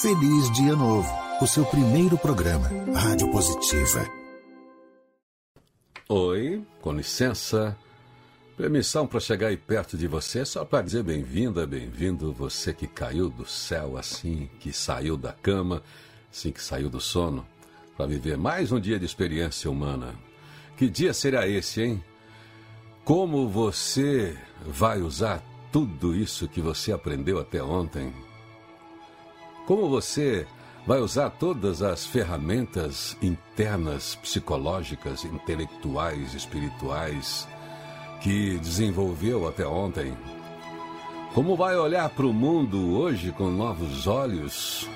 Feliz Dia Novo, o seu primeiro programa, Rádio Positiva. Oi, com licença. Permissão para chegar aí perto de você, só para dizer bem-vinda, bem-vindo, você que caiu do céu assim, que saiu da cama, assim que saiu do sono, para viver mais um dia de experiência humana. Que dia será esse, hein? Como você vai usar tudo isso que você aprendeu até ontem? Como você vai usar todas as ferramentas internas, psicológicas, intelectuais, espirituais que desenvolveu até ontem? Como vai olhar para o mundo hoje com novos olhos?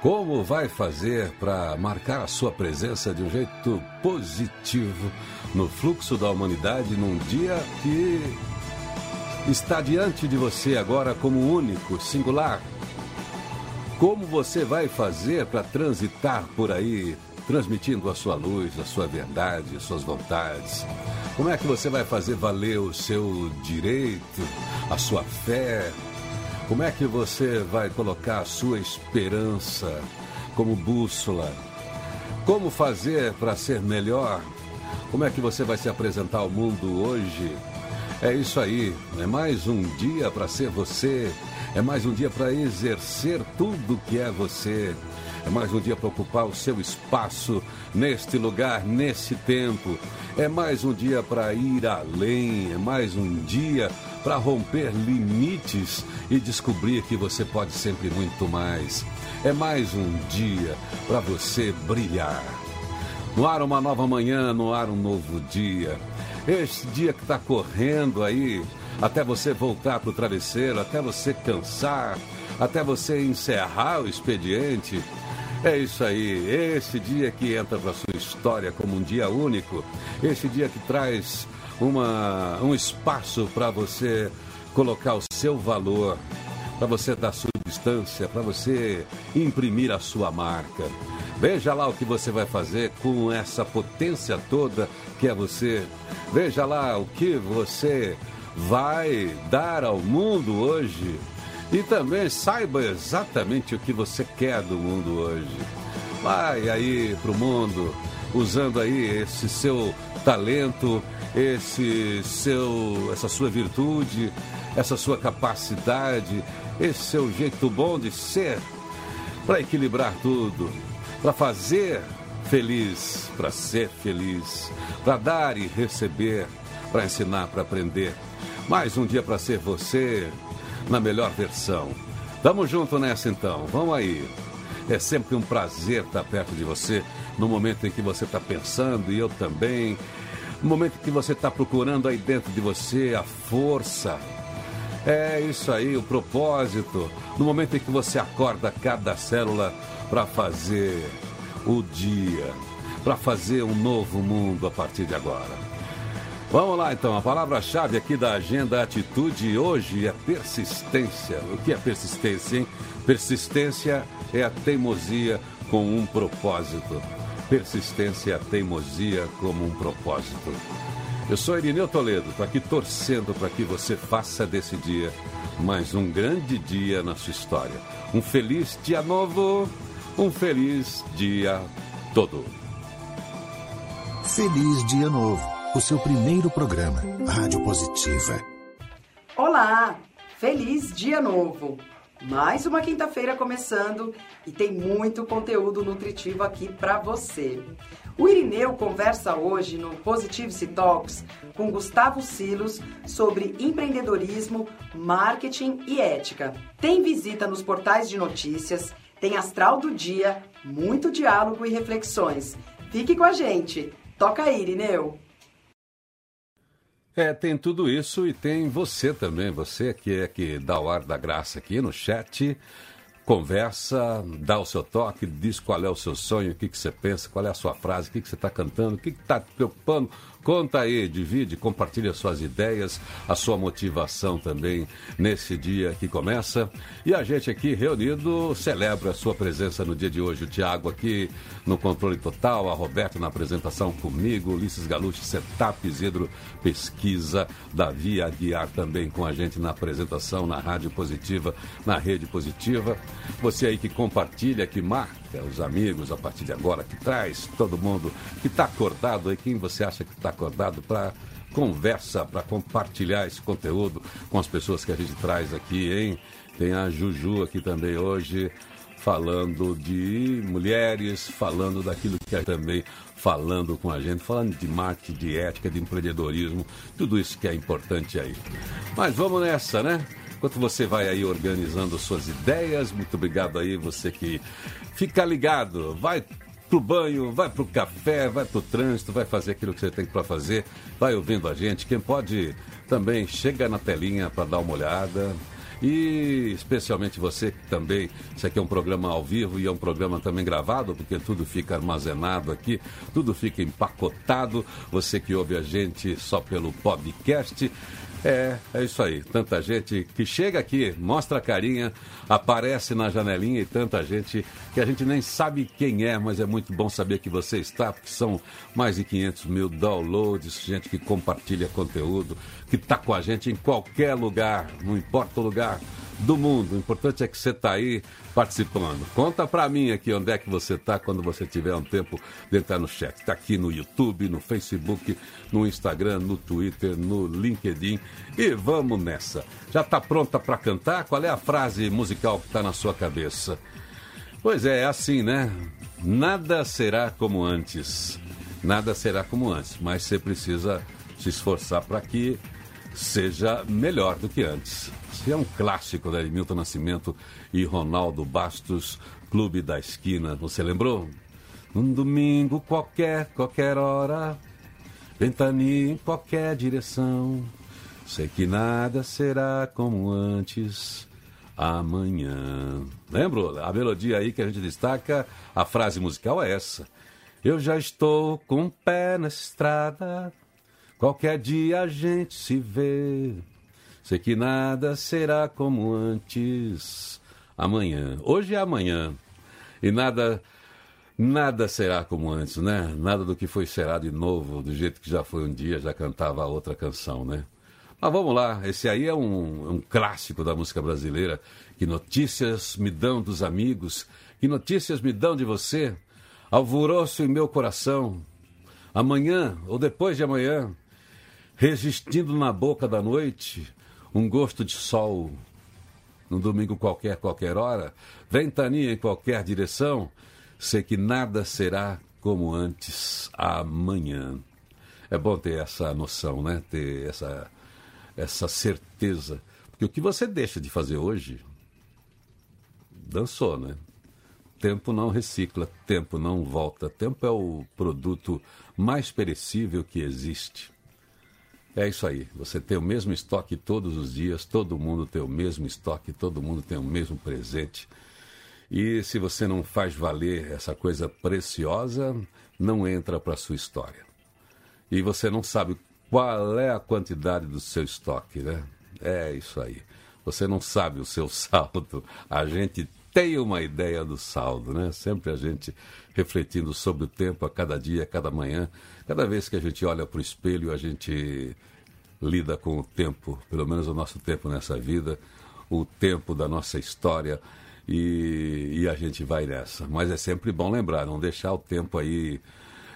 Como vai fazer para marcar a sua presença de um jeito positivo no fluxo da humanidade num dia que está diante de você agora como único, singular? Como você vai fazer para transitar por aí, transmitindo a sua luz, a sua verdade, as suas vontades? Como é que você vai fazer valer o seu direito, a sua fé? Como é que você vai colocar a sua esperança como bússola? Como fazer para ser melhor? Como é que você vai se apresentar ao mundo hoje? É isso aí, é mais um dia para ser você é mais um dia para exercer tudo que é você. É mais um dia para ocupar o seu espaço neste lugar, nesse tempo. É mais um dia para ir além. É mais um dia para romper limites e descobrir que você pode sempre muito mais. É mais um dia para você brilhar. No ar uma nova manhã, no ar um novo dia. Este dia que está correndo aí, até você voltar para o travesseiro, até você cansar, até você encerrar o expediente. É isso aí, esse dia que entra para sua história como um dia único, esse dia que traz uma, um espaço para você colocar o seu valor, para você dar substância, para você imprimir a sua marca. Veja lá o que você vai fazer com essa potência toda que é você. Veja lá o que você vai dar ao mundo hoje. E também saiba exatamente o que você quer do mundo hoje. Vai aí pro mundo usando aí esse seu talento, esse seu essa sua virtude, essa sua capacidade, esse seu jeito bom de ser para equilibrar tudo, para fazer feliz, para ser feliz, para dar e receber, para ensinar, para aprender. Mais um dia para ser você na melhor versão. Tamo junto nessa então, vamos aí. É sempre um prazer estar perto de você no momento em que você está pensando e eu também. No momento em que você está procurando aí dentro de você a força. É isso aí, o propósito. No momento em que você acorda cada célula para fazer o dia, para fazer um novo mundo a partir de agora. Vamos lá então, a palavra-chave aqui da Agenda Atitude hoje é persistência. O que é persistência, hein? Persistência é a teimosia com um propósito. Persistência é a teimosia como um propósito. Eu sou Irineu Toledo, estou aqui torcendo para que você faça desse dia mais um grande dia na sua história. Um feliz dia novo, um feliz dia todo. Feliz Dia Novo o seu primeiro programa, Rádio Positiva. Olá, feliz dia novo! Mais uma quinta-feira começando e tem muito conteúdo nutritivo aqui para você. O Irineu conversa hoje no Positive Talks com Gustavo Silos sobre empreendedorismo, marketing e ética. Tem visita nos portais de notícias, tem astral do dia, muito diálogo e reflexões. Fique com a gente. Toca aí, Irineu! É, tem tudo isso e tem você também, você que é que dá o ar da graça aqui no chat, conversa, dá o seu toque, diz qual é o seu sonho, o que, que você pensa, qual é a sua frase, o que, que você está cantando, o que está te preocupando, Conta aí, divide, compartilha suas ideias, a sua motivação também nesse dia que começa. E a gente aqui reunido celebra a sua presença no dia de hoje. O Tiago aqui no controle total, a Roberta na apresentação comigo, Ulisses Galucci, Setup, Isidro Pesquisa, Davi Aguiar também com a gente na apresentação, na Rádio Positiva, na Rede Positiva. Você aí que compartilha, que marca os amigos a partir de agora, que traz todo mundo que está acordado aí, quem você acha que está acordado para conversa, para compartilhar esse conteúdo com as pessoas que a gente traz aqui, hein? Tem a Juju aqui também hoje, falando de mulheres, falando daquilo que é também falando com a gente, falando de marketing, de ética, de empreendedorismo, tudo isso que é importante aí. Mas vamos nessa, né? Enquanto você vai aí organizando suas ideias, muito obrigado aí você que fica ligado, vai pro banho, vai pro café, vai pro trânsito, vai fazer aquilo que você tem para fazer, vai ouvindo a gente. Quem pode também chega na telinha para dar uma olhada. E especialmente você que também, isso aqui é um programa ao vivo e é um programa também gravado, porque tudo fica armazenado aqui, tudo fica empacotado. Você que ouve a gente só pelo podcast, é, é isso aí. Tanta gente que chega aqui, mostra a carinha, aparece na janelinha e tanta gente que a gente nem sabe quem é, mas é muito bom saber que você está, porque são mais de 500 mil downloads, gente que compartilha conteúdo, que está com a gente em qualquer lugar, não importa o lugar do mundo. O importante é que você está aí participando. Conta para mim aqui onde é que você está quando você tiver um tempo de entrar no chat. Está aqui no YouTube, no Facebook, no Instagram, no Twitter, no LinkedIn. E vamos nessa. Já está pronta para cantar? Qual é a frase musical que está na sua cabeça? Pois é, é assim, né? Nada será como antes. Nada será como antes, mas você precisa se esforçar para que seja melhor do que antes. É um clássico da Milton Nascimento e Ronaldo Bastos, Clube da Esquina. Você lembrou? Um domingo qualquer, qualquer hora, ventania em qualquer direção. Sei que nada será como antes amanhã. Lembra? A melodia aí que a gente destaca, a frase musical é essa. Eu já estou com o pé na estrada, qualquer dia a gente se vê. Sei que nada será como antes amanhã. Hoje é amanhã. E nada nada será como antes, né? Nada do que foi será de novo, do jeito que já foi um dia, já cantava outra canção, né? Mas vamos lá, esse aí é um, um clássico da música brasileira. Que notícias me dão dos amigos? Que notícias me dão de você? Alvoroço em meu coração. Amanhã ou depois de amanhã, resistindo na boca da noite, um gosto de sol num domingo qualquer, qualquer hora, ventania em qualquer direção, sei que nada será como antes amanhã. É bom ter essa noção, né? Ter essa, essa certeza. Porque o que você deixa de fazer hoje, dançou, né? Tempo não recicla, tempo não volta. Tempo é o produto mais perecível que existe. É isso aí. Você tem o mesmo estoque todos os dias, todo mundo tem o mesmo estoque, todo mundo tem o mesmo presente. E se você não faz valer essa coisa preciosa, não entra para a sua história. E você não sabe qual é a quantidade do seu estoque, né? É isso aí. Você não sabe o seu saldo. A gente tem uma ideia do saldo, né? Sempre a gente refletindo sobre o tempo a cada dia, a cada manhã. Cada vez que a gente olha para o espelho, a gente lida com o tempo, pelo menos o nosso tempo nessa vida, o tempo da nossa história. E, e a gente vai nessa. Mas é sempre bom lembrar, não deixar o tempo aí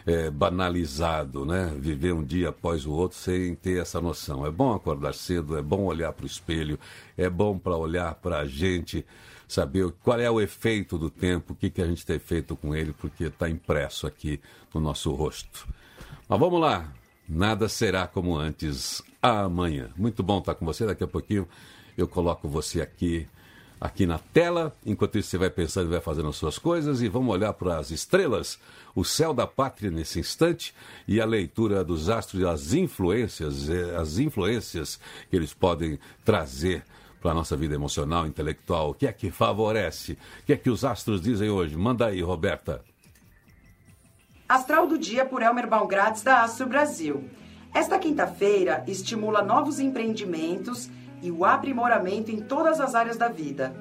é, banalizado, né? Viver um dia após o outro sem ter essa noção. É bom acordar cedo, é bom olhar para o espelho, é bom para olhar para a gente saber qual é o efeito do tempo, o que, que a gente tem feito com ele, porque está impresso aqui no nosso rosto. Mas vamos lá, nada será como antes amanhã. Muito bom estar com você, daqui a pouquinho eu coloco você aqui aqui na tela. Enquanto isso, você vai pensando e vai fazendo as suas coisas. E vamos olhar para as estrelas, o céu da pátria nesse instante e a leitura dos astros e as influências, eh, as influências que eles podem trazer para a nossa vida emocional, intelectual? O que é que favorece? O que é que os astros dizem hoje? Manda aí, Roberta. Astral do dia por Elmer Balgrades, da Astro Brasil. Esta quinta-feira estimula novos empreendimentos e o aprimoramento em todas as áreas da vida.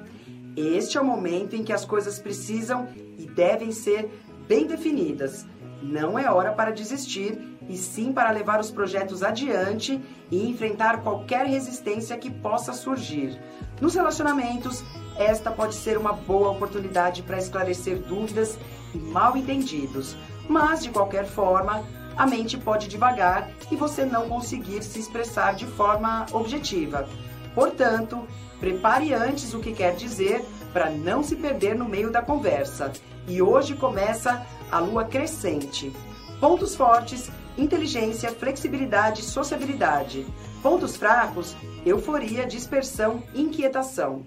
Este é o momento em que as coisas precisam e devem ser bem definidas. Não é hora para desistir, e sim para levar os projetos adiante e enfrentar qualquer resistência que possa surgir. Nos relacionamentos, esta pode ser uma boa oportunidade para esclarecer dúvidas e mal entendidos, mas de qualquer forma, a mente pode devagar e você não conseguir se expressar de forma objetiva. Portanto, prepare antes o que quer dizer para não se perder no meio da conversa. E hoje começa a lua crescente. Pontos fortes: inteligência, flexibilidade, sociabilidade. Pontos fracos: euforia, dispersão, inquietação.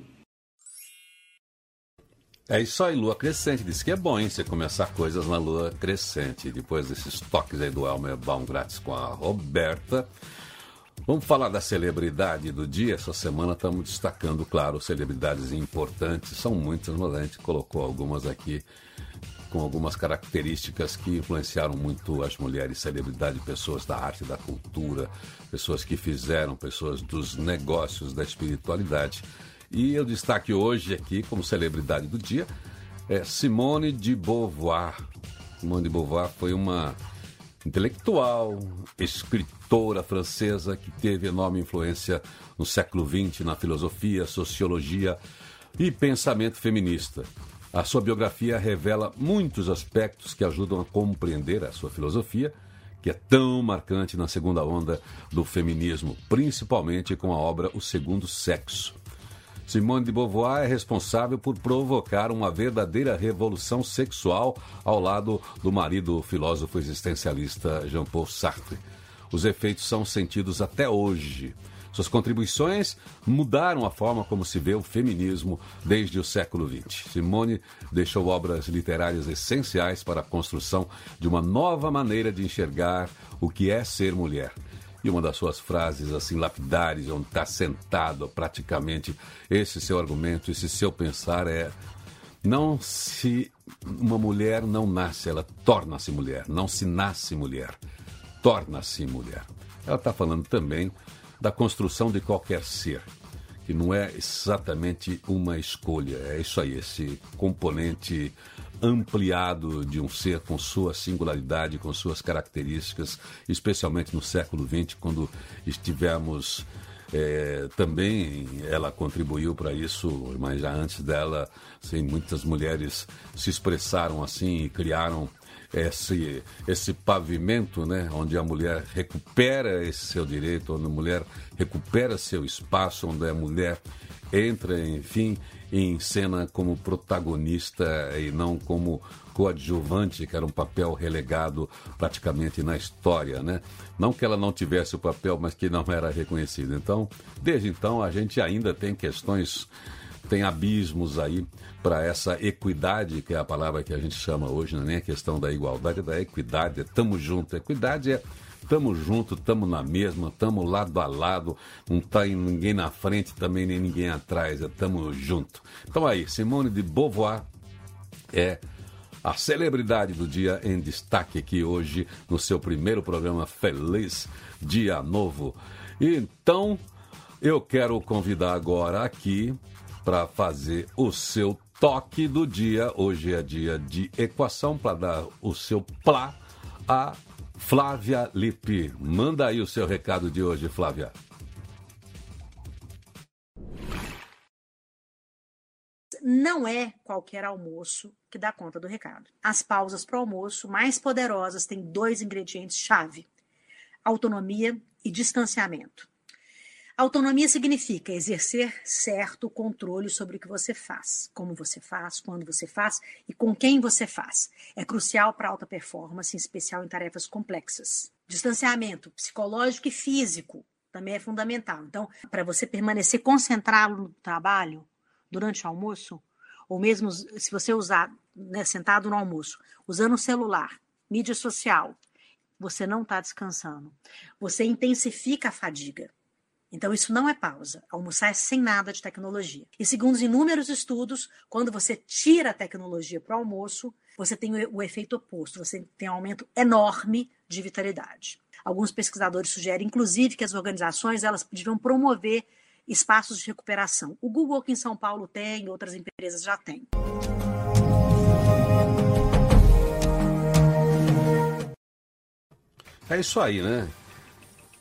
É isso aí, lua crescente. Diz que é bom, hein? Você começar coisas na lua crescente. Depois desses toques aí do Elmer Baumgratz com a Roberta. Vamos falar da celebridade do dia. Essa semana estamos destacando, claro, celebridades importantes. São muitas, mas a gente colocou algumas aqui com algumas características que influenciaram muito as mulheres celebridade, pessoas da arte, da cultura, pessoas que fizeram, pessoas dos negócios, da espiritualidade. E eu destaque hoje aqui, como celebridade do dia, é Simone de Beauvoir. Simone de Beauvoir foi uma intelectual, escritora francesa que teve enorme influência no século XX na filosofia, sociologia e pensamento feminista. A sua biografia revela muitos aspectos que ajudam a compreender a sua filosofia, que é tão marcante na segunda onda do feminismo, principalmente com a obra O Segundo Sexo. Simone de Beauvoir é responsável por provocar uma verdadeira revolução sexual ao lado do marido filósofo existencialista Jean-Paul Sartre. Os efeitos são sentidos até hoje. Suas contribuições mudaram a forma como se vê o feminismo desde o século XX. Simone deixou obras literárias essenciais para a construção de uma nova maneira de enxergar o que é ser mulher. E uma das suas frases assim lapidares, onde está sentado praticamente esse seu argumento, esse seu pensar é não se uma mulher não nasce, ela torna-se mulher. Não se nasce mulher, torna-se mulher. Ela está falando também da construção de qualquer ser, que não é exatamente uma escolha. É isso aí, esse componente ampliado de um ser com sua singularidade, com suas características, especialmente no século XX, quando estivemos é, também ela contribuiu para isso, mas já antes dela, assim, muitas mulheres se expressaram assim e criaram esse, esse pavimento, né, onde a mulher recupera esse seu direito, onde a mulher recupera seu espaço, onde a mulher entra, enfim, em cena como protagonista e não como coadjuvante, que era um papel relegado praticamente na história, né? Não que ela não tivesse o papel, mas que não era reconhecido. Então, desde então, a gente ainda tem questões, tem abismos aí para essa equidade, que é a palavra que a gente chama hoje, não é nem a questão da igualdade, é da equidade, é tamo junto. Equidade é tamo junto, tamo na mesma, tamo lado a lado, não tá ninguém na frente também, nem ninguém atrás, é tamo junto. Então aí, Simone de Beauvoir é a celebridade do dia em destaque aqui hoje no seu primeiro programa Feliz Dia Novo. Então, eu quero convidar agora aqui para fazer o seu toque do dia. Hoje é dia de equação para dar o seu plá a Flávia Lipe. Manda aí o seu recado de hoje, Flávia. Não é qualquer almoço que dá conta do recado. As pausas para o almoço mais poderosas têm dois ingredientes-chave: autonomia e distanciamento. Autonomia significa exercer certo controle sobre o que você faz, como você faz, quando você faz e com quem você faz. É crucial para alta performance, em especial em tarefas complexas. Distanciamento psicológico e físico também é fundamental. Então, para você permanecer concentrado no trabalho durante o almoço, ou mesmo se você usar né, sentado no almoço, usando o celular, mídia social, você não está descansando. Você intensifica a fadiga. Então, isso não é pausa. Almoçar é sem nada de tecnologia. E segundo os inúmeros estudos, quando você tira a tecnologia para o almoço, você tem o efeito oposto. Você tem um aumento enorme de vitalidade. Alguns pesquisadores sugerem, inclusive, que as organizações elas deveriam promover espaços de recuperação. O Google aqui em São Paulo tem, outras empresas já têm. É isso aí, né?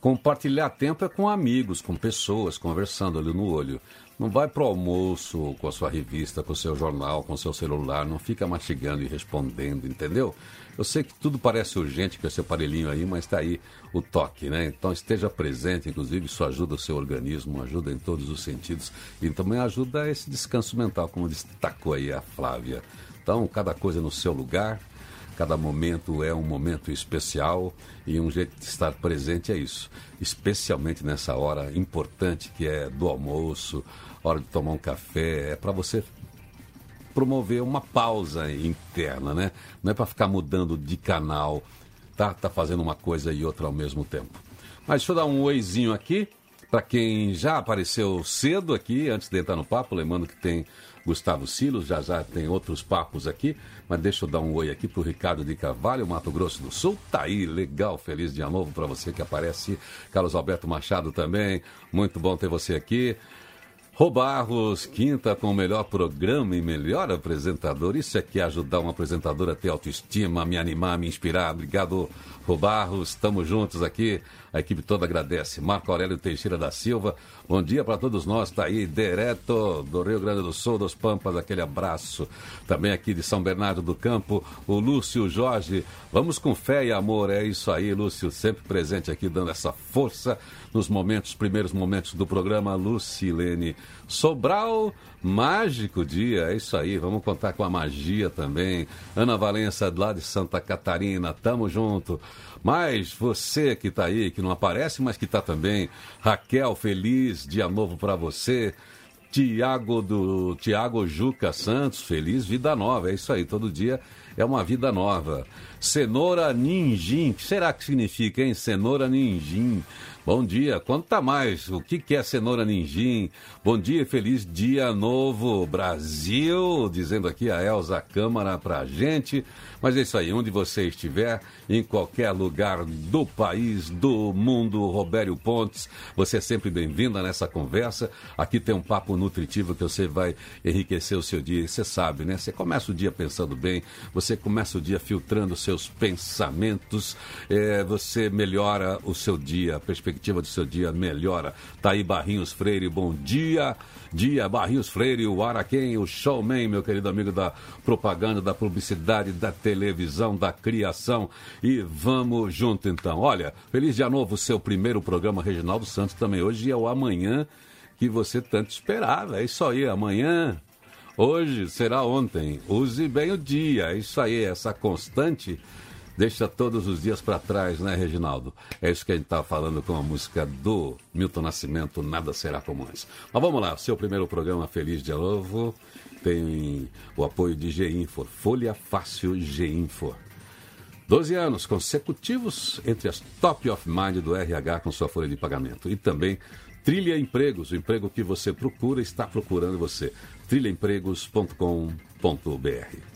Compartilhar tempo é com amigos, com pessoas, conversando ali no olho. Não vai pro almoço com a sua revista, com o seu jornal, com o seu celular, não fica mastigando e respondendo, entendeu? Eu sei que tudo parece urgente com esse aparelhinho aí, mas está aí o toque, né? Então esteja presente, inclusive isso ajuda o seu organismo, ajuda em todos os sentidos e também ajuda esse descanso mental, como destacou aí a Flávia. Então, cada coisa no seu lugar, cada momento é um momento especial e um jeito de estar presente é isso. Especialmente nessa hora importante que é do almoço, hora de tomar um café, é para você promover uma pausa interna, né? Não é para ficar mudando de canal, tá? Tá fazendo uma coisa e outra ao mesmo tempo. Mas deixa eu dar um oizinho aqui para quem já apareceu cedo aqui, antes de entrar no papo, lembrando que tem Gustavo Silos, já já tem outros papos aqui, mas deixa eu dar um oi aqui pro Ricardo de Carvalho, Mato Grosso do Sul, tá aí, legal, feliz dia novo para você que aparece, Carlos Alberto Machado também, muito bom ter você aqui, Robarros, quinta com o melhor programa e melhor apresentador. Isso é que é ajudar um apresentador a ter autoestima, a me animar, a me inspirar. Obrigado, Robarros. Estamos juntos aqui. A equipe toda agradece. Marco Aurélio Teixeira da Silva. Bom dia para todos nós. Está aí, direto do Rio Grande do Sul, dos Pampas. Aquele abraço. Também aqui de São Bernardo do Campo, o Lúcio Jorge. Vamos com fé e amor. É isso aí, Lúcio. Sempre presente aqui, dando essa força nos momentos, primeiros momentos do programa Lucilene Sobral, mágico dia, é isso aí, vamos contar com a magia também. Ana Valença, lá de Santa Catarina, tamo junto. Mas você que está aí, que não aparece, mas que está também. Raquel, feliz dia novo para você. Tiago do Tiago Juca Santos, feliz vida nova. É isso aí, todo dia é uma vida nova. Cenoura Ninjin, o que será que significa, hein? Cenoura Ninjin. Bom dia, conta mais. O que, é cenoura ninjin? Bom dia, feliz dia novo, Brasil. Dizendo aqui a Elza Câmara pra gente. Mas é isso aí, onde você estiver, em qualquer lugar do país, do mundo, Robério Pontes, você é sempre bem-vinda nessa conversa. Aqui tem um papo nutritivo que você vai enriquecer o seu dia. Você sabe, né? Você começa o dia pensando bem, você começa o dia filtrando seus pensamentos, é, você melhora o seu dia, a perspectiva do seu dia melhora. Tá aí Barrinhos Freire, bom dia. Dia Barrinhos Freire, o Araquém, o showman, meu querido amigo da propaganda, da publicidade, da televisão, da criação. E vamos junto então. Olha, feliz dia novo, seu primeiro programa Reginaldo Santos também hoje é o amanhã que você tanto esperava. É isso aí, amanhã Hoje será ontem. Use bem o dia. Isso aí, essa constante deixa todos os dias para trás, né, Reginaldo? É isso que a gente está falando com a música do Milton Nascimento, Nada Será Como Antes. Mas vamos lá, seu primeiro programa Feliz de Novo tem o apoio de G-Info, Folha Fácil G-Info. 12 anos consecutivos entre as top of mind do RH com sua folha de pagamento. E também Trilha Empregos, o emprego que você procura está procurando você trilhaempregos.com.br.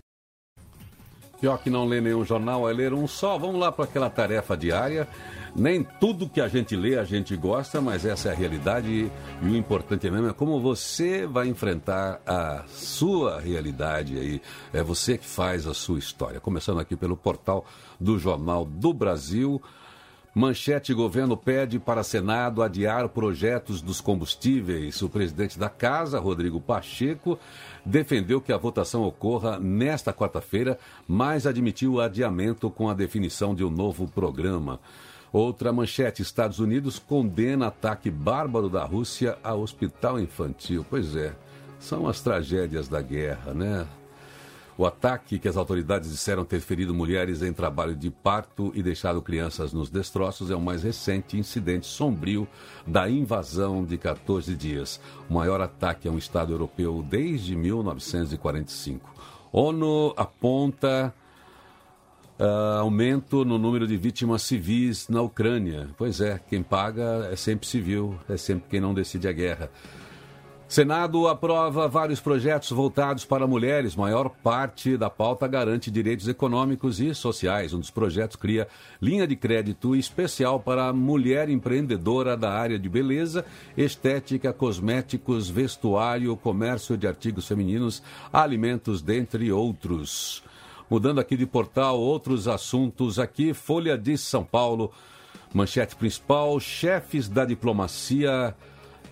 Pior que não lê nenhum jornal, é ler um só. Vamos lá para aquela tarefa diária. Nem tudo que a gente lê a gente gosta, mas essa é a realidade e o importante mesmo é como você vai enfrentar a sua realidade aí. É você que faz a sua história. Começando aqui pelo portal do Jornal do Brasil. Manchete: governo pede para Senado adiar projetos dos combustíveis. O presidente da casa, Rodrigo Pacheco, defendeu que a votação ocorra nesta quarta-feira, mas admitiu o adiamento com a definição de um novo programa. Outra manchete: Estados Unidos condena ataque bárbaro da Rússia a hospital infantil. Pois é, são as tragédias da guerra, né? O ataque que as autoridades disseram ter ferido mulheres em trabalho de parto e deixado crianças nos destroços é o mais recente incidente sombrio da invasão de 14 dias, o maior ataque a um Estado europeu desde 1945. ONU aponta uh, aumento no número de vítimas civis na Ucrânia. Pois é, quem paga é sempre civil, é sempre quem não decide a guerra. Senado aprova vários projetos voltados para mulheres. Maior parte da pauta garante direitos econômicos e sociais. Um dos projetos cria linha de crédito especial para a mulher empreendedora da área de beleza, estética, cosméticos, vestuário, comércio de artigos femininos, alimentos, dentre outros. Mudando aqui de portal, outros assuntos aqui. Folha de São Paulo. Manchete principal: chefes da diplomacia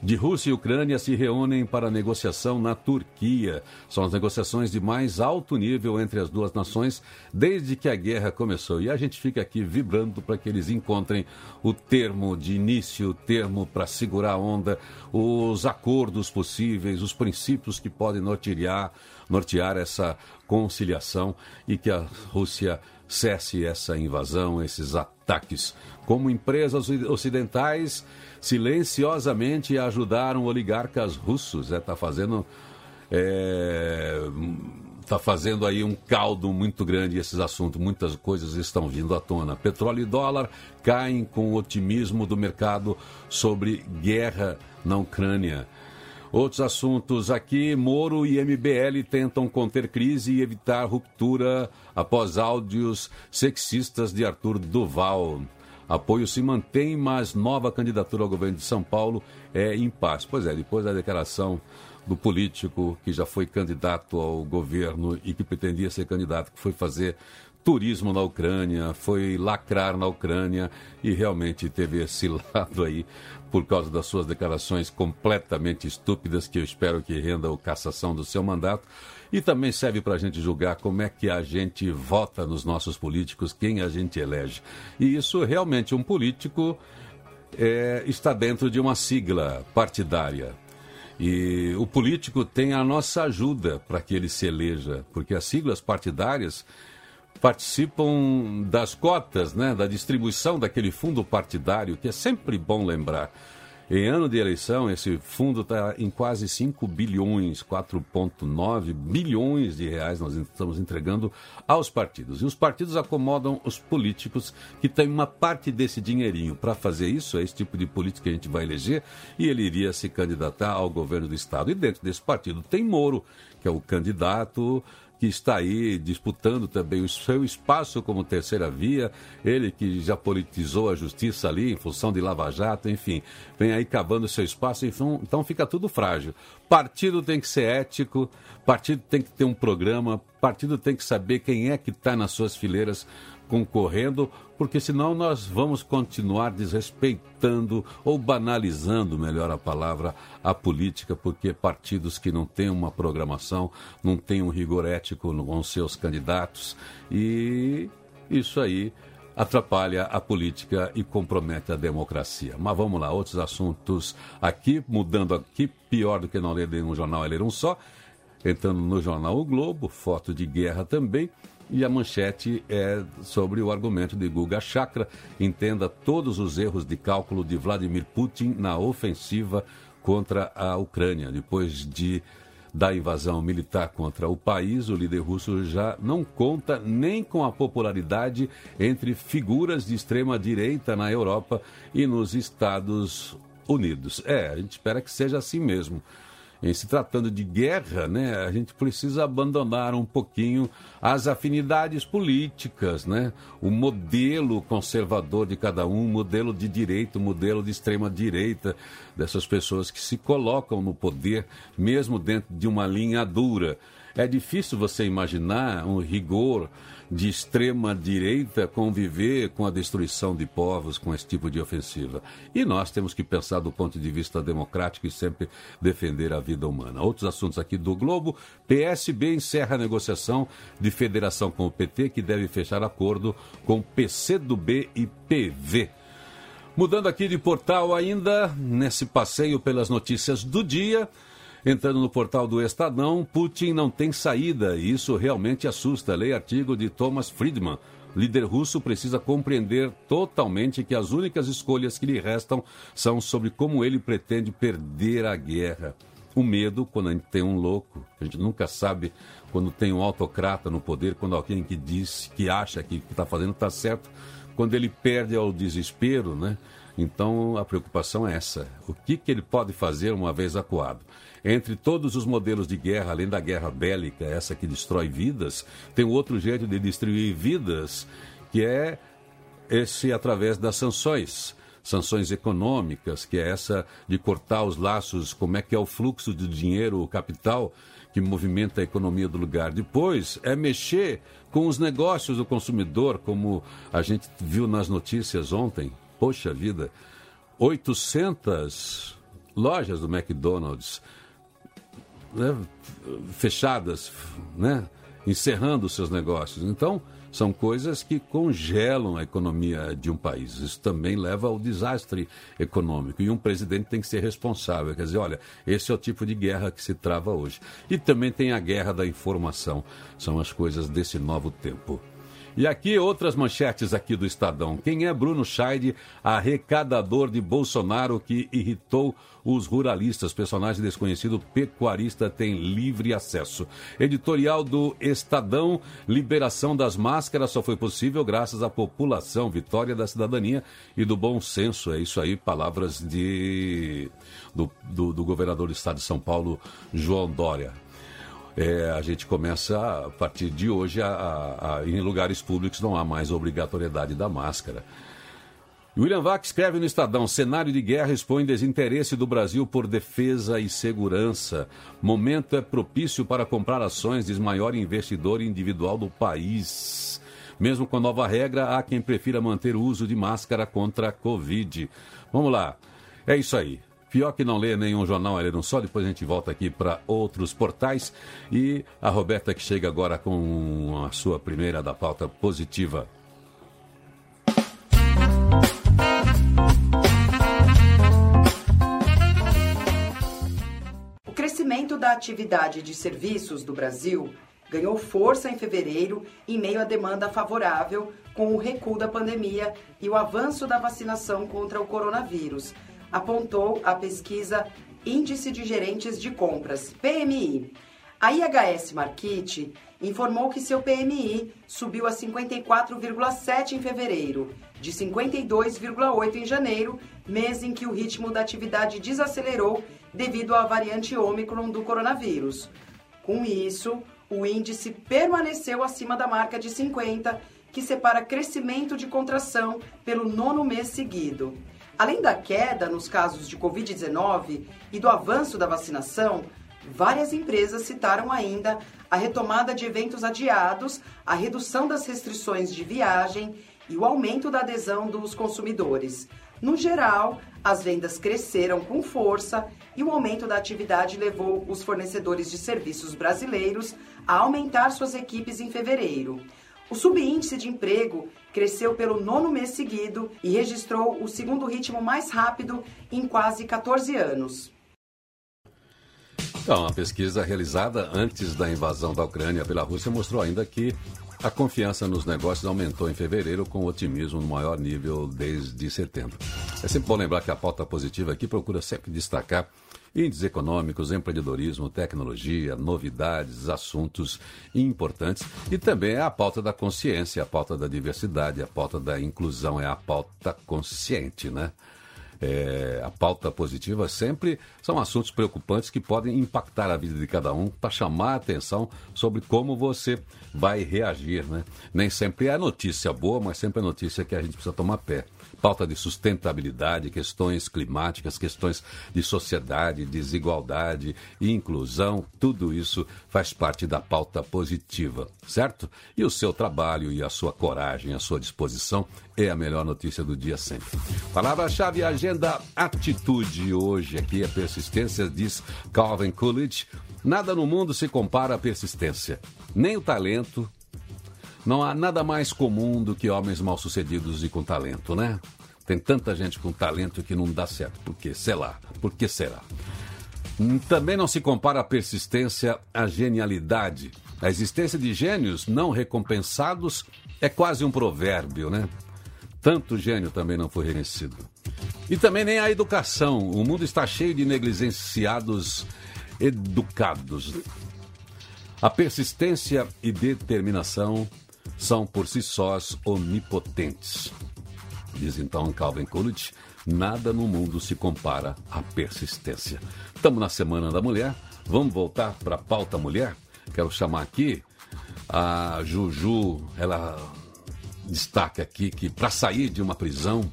de Rússia e Ucrânia se reúnem para negociação na Turquia. São as negociações de mais alto nível entre as duas nações desde que a guerra começou. E a gente fica aqui vibrando para que eles encontrem o termo de início, o termo para segurar a onda, os acordos possíveis, os princípios que podem nortear, nortear essa conciliação e que a Rússia cesse essa invasão, esses ataques. Como empresas ocidentais silenciosamente ajudaram oligarcas russos. Está é, tá fazendo. É, está fazendo aí um caldo muito grande esses assuntos. Muitas coisas estão vindo à tona. Petróleo e dólar caem com o otimismo do mercado sobre guerra na Ucrânia. Outros assuntos aqui: Moro e MBL tentam conter crise e evitar ruptura após áudios sexistas de Arthur Duval. Apoio se mantém, mas nova candidatura ao governo de São Paulo é impasse. Pois é, depois da declaração do político que já foi candidato ao governo e que pretendia ser candidato, que foi fazer turismo na Ucrânia, foi lacrar na Ucrânia e realmente teve esse lado aí por causa das suas declarações completamente estúpidas que eu espero que renda a cassação do seu mandato. E também serve para a gente julgar como é que a gente vota nos nossos políticos, quem a gente elege. E isso realmente, um político é, está dentro de uma sigla partidária. E o político tem a nossa ajuda para que ele se eleja, porque as siglas partidárias participam das cotas, né, da distribuição daquele fundo partidário, que é sempre bom lembrar. Em ano de eleição, esse fundo está em quase 5 bilhões, 4,9 bilhões de reais nós estamos entregando aos partidos. E os partidos acomodam os políticos que têm uma parte desse dinheirinho. Para fazer isso, é esse tipo de político que a gente vai eleger e ele iria se candidatar ao governo do Estado. E dentro desse partido tem Moro, que é o candidato que está aí disputando também o seu espaço como terceira via, ele que já politizou a justiça ali em função de Lava Jato, enfim, vem aí cavando seu espaço, então, então fica tudo frágil. Partido tem que ser ético, partido tem que ter um programa, partido tem que saber quem é que está nas suas fileiras concorrendo, porque senão nós vamos continuar desrespeitando ou banalizando, melhor a palavra, a política, porque partidos que não têm uma programação, não têm um rigor ético com seus candidatos e isso aí atrapalha a política e compromete a democracia. Mas vamos lá, outros assuntos aqui, mudando aqui, pior do que não ler um jornal, é ler um só. Entrando no jornal O Globo, foto de guerra também. E a manchete é sobre o argumento de Guga Chakra. Entenda todos os erros de cálculo de Vladimir Putin na ofensiva contra a Ucrânia. Depois de da invasão militar contra o país, o líder russo já não conta nem com a popularidade entre figuras de extrema direita na Europa e nos Estados Unidos. É, a gente espera que seja assim mesmo em se tratando de guerra, né, a gente precisa abandonar um pouquinho as afinidades políticas, né? O modelo conservador de cada um, modelo de direita, modelo de extrema direita dessas pessoas que se colocam no poder mesmo dentro de uma linha dura. É difícil você imaginar um rigor de extrema direita conviver com a destruição de povos com esse tipo de ofensiva. E nós temos que pensar do ponto de vista democrático e sempre defender a vida humana. Outros assuntos aqui do Globo. PSB encerra a negociação de federação com o PT, que deve fechar acordo com PCdoB e PV. Mudando aqui de portal ainda, nesse passeio pelas notícias do dia. Entrando no portal do Estadão, Putin não tem saída e isso realmente assusta. Leia artigo de Thomas Friedman. Líder russo precisa compreender totalmente que as únicas escolhas que lhe restam são sobre como ele pretende perder a guerra. O medo, quando a gente tem um louco, a gente nunca sabe quando tem um autocrata no poder, quando alguém que diz, que acha que está fazendo está certo, quando ele perde ao desespero, né? Então a preocupação é essa: o que, que ele pode fazer uma vez acuado? Entre todos os modelos de guerra, além da guerra bélica, essa que destrói vidas, tem outro jeito de destruir vidas, que é esse através das sanções. Sanções econômicas, que é essa de cortar os laços, como é que é o fluxo de dinheiro, o capital que movimenta a economia do lugar. Depois é mexer com os negócios do consumidor, como a gente viu nas notícias ontem. Poxa vida, 800 lojas do McDonald's né, fechadas, né, encerrando seus negócios. Então, são coisas que congelam a economia de um país. Isso também leva ao desastre econômico. E um presidente tem que ser responsável. Quer dizer, olha, esse é o tipo de guerra que se trava hoje. E também tem a guerra da informação. São as coisas desse novo tempo. E aqui outras manchetes aqui do Estadão. Quem é Bruno Scheid, arrecadador de Bolsonaro que irritou os ruralistas? Personagem desconhecido pecuarista tem livre acesso. Editorial do Estadão, liberação das máscaras só foi possível graças à população, vitória da cidadania e do bom senso. É isso aí, palavras de do, do, do governador do estado de São Paulo, João Dória é, a gente começa, a partir de hoje, a, a, em lugares públicos não há mais obrigatoriedade da máscara. William Vac escreve no Estadão: cenário de guerra expõe desinteresse do Brasil por defesa e segurança. Momento é propício para comprar ações, diz maior investidor individual do país. Mesmo com a nova regra, há quem prefira manter o uso de máscara contra a Covid. Vamos lá. É isso aí. Pior que não lê nenhum jornal, ler um só. Depois a gente volta aqui para outros portais. E a Roberta que chega agora com a sua primeira da pauta positiva. O crescimento da atividade de serviços do Brasil ganhou força em fevereiro em meio à demanda favorável com o recuo da pandemia e o avanço da vacinação contra o coronavírus apontou a pesquisa Índice de Gerentes de Compras, PMI. A IHS Markit informou que seu PMI subiu a 54,7 em fevereiro, de 52,8 em janeiro, mês em que o ritmo da atividade desacelerou devido à variante Ômicron do coronavírus. Com isso, o índice permaneceu acima da marca de 50, que separa crescimento de contração pelo nono mês seguido. Além da queda nos casos de Covid-19 e do avanço da vacinação, várias empresas citaram ainda a retomada de eventos adiados, a redução das restrições de viagem e o aumento da adesão dos consumidores. No geral, as vendas cresceram com força e o aumento da atividade levou os fornecedores de serviços brasileiros a aumentar suas equipes em fevereiro. O subíndice de emprego cresceu pelo nono mês seguido e registrou o segundo ritmo mais rápido em quase 14 anos. Então, a pesquisa realizada antes da invasão da Ucrânia pela Rússia mostrou ainda que a confiança nos negócios aumentou em fevereiro com otimismo no maior nível desde setembro. É sempre bom lembrar que a pauta positiva aqui procura sempre destacar índices econômicos, empreendedorismo, tecnologia, novidades, assuntos importantes e também a pauta da consciência, a pauta da diversidade, a pauta da inclusão, é a pauta consciente, né? É, a pauta positiva sempre são assuntos preocupantes que podem impactar a vida de cada um para chamar a atenção sobre como você vai reagir, né? Nem sempre é notícia boa, mas sempre é notícia que a gente precisa tomar pé pauta de sustentabilidade, questões climáticas, questões de sociedade, desigualdade, inclusão, tudo isso faz parte da pauta positiva, certo? E o seu trabalho e a sua coragem, a sua disposição é a melhor notícia do dia sempre. Palavra-chave agenda atitude hoje aqui é persistência, diz Calvin Coolidge. Nada no mundo se compara à persistência, nem o talento, não há nada mais comum do que homens mal-sucedidos e com talento, né? Tem tanta gente com talento que não dá certo. Por quê? Sei lá. Por que será? Hum, também não se compara a persistência à genialidade. A existência de gênios não recompensados é quase um provérbio, né? Tanto gênio também não foi reconhecido. E também nem a educação. O mundo está cheio de negligenciados educados. A persistência e determinação são por si sós onipotentes. Diz então Calvin Coolidge, nada no mundo se compara à persistência. Estamos na Semana da Mulher, vamos voltar para a pauta mulher? Quero chamar aqui a Juju, ela destaca aqui que para sair de uma prisão,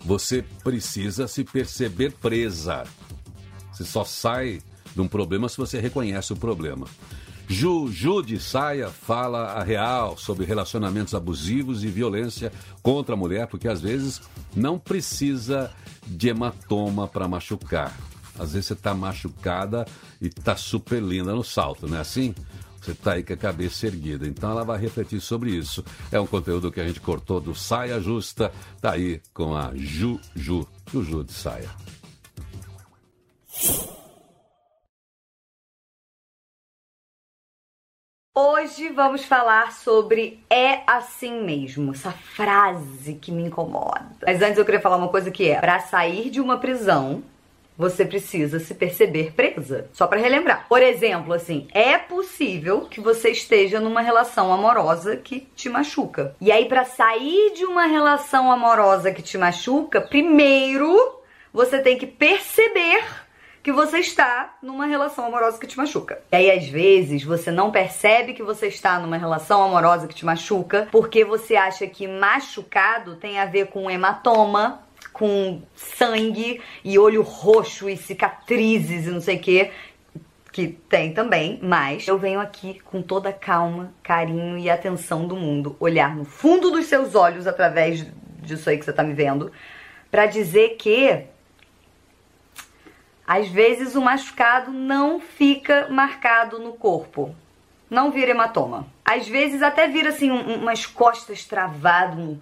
você precisa se perceber presa. Você só sai de um problema se você reconhece o problema. Juju de Saia fala a real sobre relacionamentos abusivos e violência contra a mulher, porque às vezes não precisa de hematoma para machucar. Às vezes você está machucada e está super linda no salto, não é assim? Você está aí com a cabeça erguida. Então ela vai refletir sobre isso. É um conteúdo que a gente cortou do Saia Justa. Está aí com a Juju. Juju de Saia. Hoje vamos falar sobre é assim mesmo, essa frase que me incomoda. Mas antes eu queria falar uma coisa que é: para sair de uma prisão, você precisa se perceber presa. Só para relembrar. Por exemplo, assim, é possível que você esteja numa relação amorosa que te machuca. E aí para sair de uma relação amorosa que te machuca, primeiro você tem que perceber que você está numa relação amorosa que te machuca. E aí, às vezes, você não percebe que você está numa relação amorosa que te machuca, porque você acha que machucado tem a ver com hematoma, com sangue e olho roxo e cicatrizes e não sei o que. Que tem também, mas eu venho aqui com toda a calma, carinho e atenção do mundo, olhar no fundo dos seus olhos através disso aí que você tá me vendo, para dizer que às vezes o machucado não fica marcado no corpo. Não vira hematoma. Às vezes até vira assim um, umas costas travadas, um,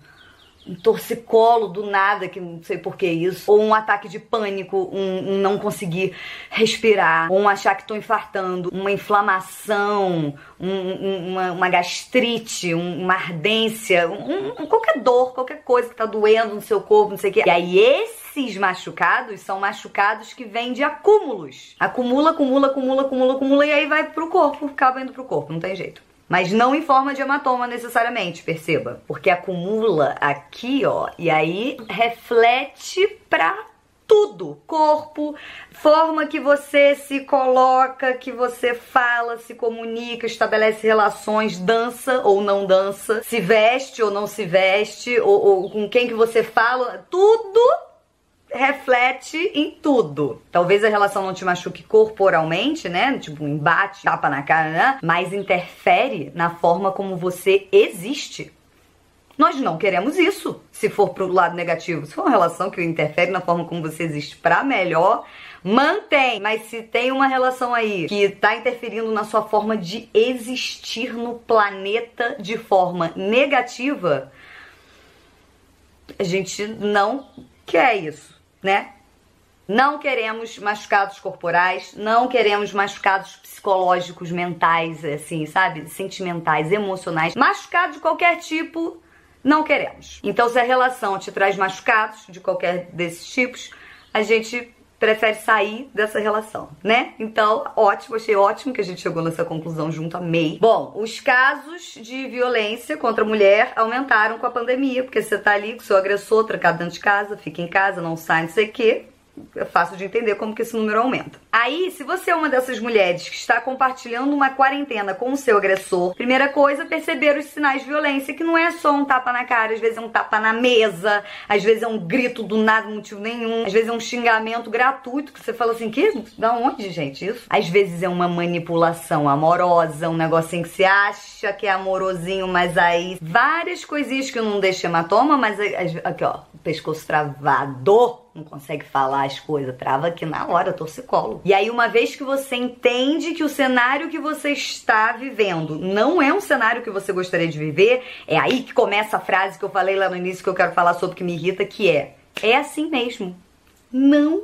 um torcicolo do nada, que não sei por que isso, ou um ataque de pânico, um, um não conseguir respirar, ou um achar que tô infartando, uma inflamação, um, uma, uma, gastrite, uma ardência, qualquer dor, qualquer coisa que tá doendo no seu corpo, não sei o que. E aí esses machucados são machucados que vêm de acúmulos. Acumula, acumula, acumula, acumula, acumula, e aí vai pro corpo, acaba indo pro corpo, não tem jeito. Mas não em forma de hematoma necessariamente, perceba. Porque acumula aqui, ó, e aí reflete pra tudo, corpo, forma que você se coloca, que você fala, se comunica, estabelece relações, dança ou não dança, se veste ou não se veste, ou, ou com quem que você fala, tudo reflete em tudo. Talvez a relação não te machuque corporalmente, né? Tipo, um embate, tapa na cara, né? Mas interfere na forma como você existe. Nós não queremos isso, se for pro lado negativo. Se for uma relação que interfere na forma como você existe para melhor, mantém. Mas se tem uma relação aí que tá interferindo na sua forma de existir no planeta de forma negativa, a gente não quer isso né? Não queremos machucados corporais, não queremos machucados psicológicos, mentais, assim, sabe? Sentimentais, emocionais. Machucado de qualquer tipo, não queremos. Então, se a relação te traz machucados de qualquer desses tipos, a gente prefere sair dessa relação, né? Então, ótimo, achei ótimo que a gente chegou nessa conclusão junto, amei. Bom, os casos de violência contra a mulher aumentaram com a pandemia, porque você tá ali com seu agressor trancado dentro de casa, fica em casa, não sai, não sei o quê é fácil de entender como que esse número aumenta. Aí, se você é uma dessas mulheres que está compartilhando uma quarentena com o seu agressor, primeira coisa, perceber os sinais de violência, que não é só um tapa na cara, às vezes é um tapa na mesa, às vezes é um grito do nada, motivo nenhum, às vezes é um xingamento gratuito que você fala assim, que? Da onde, gente, isso? Às vezes é uma manipulação amorosa, um negocinho que você acha que é amorosinho, mas aí várias coisinhas que não deixam hematoma, mas aqui ó, pescoço travado não consegue falar as coisas, trava aqui na hora, torcicolo. E aí, uma vez que você entende que o cenário que você está vivendo não é um cenário que você gostaria de viver, é aí que começa a frase que eu falei lá no início que eu quero falar sobre que me irrita, que é: é assim mesmo. Não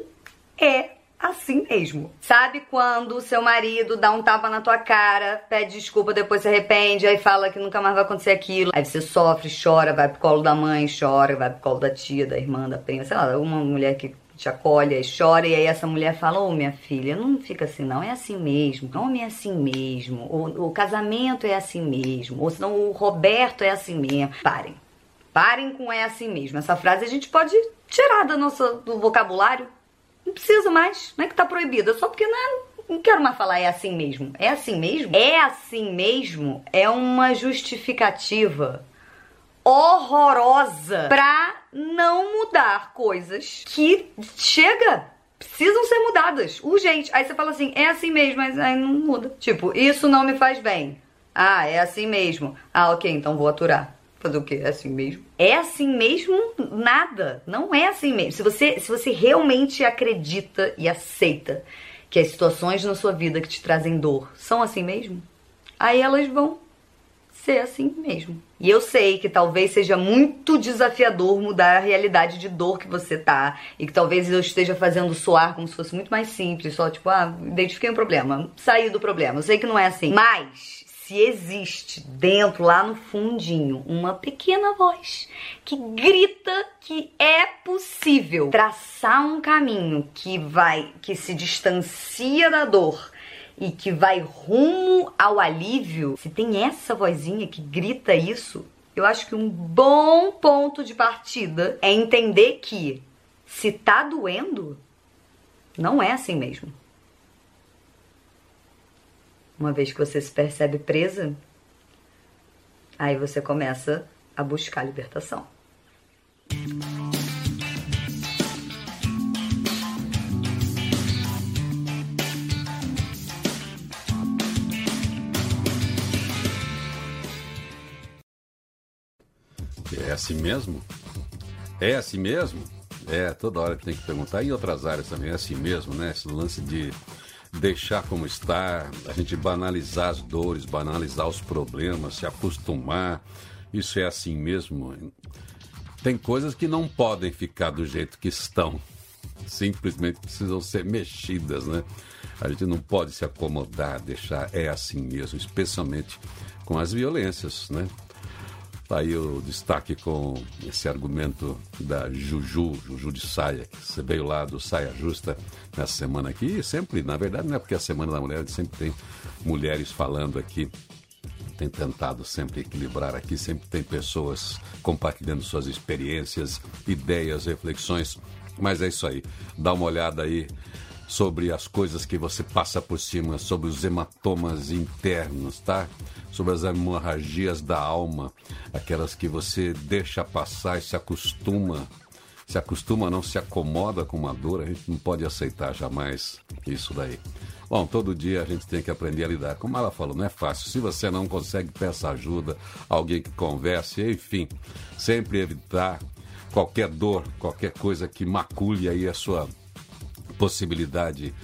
é assim mesmo. Sabe quando o seu marido dá um tapa na tua cara, pede desculpa, depois se arrepende, aí fala que nunca mais vai acontecer aquilo. Aí você sofre, chora, vai pro colo da mãe, chora, vai pro colo da tia, da irmã, da prima, sei lá, uma mulher que te acolhe e chora, e aí essa mulher fala, ô oh, minha filha, não fica assim não, é assim mesmo, homem é assim mesmo, o, o casamento é assim mesmo, ou senão o Roberto é assim mesmo. Parem. Parem com é assim mesmo. Essa frase a gente pode tirar da nossa, do vocabulário. Não precisa mais. Não é que tá proibida, só porque não, é, não quero mais falar é assim mesmo. É assim mesmo? É assim mesmo é uma justificativa horrorosa pra não mudar coisas que chega precisam ser mudadas, urgente. Aí você fala assim, é assim mesmo, mas aí não muda. Tipo, isso não me faz bem. Ah, é assim mesmo. Ah, ok, então vou aturar. Fazer o quê? É assim mesmo? É assim mesmo? Nada. Não é assim mesmo. Se você, se você realmente acredita e aceita que as situações na sua vida que te trazem dor são assim mesmo, aí elas vão ser assim mesmo. E eu sei que talvez seja muito desafiador mudar a realidade de dor que você tá. E que talvez eu esteja fazendo soar como se fosse muito mais simples. Só tipo, ah, identifiquei um problema, saí do problema. Eu sei que não é assim. Mas se existe dentro, lá no fundinho, uma pequena voz que grita que é possível traçar um caminho que vai, que se distancia da dor e que vai rumo ao alívio, se tem essa vozinha que grita isso, eu acho que um bom ponto de partida é entender que se tá doendo, não é assim mesmo. Uma vez que você se percebe presa, aí você começa a buscar libertação. É assim mesmo? É assim mesmo? É, toda hora que tem que perguntar. Em outras áreas também é assim mesmo, né? Esse lance de deixar como está, a gente banalizar as dores, banalizar os problemas, se acostumar. Isso é assim mesmo. Tem coisas que não podem ficar do jeito que estão. Simplesmente precisam ser mexidas, né? A gente não pode se acomodar, deixar é assim mesmo, especialmente com as violências, né? Tá aí o destaque com esse argumento da Juju, Juju de Saia, que você veio lá do Saia Justa nessa semana aqui. E sempre, na verdade, não é porque é a Semana da Mulher, sempre tem mulheres falando aqui. Tem tentado sempre equilibrar aqui, sempre tem pessoas compartilhando suas experiências, ideias, reflexões. Mas é isso aí. Dá uma olhada aí sobre as coisas que você passa por cima, sobre os hematomas internos, tá? Sobre as hemorragias da alma, aquelas que você deixa passar e se acostuma, se acostuma, não se acomoda com uma dor, a gente não pode aceitar jamais isso daí. Bom, todo dia a gente tem que aprender a lidar. Como ela falou, não é fácil. Se você não consegue, peça ajuda, alguém que converse, enfim, sempre evitar qualquer dor, qualquer coisa que macule aí a sua possibilidade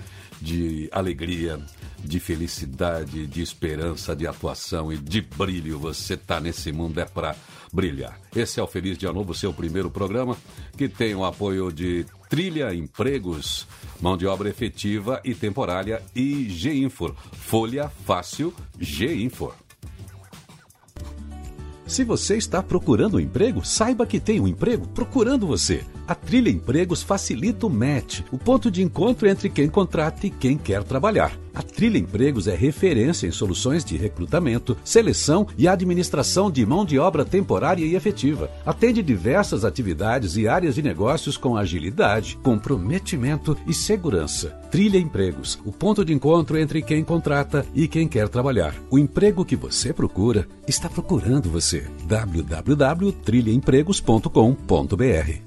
de alegria, de felicidade, de esperança, de atuação e de brilho. Você está nesse mundo é para brilhar. Esse é o Feliz Dia Novo, seu primeiro programa, que tem o apoio de Trilha Empregos, mão de obra efetiva e temporária e G-Infor. Folha Fácil G-Infor. Se você está procurando um emprego, saiba que tem um emprego procurando você. A Trilha Empregos facilita o match, o ponto de encontro entre quem contrata e quem quer trabalhar. A Trilha Empregos é referência em soluções de recrutamento, seleção e administração de mão de obra temporária e efetiva. Atende diversas atividades e áreas de negócios com agilidade, comprometimento e segurança. Trilha Empregos, o ponto de encontro entre quem contrata e quem quer trabalhar. O emprego que você procura está procurando você. www.trilhaempregos.com.br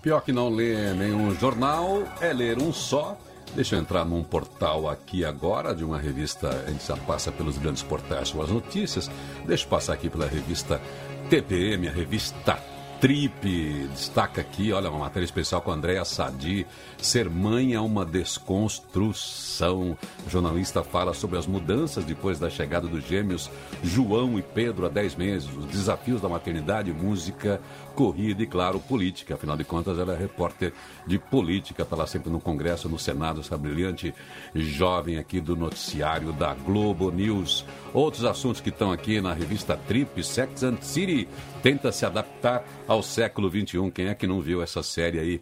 Pior que não ler nenhum jornal é ler um só. Deixa eu entrar num portal aqui agora, de uma revista, a gente já passa pelos grandes portais com as notícias. Deixa eu passar aqui pela revista TPM, a revista Trip destaca aqui, olha, uma matéria especial com Andréa Sadi. Ser mãe é uma desconstrução. O jornalista fala sobre as mudanças depois da chegada dos gêmeos João e Pedro há 10 meses, os desafios da maternidade, música, corrida e, claro, política. Afinal de contas, ela é repórter de política, está lá sempre no Congresso, no Senado, essa brilhante jovem aqui do noticiário da Globo News. Outros assuntos que estão aqui na revista Trip, Sex and City, tenta se adaptar ao século XXI. Quem é que não viu essa série aí?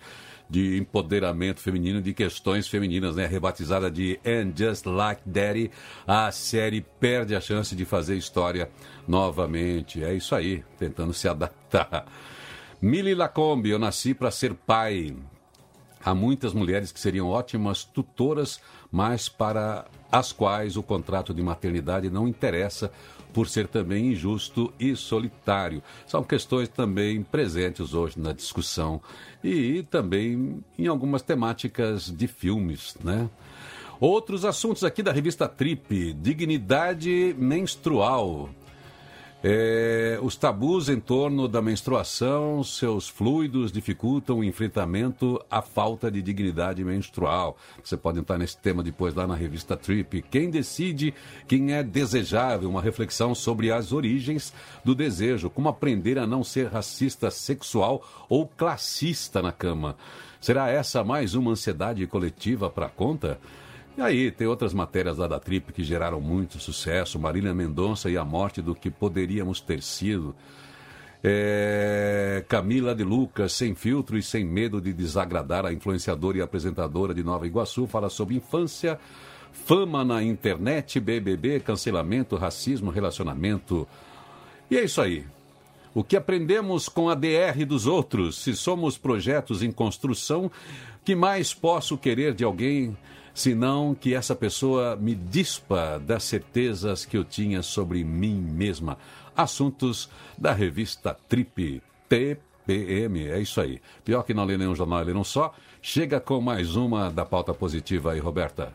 de empoderamento feminino, de questões femininas, né? Rebatizada de And Just Like Daddy, a série perde a chance de fazer história novamente. É isso aí, tentando se adaptar. Mili Lacombe, eu nasci para ser pai. Há muitas mulheres que seriam ótimas tutoras, mas para as quais o contrato de maternidade não interessa por ser também injusto e solitário. São questões também presentes hoje na discussão e também em algumas temáticas de filmes, né? Outros assuntos aqui da revista Trip: dignidade menstrual. É, os tabus em torno da menstruação, seus fluidos dificultam o enfrentamento à falta de dignidade menstrual. Você pode entrar nesse tema depois lá na revista Trip. Quem decide quem é desejável? Uma reflexão sobre as origens do desejo, como aprender a não ser racista sexual ou classista na cama. Será essa mais uma ansiedade coletiva para conta? E aí, tem outras matérias lá da Trip que geraram muito sucesso. Marília Mendonça e a morte do que poderíamos ter sido. É... Camila de Lucas, sem filtro e sem medo de desagradar a influenciadora e apresentadora de Nova Iguaçu, fala sobre infância, fama na internet, BBB, cancelamento, racismo, relacionamento. E é isso aí. O que aprendemos com a DR dos outros? Se somos projetos em construção, que mais posso querer de alguém senão que essa pessoa me dispa das certezas que eu tinha sobre mim mesma. Assuntos da revista Trip TPM. É isso aí. Pior que não lê nenhum jornal, lê não só. Chega com mais uma da pauta positiva aí, Roberta.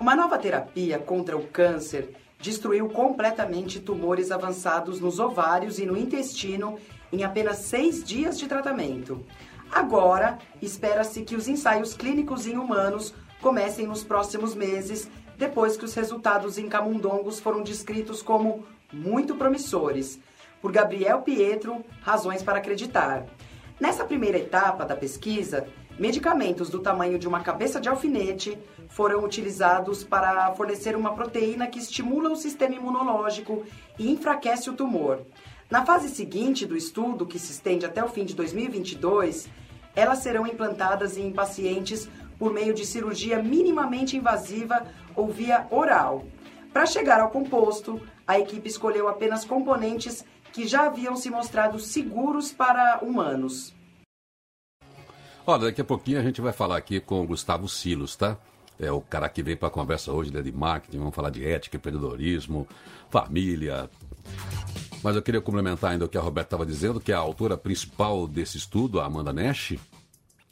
Uma nova terapia contra o câncer destruiu completamente tumores avançados nos ovários e no intestino em apenas seis dias de tratamento. Agora, espera-se que os ensaios clínicos em humanos comecem nos próximos meses, depois que os resultados em camundongos foram descritos como muito promissores. Por Gabriel Pietro, razões para acreditar. Nessa primeira etapa da pesquisa, medicamentos do tamanho de uma cabeça de alfinete foram utilizados para fornecer uma proteína que estimula o sistema imunológico e enfraquece o tumor. Na fase seguinte do estudo, que se estende até o fim de 2022, elas serão implantadas em pacientes por meio de cirurgia minimamente invasiva ou via oral. Para chegar ao composto, a equipe escolheu apenas componentes que já haviam se mostrado seguros para humanos. Olha, daqui a pouquinho a gente vai falar aqui com o Gustavo Silos, tá? É o cara que veio para a conversa hoje, é de marketing, vamos falar de ética, empreendedorismo, família. Mas eu queria complementar ainda o que a Roberta estava dizendo, que a autora principal desse estudo, a Amanda Nash,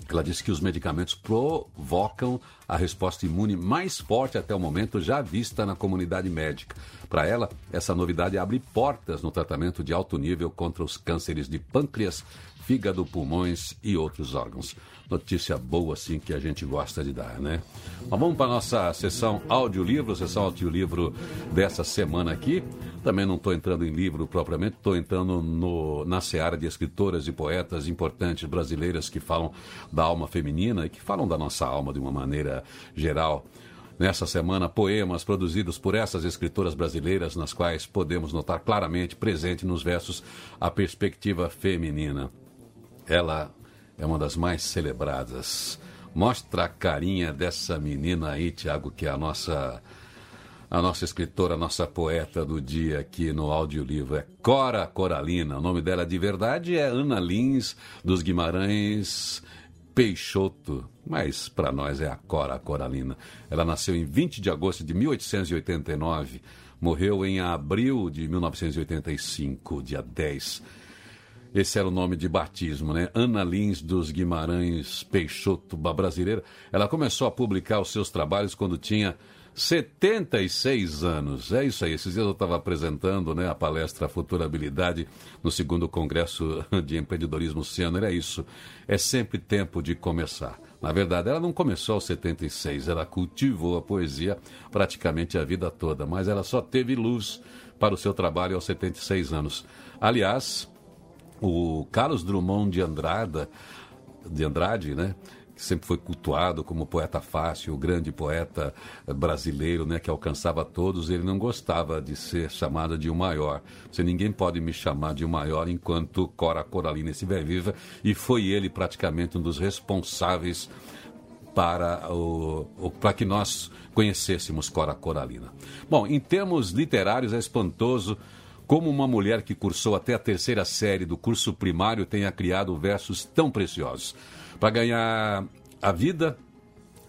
ela disse que os medicamentos provocam a resposta imune mais forte até o momento já vista na comunidade médica. Para ela, essa novidade abre portas no tratamento de alto nível contra os cânceres de pâncreas, fígado, pulmões e outros órgãos. Notícia boa, assim, que a gente gosta de dar, né? Mas vamos para a nossa sessão audiolivro, sessão audiolivro dessa semana aqui. Também não estou entrando em livro propriamente, estou entrando no, na seara de escritoras e poetas importantes brasileiras que falam da alma feminina e que falam da nossa alma de uma maneira geral. Nessa semana, poemas produzidos por essas escritoras brasileiras, nas quais podemos notar claramente presente nos versos a perspectiva feminina. Ela é uma das mais celebradas. Mostra a carinha dessa menina aí, Tiago, que é a nossa a nossa escritora, a nossa poeta do dia aqui no audiolivro. É Cora Coralina. O nome dela de verdade é Ana Lins dos Guimarães Peixoto, mas para nós é a Cora Coralina. Ela nasceu em 20 de agosto de 1889, morreu em abril de 1985, dia 10 esse era o nome de batismo, né? Ana Lins dos Guimarães Peixoto, brasileira. Ela começou a publicar os seus trabalhos quando tinha 76 anos. É isso aí. Esses dias eu estava apresentando né, a palestra Futurabilidade no segundo Congresso de Empreendedorismo Ciano. É isso. É sempre tempo de começar. Na verdade, ela não começou aos 76, ela cultivou a poesia praticamente a vida toda, mas ela só teve luz para o seu trabalho aos 76 anos. Aliás, o Carlos Drummond de Andrada, de Andrade, né? que sempre foi cultuado como poeta fácil, o grande poeta brasileiro, né, que alcançava todos, ele não gostava de ser chamado de o maior. Você ninguém pode me chamar de o maior enquanto Cora Coralina estiver viva, e foi ele praticamente um dos responsáveis para, o, o para que nós conhecêssemos Cora Coralina. Bom, em termos literários é espantoso como uma mulher que cursou até a terceira série do curso primário tenha criado versos tão preciosos. Para ganhar a vida,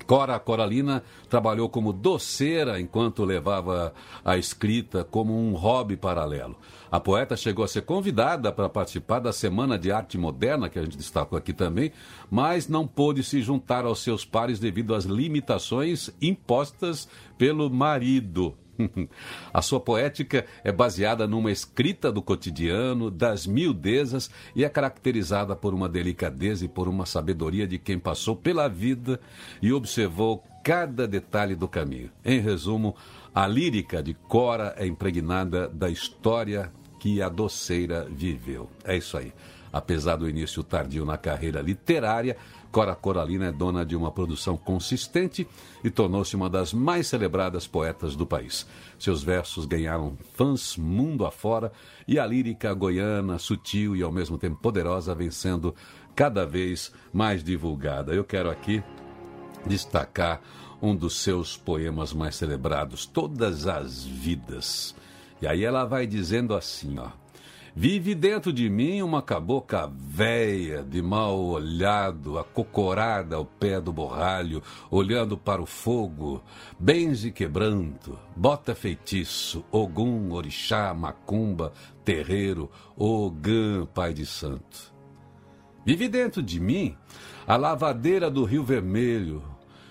Cora Coralina trabalhou como doceira enquanto levava a escrita como um hobby paralelo. A poeta chegou a ser convidada para participar da Semana de Arte Moderna, que a gente destacou aqui também, mas não pôde se juntar aos seus pares devido às limitações impostas pelo marido. A sua poética é baseada numa escrita do cotidiano, das miudezas e é caracterizada por uma delicadeza e por uma sabedoria de quem passou pela vida e observou cada detalhe do caminho. Em resumo, a lírica de Cora é impregnada da história que a doceira viveu. É isso aí. Apesar do início tardio na carreira literária, Cora Coralina é dona de uma produção consistente e tornou-se uma das mais celebradas poetas do país. Seus versos ganharam fãs mundo afora e a lírica goiana, sutil e ao mesmo tempo poderosa, vem sendo cada vez mais divulgada. Eu quero aqui destacar um dos seus poemas mais celebrados, Todas as Vidas. E aí ela vai dizendo assim, ó. Vive dentro de mim uma cabocla véia, de mal olhado, acocorada ao pé do borralho, olhando para o fogo, benze quebranto, bota feitiço, ogum, orixá, macumba, terreiro, ogã, pai de santo. Vive dentro de mim a lavadeira do Rio Vermelho,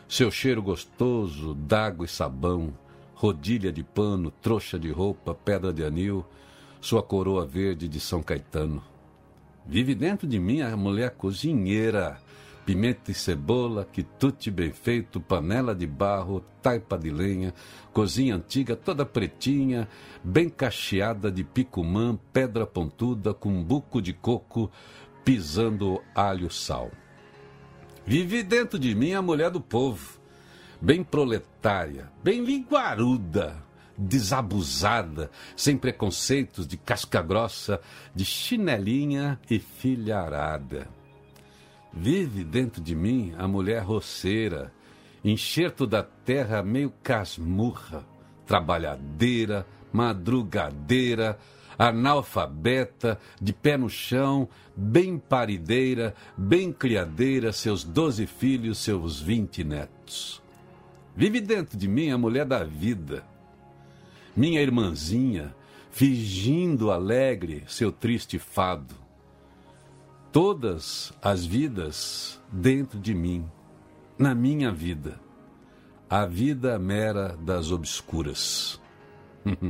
seu cheiro gostoso d'água e sabão, rodilha de pano, trouxa de roupa, pedra de anil, sua coroa verde de São Caetano. Vive dentro de mim a mulher cozinheira, pimenta e cebola, quitute bem feito, panela de barro, taipa de lenha, cozinha antiga toda pretinha, bem cacheada de picumã, pedra pontuda, com buco de coco, pisando alho sal. Vive dentro de mim a mulher do povo, bem proletária, bem linguaruda, desabusada, sem preconceitos, de casca grossa, de chinelinha e filharada. Vive dentro de mim a mulher roceira, enxerto da terra meio casmurra, trabalhadeira, madrugadeira, analfabeta, de pé no chão, bem parideira, bem criadeira, seus doze filhos, seus vinte netos. Vive dentro de mim a mulher da vida, minha irmãzinha, fingindo alegre seu triste fado. Todas as vidas dentro de mim, na minha vida, a vida mera das obscuras.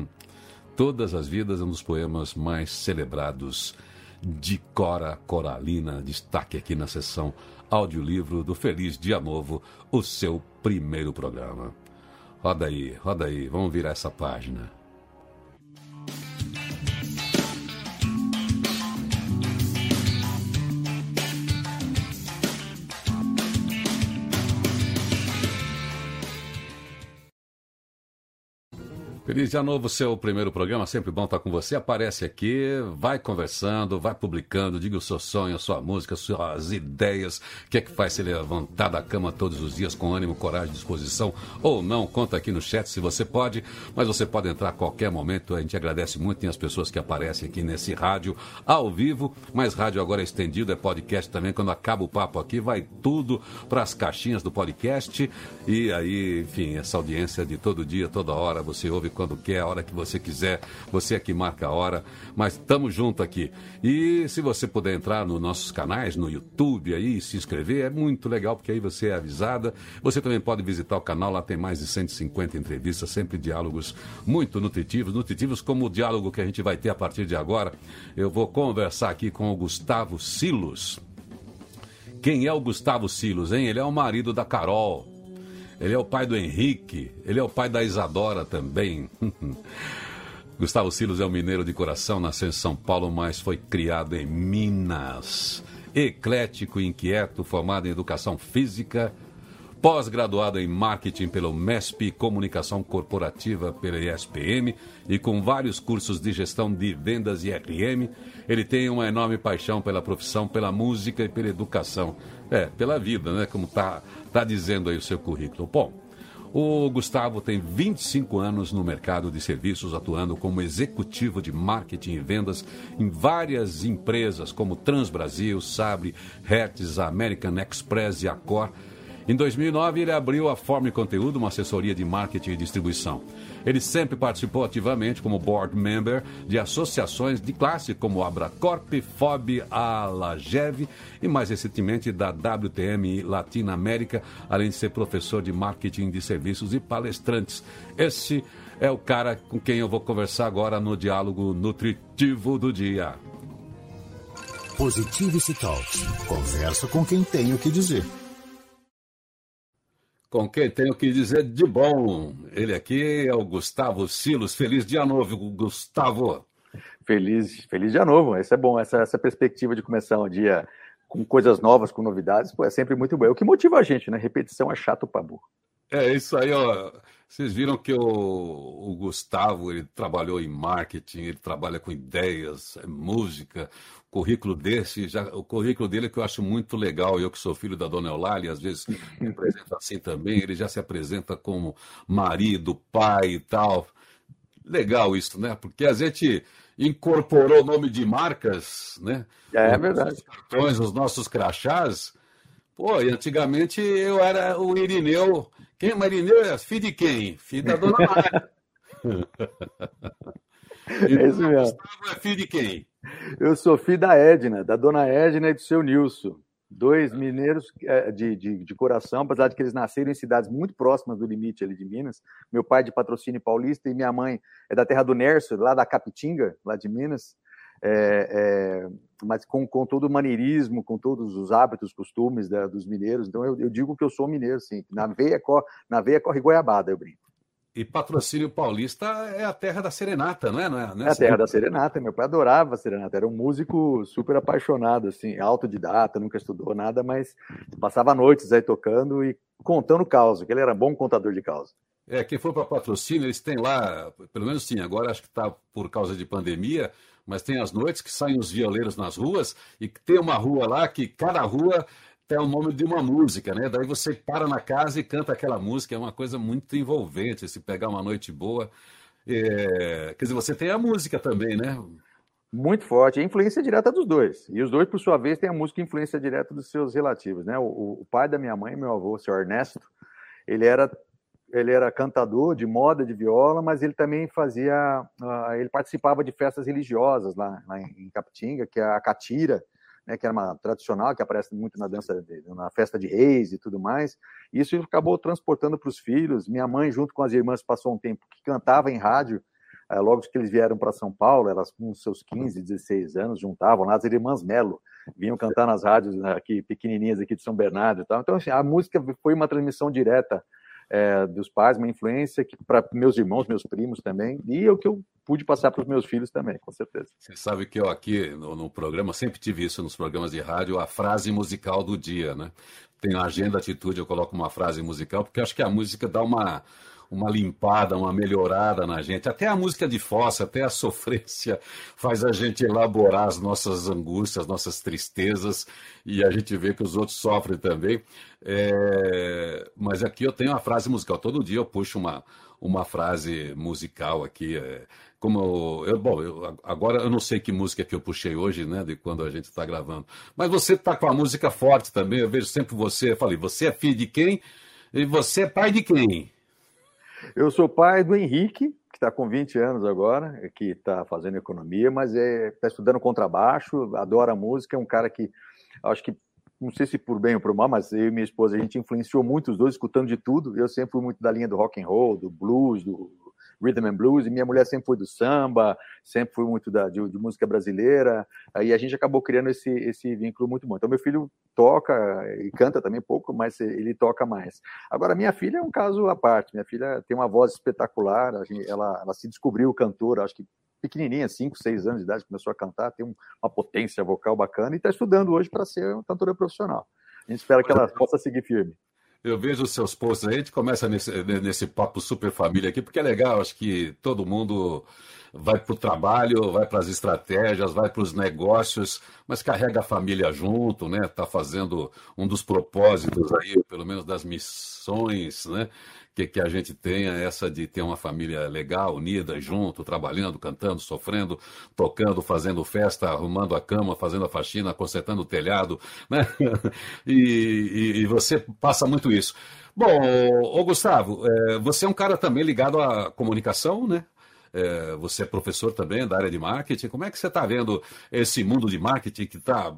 Todas as vidas é um dos poemas mais celebrados de Cora Coralina. Destaque aqui na sessão audiolivro do Feliz Dia Novo, o seu primeiro programa. Roda aí, roda aí, vamos virar essa página. Dia novo, seu primeiro programa, sempre bom estar com você. Aparece aqui, vai conversando, vai publicando, diga o seu sonho, a sua música, suas ideias, o que é que faz se levantar da cama todos os dias com ânimo, coragem, disposição ou não. Conta aqui no chat se você pode, mas você pode entrar a qualquer momento. A gente agradece muito, tem as pessoas que aparecem aqui nesse rádio ao vivo, mas rádio agora é estendido, é podcast também. Quando acaba o papo aqui, vai tudo para as caixinhas do podcast e aí, enfim, essa audiência de todo dia, toda hora, você ouve quando quer, a hora que você quiser. Você é que marca a hora, mas estamos junto aqui. E se você puder entrar nos nossos canais, no YouTube aí, se inscrever, é muito legal, porque aí você é avisada. Você também pode visitar o canal, lá tem mais de 150 entrevistas, sempre diálogos muito nutritivos, nutritivos como o diálogo que a gente vai ter a partir de agora. Eu vou conversar aqui com o Gustavo Silos. Quem é o Gustavo Silos, hein? Ele é o marido da Carol. Ele é o pai do Henrique. Ele é o pai da Isadora também. Gustavo Silos é um mineiro de coração, nasceu em São Paulo, mas foi criado em Minas. Eclético e inquieto, formado em educação física, pós-graduado em marketing pelo MESP, comunicação corporativa pela ESPM e com vários cursos de gestão de vendas e RM, ele tem uma enorme paixão pela profissão, pela música e pela educação. É, pela vida, né? Como tá, tá dizendo aí o seu currículo. Bom, o Gustavo tem 25 anos no mercado de serviços, atuando como executivo de marketing e vendas em várias empresas como Transbrasil, Sabre, Hertz, American Express e Accor em 2009, ele abriu a Forme Conteúdo, uma assessoria de marketing e distribuição. Ele sempre participou ativamente como board member de associações de classe como Abracorp, FOB, Alagev e mais recentemente da WTM Latina América, além de ser professor de marketing de serviços e palestrantes. Esse é o cara com quem eu vou conversar agora no diálogo nutritivo do dia. Positivity Talks. Conversa com quem tem o que dizer com quem tenho que dizer de bom. Ele aqui é o Gustavo Silos. Feliz dia novo, Gustavo. Feliz, feliz dia novo. Essa é bom, essa, essa perspectiva de começar um dia com coisas novas, com novidades, pô, é sempre muito bom. É o que motiva a gente, né? Repetição é chato pra burro. É isso aí, ó. Vocês viram que o, o, Gustavo ele trabalhou em marketing, ele trabalha com ideias, é música, currículo desse, já, o currículo dele é que eu acho muito legal, eu que sou filho da dona Eulália, às vezes me apresenta assim também, ele já se apresenta como marido, pai e tal. Legal isso, né? Porque a gente incorporou o nome de marcas, né? É, é verdade. Os cartões, os nossos crachás. Pô, e antigamente eu era o Irineu. Quem é o Irineu? É filho de quem? Filho da dona Mária. é isso mesmo. Gustavo é filho de quem? Eu sou filho da Edna, da dona Edna e do seu Nilson. Dois mineiros é, de, de, de, coração, apesar de que eles nasceram em cidades muito próximas do limite ali de Minas. Meu pai é de patrocínio paulista e minha mãe é da terra do Nerso, lá da Capitinga, lá de Minas. É, é, mas com, com todo o maneirismo, com todos os hábitos, costumes da, dos mineiros. Então eu, eu, digo que eu sou mineiro, sim. Na veia, cor, na veia corre goiabada, eu brinco. E patrocínio paulista é a terra da serenata, não é? Não é, não é, é a terra da serenata. Meu pai adorava a serenata. Era um músico super apaixonado, assim, autodidata, nunca estudou nada, mas passava noites aí tocando e contando causa, que ele era bom contador de causa. É, quem for para patrocínio, eles têm lá, pelo menos sim, agora acho que está por causa de pandemia, mas tem as noites que saem os violeiros nas ruas e tem uma rua lá que cada rua é o nome de uma música, né? Daí você para na casa e canta aquela música, é uma coisa muito envolvente, se pegar uma noite boa. É... Quer dizer, você tem a música também, né? Muito forte, a influência direta dos dois. E os dois, por sua vez, têm a música influência direta dos seus relativos, né? O, o pai da minha mãe, meu avô, o senhor Ernesto, ele era ele era cantador de moda de viola, mas ele também fazia, uh, ele participava de festas religiosas lá, lá em Capitinga, que é a catira, né, que era uma tradicional, que aparece muito na dança, na festa de reis e tudo mais. Isso acabou transportando para os filhos. Minha mãe, junto com as irmãs, passou um tempo que cantava em rádio. Eh, logo que eles vieram para São Paulo, elas com seus 15, 16 anos, juntavam lá as irmãs Melo, vinham cantar nas rádios né, aqui pequenininhas aqui de São Bernardo e tal. Então, assim, a música foi uma transmissão direta é, dos pais, uma influência para meus irmãos, meus primos também, e é o que eu pude passar para os meus filhos também, com certeza. Você sabe que eu aqui no, no, programa, sempre tive isso nos programas de rádio, a frase musical do dia, né? Tem a agenda atitude, eu coloco uma frase musical, porque acho que a música dá uma uma limpada, uma melhorada na gente. Até a música de fossa, até a sofrência faz a gente elaborar as nossas angústias, nossas tristezas, e a gente vê que os outros sofrem também. É... Mas aqui eu tenho uma frase musical. Todo dia eu puxo uma, uma frase musical aqui. É... Como eu, bom, eu, agora eu não sei que música que eu puxei hoje, né, de quando a gente está gravando. Mas você está com a música forte também. Eu vejo sempre você. Eu falei, você é filho de quem? E você é pai de quem? Eu sou pai do Henrique, que está com 20 anos agora, que está fazendo economia, mas está é, tá estudando contrabaixo, adora música, é um cara que acho que não sei se por bem ou por mal, mas eu e minha esposa a gente influenciou muito os dois, escutando de tudo. Eu sempre fui muito da linha do rock and roll, do blues, do rhythm and blues, e minha mulher sempre foi do samba, sempre foi muito da, de, de, música brasileira, aí a gente acabou criando esse, esse vínculo muito bom. Então, meu filho toca e canta também pouco, mas ele toca mais. Agora, minha filha é um caso à parte, minha filha tem uma voz espetacular, ela, ela se descobriu cantora, acho que pequenininha, 5, 6 anos de idade, começou a cantar, tem uma potência vocal bacana e está estudando hoje para ser uma cantora profissional. A gente espera que ela possa seguir firme. Eu vejo os seus posts aí, a gente começa nesse, nesse papo super família aqui, porque é legal, acho que todo mundo vai para o trabalho, vai para as estratégias, vai para os negócios, mas carrega a família junto, né? Está fazendo um dos propósitos aí, pelo menos das missões, né? Que, que a gente tenha essa de ter uma família legal, unida, junto, trabalhando, cantando, sofrendo, tocando, fazendo festa, arrumando a cama, fazendo a faxina, consertando o telhado, né? E, e, e você passa muito isso. Bom, ô Gustavo, é, você é um cara também ligado à comunicação, né? É, você é professor também da área de marketing. Como é que você está vendo esse mundo de marketing que está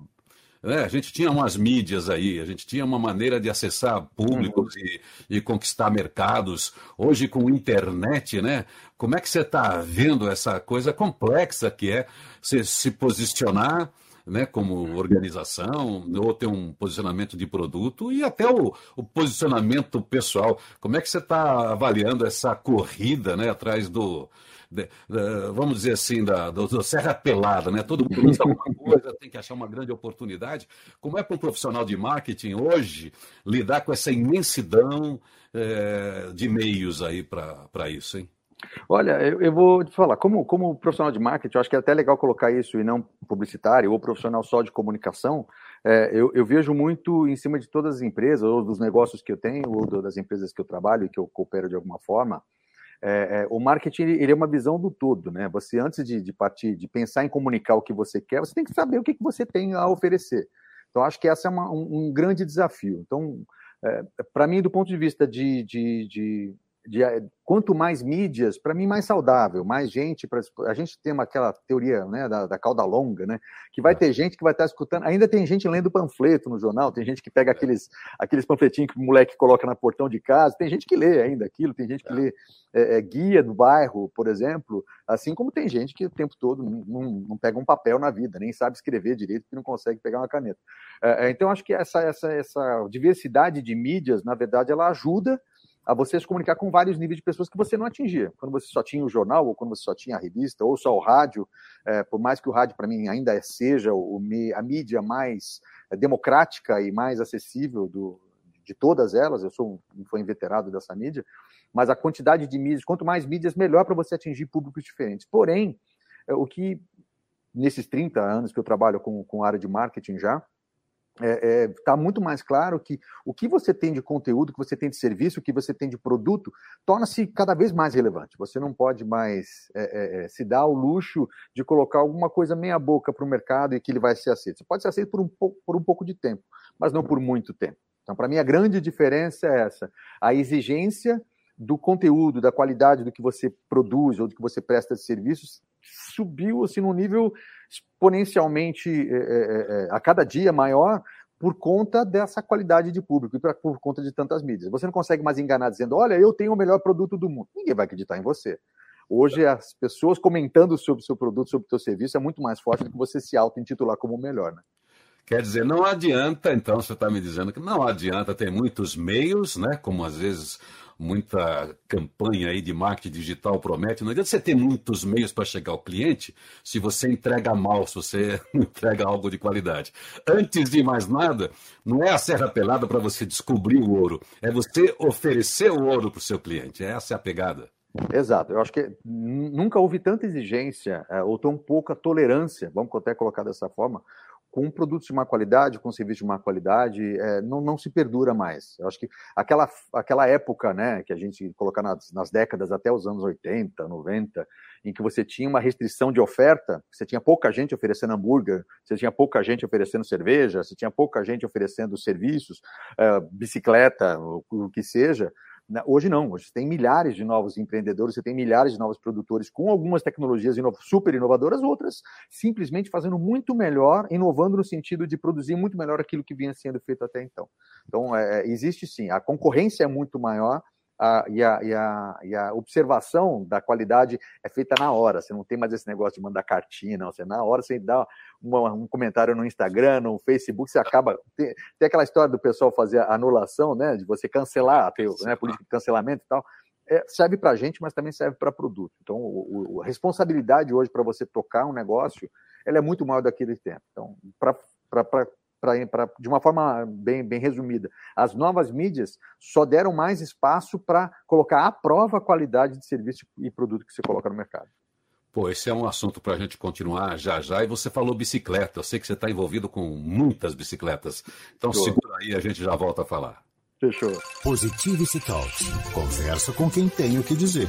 né? A gente tinha umas mídias aí, a gente tinha uma maneira de acessar públicos uhum. e, e, conquistar mercados. Hoje, com internet, né? Como é que você está vendo essa coisa complexa que é se, se posicionar né, como organização, ou ter um posicionamento de produto e até o, o posicionamento pessoal. Como é que você está avaliando essa corrida né, atrás do, de, de, vamos dizer assim, da, do, do Serra Pelada, né? Todo mundo usa alguma coisa, tem que achar uma grande oportunidade. Como é para um profissional de marketing hoje lidar com essa imensidão é, de meios aí para isso, hein? Olha, eu, eu, vou te falar, como, como profissional de marketing, eu acho que é até legal colocar isso e não publicitário ou profissional só de comunicação. É, eu, eu, vejo muito em cima de todas as empresas, ou dos negócios que eu tenho, ou das empresas que eu trabalho e que eu coopero de alguma forma, é, é, o marketing ele é uma visão do todo, né? Você antes de, de, partir, de pensar em comunicar o que você quer, você tem que saber o que, que você tem a oferecer. Então acho que esse é uma, um, um, grande desafio. Então, é, para mim, do ponto de vista de, de, de de, eh, quanto mais mídias, para mim, mais saudável, mais gente. Pra, a gente tem uma, aquela teoria né, da, da, cauda longa, né? Que vai ter gente que vai estar escutando. Ainda tem gente lendo panfleto no jornal, tem gente que pega aqueles, aqueles panfletinhos que o moleque coloca na portão de casa, tem gente que lê ainda aquilo, tem gente que é. lê é, é, guia do bairro, por exemplo, assim como tem gente que o tempo todo não, não, não pega um papel na vida, nem sabe escrever direito, que não consegue pegar uma caneta. É, é, então, acho que essa, essa, essa diversidade de mídias, na verdade, ela ajuda a você se comunicar com vários níveis de pessoas que você não atingia. Quando você só tinha o jornal, ou quando você só tinha a revista, ou só o rádio, é, por mais que o rádio, para mim, ainda seja o, a mídia mais é, democrática e mais acessível do, de todas elas, eu sou um, fã inveterado dessa mídia, mas a quantidade de mídias, quanto mais mídias, melhor para você atingir públicos diferentes. Porém, é, o que, nesses 30 anos que eu trabalho com, com área de marketing já, está é, é, tá muito mais claro que o que você tem de conteúdo, o que você tem de serviço, o que você tem de produto, torna-se cada vez mais relevante. Você não pode mais é, é, é se dar o luxo de colocar alguma coisa meia boca para o mercado e que ele vai ser aceito. Você pode ser aceito por um, pouco, por um pouco de tempo, mas não por muito tempo. Então, para mim, a grande diferença é essa: a exigência do conteúdo, da qualidade do que você produz ou do que você presta de serviços subiu assim num nível exponencialmente é, é, a cada dia maior por conta dessa qualidade de público e por conta de tantas mídias. Você não consegue mais enganar dizendo, olha, eu tenho o melhor produto do mundo. Ninguém vai acreditar em você. Hoje, as pessoas comentando sobre o seu produto, sobre o seu serviço, é muito mais forte do que você se auto-intitular como o melhor, né? Quer dizer, não adianta, então, você está me dizendo que não adianta ter muitos meios, né? Como às vezes muita campanha aí de marketing digital promete. Não adianta você ter muitos meios para chegar ao cliente se você entrega mal, se você não entrega algo de qualidade. Antes de mais nada, não é a serra pelada para você descobrir o ouro, é você oferecer o ouro para o seu cliente. Essa é a pegada. Exato, eu acho que nunca houve tanta exigência é, ou tão pouca tolerância, vamos até colocar dessa forma, com produtos de má qualidade, com serviços de má qualidade, é, não, não se perdura mais. Eu acho que aquela, aquela época, né, que a gente colocar nas, nas décadas até os anos 80, 90, em que você tinha uma restrição de oferta, você tinha pouca gente oferecendo hambúrguer, você tinha pouca gente oferecendo cerveja, você tinha pouca gente oferecendo serviços, é, bicicleta, o, o que seja, hoje não, hoje tem milhares de novos empreendedores, você tem milhares de novos produtores com algumas tecnologias super inovadoras, outras simplesmente fazendo muito melhor, inovando no sentido de produzir muito melhor aquilo que vinha sendo feito até então. Então, é, é existe sim, a concorrência é muito maior, a, e, a, e, a, e, a, observação da qualidade é feita na hora. Você não tem mais esse negócio de mandar cartinha, não. Você, na hora você dá uma, um comentário no Instagram, no Facebook, você acaba. Tem, tem, aquela história do pessoal fazer a anulação, né? De você cancelar, ter, né, política de cancelamento e tal. É, serve para a gente, mas também serve para produto. Então, o, o, a responsabilidade hoje para você tocar um negócio, ela é muito maior daquele tempo. Então, para pra, pra, de uma forma bem, bem resumida, as novas mídias só deram mais espaço para colocar à prova a qualidade de serviço e produto que você coloca no mercado. Pô, esse é um assunto para a gente continuar já já. E você falou bicicleta. Eu sei que você está envolvido com muitas bicicletas. Então Show. segura aí, a gente já volta a falar. Fechou. Positivity Talks. Conversa com quem tem o que dizer.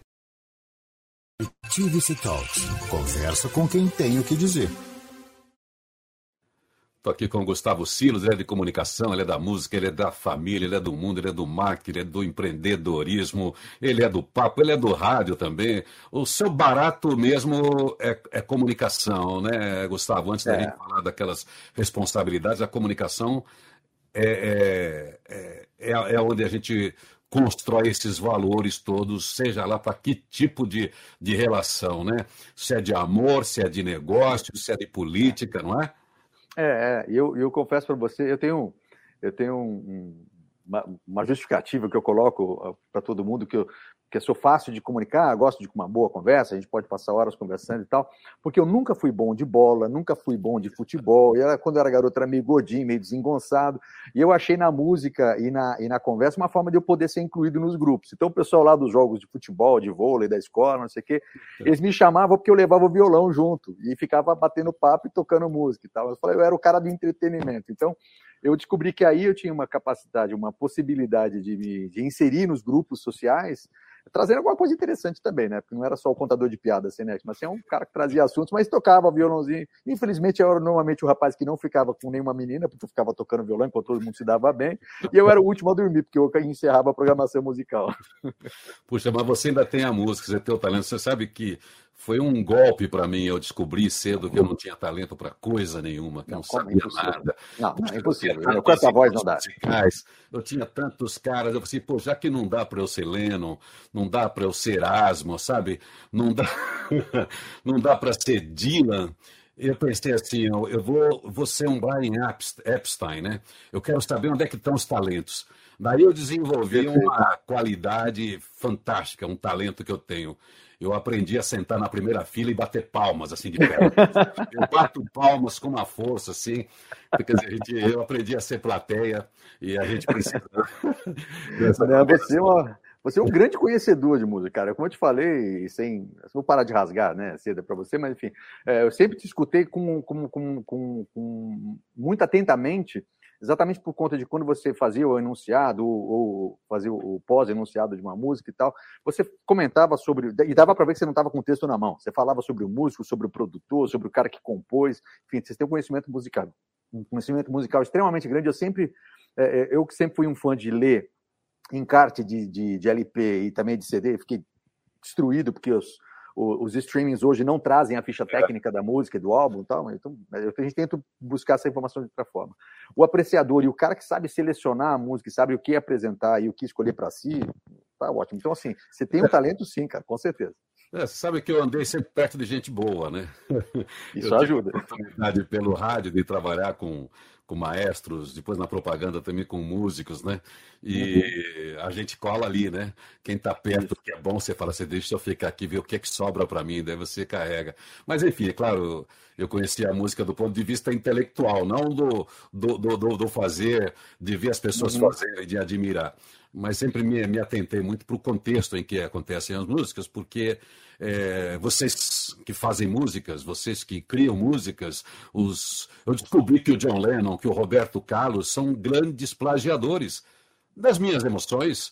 Activity Talks. Conversa com quem tem o que dizer. Estou aqui com o Gustavo Silos, ele é de comunicação, ele é da música, ele é da família, ele é do mundo, ele é do marketing, ele é do empreendedorismo, ele é do papo, ele é do rádio também. O seu barato mesmo é, é comunicação, né, Gustavo? Antes é. da gente falar daquelas responsabilidades, a comunicação é, é, é, é onde a gente constrói esses valores todos, seja lá para que tipo de, de relação, né? Se é de amor, se é de negócio, se é de política, não é? É, é eu, eu confesso para você, eu tenho, eu tenho um, uma, uma, justificativa que eu coloco ah, para todo mundo, que eu, porque sou fácil de comunicar, gosto de uma boa conversa, a gente pode passar horas conversando e tal, porque eu nunca fui bom de bola, nunca fui bom de futebol, e era, quando eu era garoto era meio gordinho, meio desengonçado, e eu achei na música e na, e na conversa uma forma de eu poder ser incluído nos grupos. Então o pessoal lá dos jogos de futebol, de vôlei, da escola, não sei o quê, eles me chamavam porque eu levava o violão junto, e ficava batendo papo e tocando música e tal. Eu falei, eu era o cara do entretenimento. Então, eu descobri que aí eu tinha uma capacidade, uma possibilidade de me de inserir nos grupos sociais trazendo alguma coisa interessante também, né? Porque não era só o contador de piadas, assim, né? Mas é um cara que trazia assuntos, mas tocava violãozinho. Infelizmente, eu era normalmente o rapaz que não ficava com nenhuma menina, porque eu ficava tocando violão enquanto todo mundo se dava bem. E eu era o último a dormir, porque eu encerrava a programação musical. Puxa, mas você ainda tem a música, você tem o talento. Você sabe que foi um golpe para mim. Eu descobri cedo que eu não tinha talento para coisa nenhuma, que não, não sabia nada. Não, não, é impossível. Eu, com essa voz não dá. Musicais. Eu tinha tantos caras. Eu falei, pô, já que não dá para eu ser Lennon, não dá para eu ser Asmo, sabe? Não dá, não dá para ser Dylan. Eu pensei assim, eu vou, vou ser um Brian Epstein, né? Eu quero saber onde é que estão os talentos. Daí eu desenvolvi uma qualidade fantástica, um talento que eu tenho eu aprendi a sentar na primeira fila e bater palmas, assim, de pé. eu bato palmas com uma força, assim. Quer dizer, gente, eu aprendi a ser plateia e a gente precisa. você, é uma, você é um grande conhecedor de música, cara. Como eu te falei, sem. Vou parar de rasgar, né? Cedo para você, mas enfim. É, eu sempre te escutei com, com, com, com, com muito atentamente exatamente por conta de quando você fazia o enunciado ou, fazia o pós-enunciado de uma música e tal, você comentava sobre, e dava para ver que você não estava com o texto na mão, você falava sobre o músico, sobre o produtor, sobre o cara que compôs, enfim, você tem um conhecimento musical, um conhecimento musical extremamente grande, eu sempre, é, é eu que sempre fui um fã de ler encarte de, de, de LP e também de CD, fiquei destruído porque os os streamings hoje não trazem a ficha é. técnica da música e do álbum, tal, então a gente tenta buscar essa informação de outra forma. O apreciador e o cara que sabe selecionar a música, sabe o que apresentar e o que escolher para si, tá ótimo. Então assim, você tem um talento sim, cara, com certeza. É, você sabe que eu andei sempre perto de gente boa, né? Isso eu ajuda. Tive a oportunidade pelo rádio de trabalhar com com maestros, depois na propaganda também com músicos, né? E uhum. a gente cola ali, né? Quem tá perto, que é bom, você fala assim, deixa eu ficar aqui, ver o que é que sobra para mim, daí você carrega. Mas enfim, é claro, eu conheci a música do ponto de vista intelectual, não do, do, do, do fazer, de ver as pessoas uhum. fazerem, de admirar. Mas sempre me, me atentei muito para o contexto em que acontecem as músicas, porque é, vocês que fazem músicas, vocês que criam músicas, os, eu descobri que o John Lennon, que o Roberto Carlos são grandes plagiadores das minhas emoções.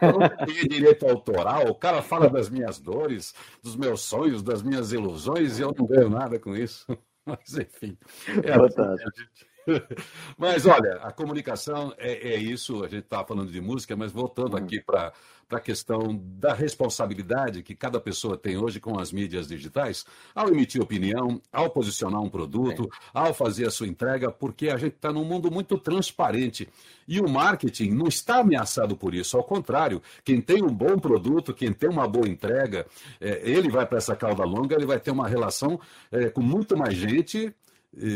Eu não tenho direito autoral, o cara fala das minhas dores, dos meus sonhos, das minhas ilusões, e eu não ganho nada com isso. Mas, enfim. É assim, mas olha, a comunicação é, é isso. A gente estava falando de música, mas voltando uhum. aqui para a questão da responsabilidade que cada pessoa tem hoje com as mídias digitais, ao emitir opinião, ao posicionar um produto, é. ao fazer a sua entrega, porque a gente está num mundo muito transparente. E o marketing não está ameaçado por isso, ao contrário, quem tem um bom produto, quem tem uma boa entrega, é, ele vai para essa cauda longa, ele vai ter uma relação é, com muito mais gente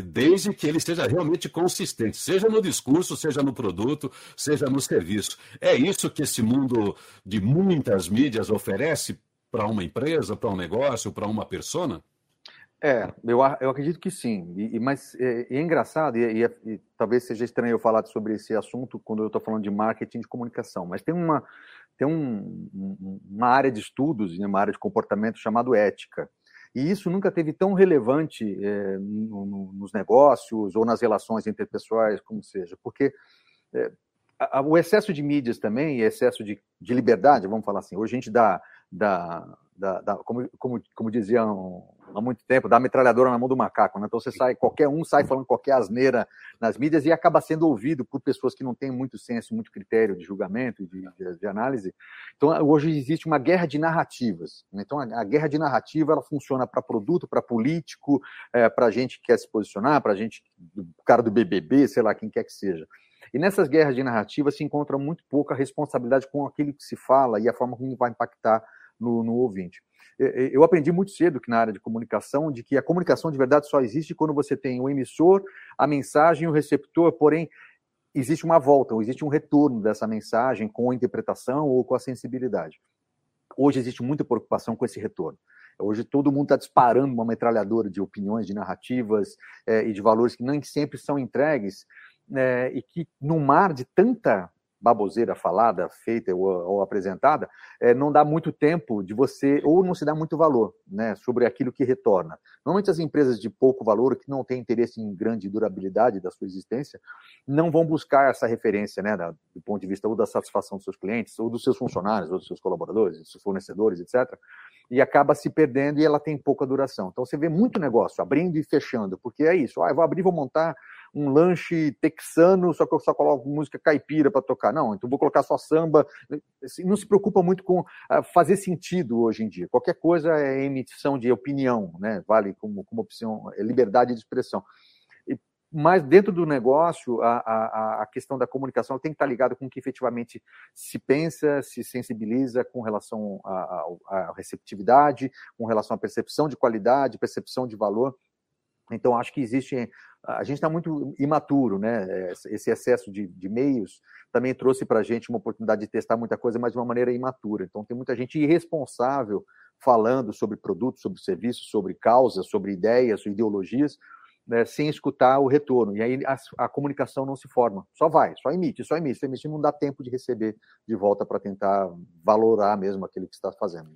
desde que ele esteja realmente consistente, seja no discurso, seja no produto, seja no serviço. É isso que esse mundo de muitas mídias oferece para uma empresa, para um negócio, para uma persona? É, eu, eu acredito que sim. E, mas é, é engraçado, e, e, e, talvez seja estranho eu falar sobre esse assunto quando eu estou falando de marketing de comunicação, mas tem uma, tem um, uma área de estudos, uma área de comportamento chamado ética. E isso nunca teve tão relevante é, no, no, nos negócios ou nas relações interpessoais, como seja, porque é, a, o excesso de mídias também, excesso de, de liberdade, vamos falar assim, hoje a gente dá, dá da, da, como, como, como diziam há muito tempo, da metralhadora na mão do macaco. Né? Então você sai, qualquer um sai falando qualquer asneira nas mídias e acaba sendo ouvido por pessoas que não têm muito senso, muito critério de julgamento de, de, de, análise. Então hoje existe uma guerra de narrativas. Né? Então a, a, guerra de narrativa ela funciona para produto, para político, é, para gente que quer se posicionar, para gente, o cara do BBB, sei lá, quem quer que seja. E nessas guerras de narrativa se encontra muito pouca responsabilidade com aquilo que se fala e a forma como vai impactar no, no ouvinte. Eu aprendi muito cedo que na área de comunicação, de que a comunicação de verdade só existe quando você tem o emissor, a mensagem e o receptor, porém existe uma volta, existe um retorno dessa mensagem com a interpretação ou com a sensibilidade. Hoje existe muita preocupação com esse retorno. Hoje todo mundo está disparando uma metralhadora de opiniões, de narrativas é, e de valores que nem sempre são entregues é, e que no mar de tanta baboseira falada, feita ou, ou apresentada, é, não dá muito tempo de você, ou não se dá muito valor né, sobre aquilo que retorna. Normalmente as empresas de pouco valor, que não têm interesse em grande durabilidade da sua existência, não vão buscar essa referência né, da, do ponto de vista ou da satisfação dos seus clientes, ou dos seus funcionários, ou dos seus colaboradores, dos seus fornecedores, etc., e acaba se perdendo e ela tem pouca duração. Então você vê muito negócio abrindo e fechando, porque é isso, ah, eu vou abrir, vou montar um lanche texano, só que eu só coloco música caipira para tocar. Não, então vou colocar só samba. Assim, não se preocupa muito com ah, fazer sentido hoje em dia. Qualquer coisa é emissão de opinião, né? Vale como, como opção, é liberdade de expressão. Mas dentro do negócio, a, a, a questão da comunicação tem que estar ligada com o que efetivamente se pensa, se sensibiliza com relação à receptividade, com relação à percepção de qualidade, percepção de valor. Então, acho que existe. A gente está muito imaturo, né? Esse excesso de, de meios também trouxe para a gente uma oportunidade de testar muita coisa, mas de uma maneira imatura. Então, tem muita gente irresponsável falando sobre produtos, sobre serviços, sobre causas, sobre ideias, sobre ideologias, né, sem escutar o retorno. E aí a, a, comunicação não se forma. Só vai, só emite, só emite. Só emite não dá tempo de receber de volta para tentar valorar mesmo aquilo que está fazendo.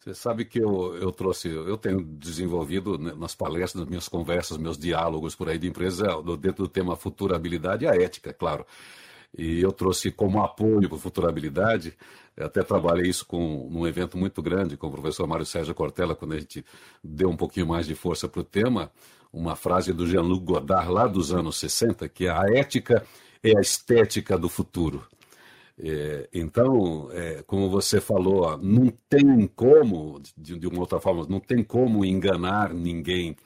Você sabe que eu, eu trouxe, eu tenho desenvolvido né, nas palestras, nas minhas conversas, meus diálogos por aí de empresa, dentro do tema futurabilidade a ética, claro. E eu trouxe como apoio para futurabilidade, até trabalhei isso com num evento muito grande com o professor Mário Sérgio Cortella, quando a gente deu um pouquinho mais de força para o tema, uma frase do Jean-Luc Godard, lá dos anos 60, que é a ética é a estética do futuro. É, então, é, como você falou, não tem como, de, de, uma outra forma, não tem como enganar ninguém.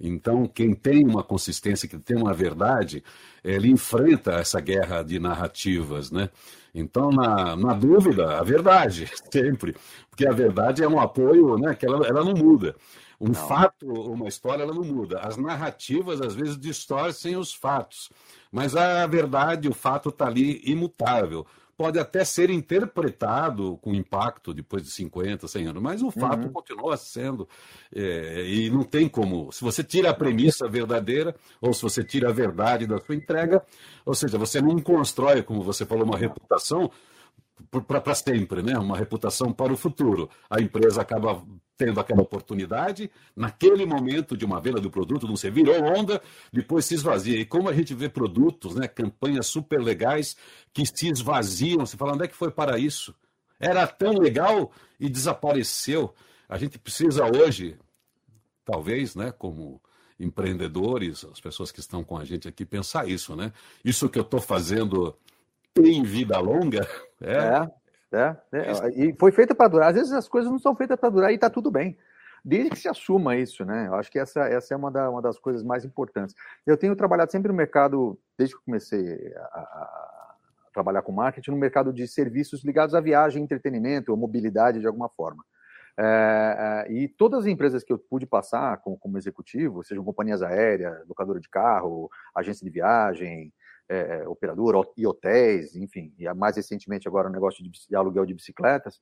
Então, quem tem uma consistência, que tem uma verdade, ele enfrenta essa guerra de narrativas, né? Então, na, na dúvida, a verdade, sempre. Porque a verdade é um apoio, né? Que ela, ela não muda. Um não. fato, uma história, ela não muda. As narrativas, às vezes, distorcem os fatos. Mas a verdade, o fato está ali imutável. Pode até ser interpretado com impacto depois de 50, 100 anos, mas o fato uhum. continua sendo. É, e não tem como. Se você tira a premissa verdadeira, ou se você tira a verdade da sua entrega, ou seja, você não constrói, como você falou, uma reputação para sempre, né? uma reputação para o futuro. A empresa acaba tendo aquela oportunidade, naquele momento de uma venda do produto, não sei, virou onda, depois se esvazia. E como a gente vê produtos, né, campanhas super legais que se esvaziam, você fala, onde é que foi para isso? Era tão legal e desapareceu. A gente precisa hoje, talvez, né, como empreendedores, as pessoas que estão com a gente aqui, pensar isso, né? Isso que eu estou fazendo tem vida longa? É. é, é, é. E foi feita para durar. Às vezes as coisas não são feitas para durar e está tudo bem. Desde que se assuma isso, né? Eu acho que essa, essa é uma, da, uma das coisas mais importantes. Eu tenho trabalhado sempre no mercado, desde que eu comecei a, a trabalhar com marketing, no mercado de serviços ligados à viagem, entretenimento ou mobilidade de alguma forma. É, é, e todas as empresas que eu pude passar como, como executivo, sejam companhias aéreas, locadora de carro, agência de viagem, é, é, operadora e hotéis, enfim, e mais recentemente agora o negócio de, de aluguel de bicicletas,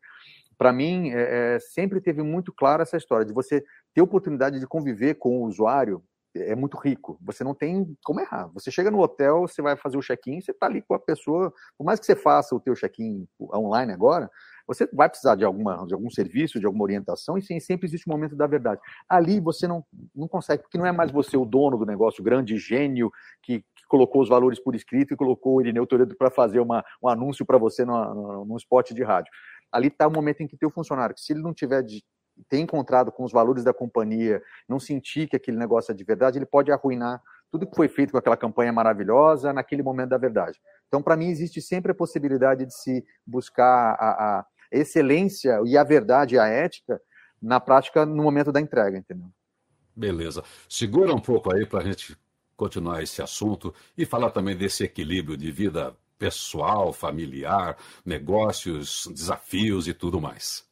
para mim é, é, sempre teve muito clara essa história de você ter oportunidade de conviver com o usuário é muito rico. Você não tem como errar. Você chega no hotel, você vai fazer o check-in, você está ali com a pessoa. Por mais que você faça o teu check-in online agora, você vai precisar de, alguma, de algum serviço, de alguma orientação, e sempre existe um momento da verdade. Ali você não, não consegue, porque não é mais você o dono do negócio, o grande gênio que, que colocou os valores por escrito e colocou o Irineu Toledo para fazer uma, um anúncio para você num spot de rádio. Ali está o momento em que teu funcionário, que se ele não tiver de, ter encontrado com os valores da companhia, não sentir que aquele negócio é de verdade, ele pode arruinar tudo que foi feito com aquela campanha maravilhosa naquele momento da verdade. Então, para mim, existe sempre a possibilidade de se buscar a, a excelência e a verdade e a ética na prática no momento da entrega, entendeu? Beleza. Segura um pouco aí para a gente continuar esse assunto e falar também desse equilíbrio de vida pessoal, familiar, negócios, desafios e tudo mais.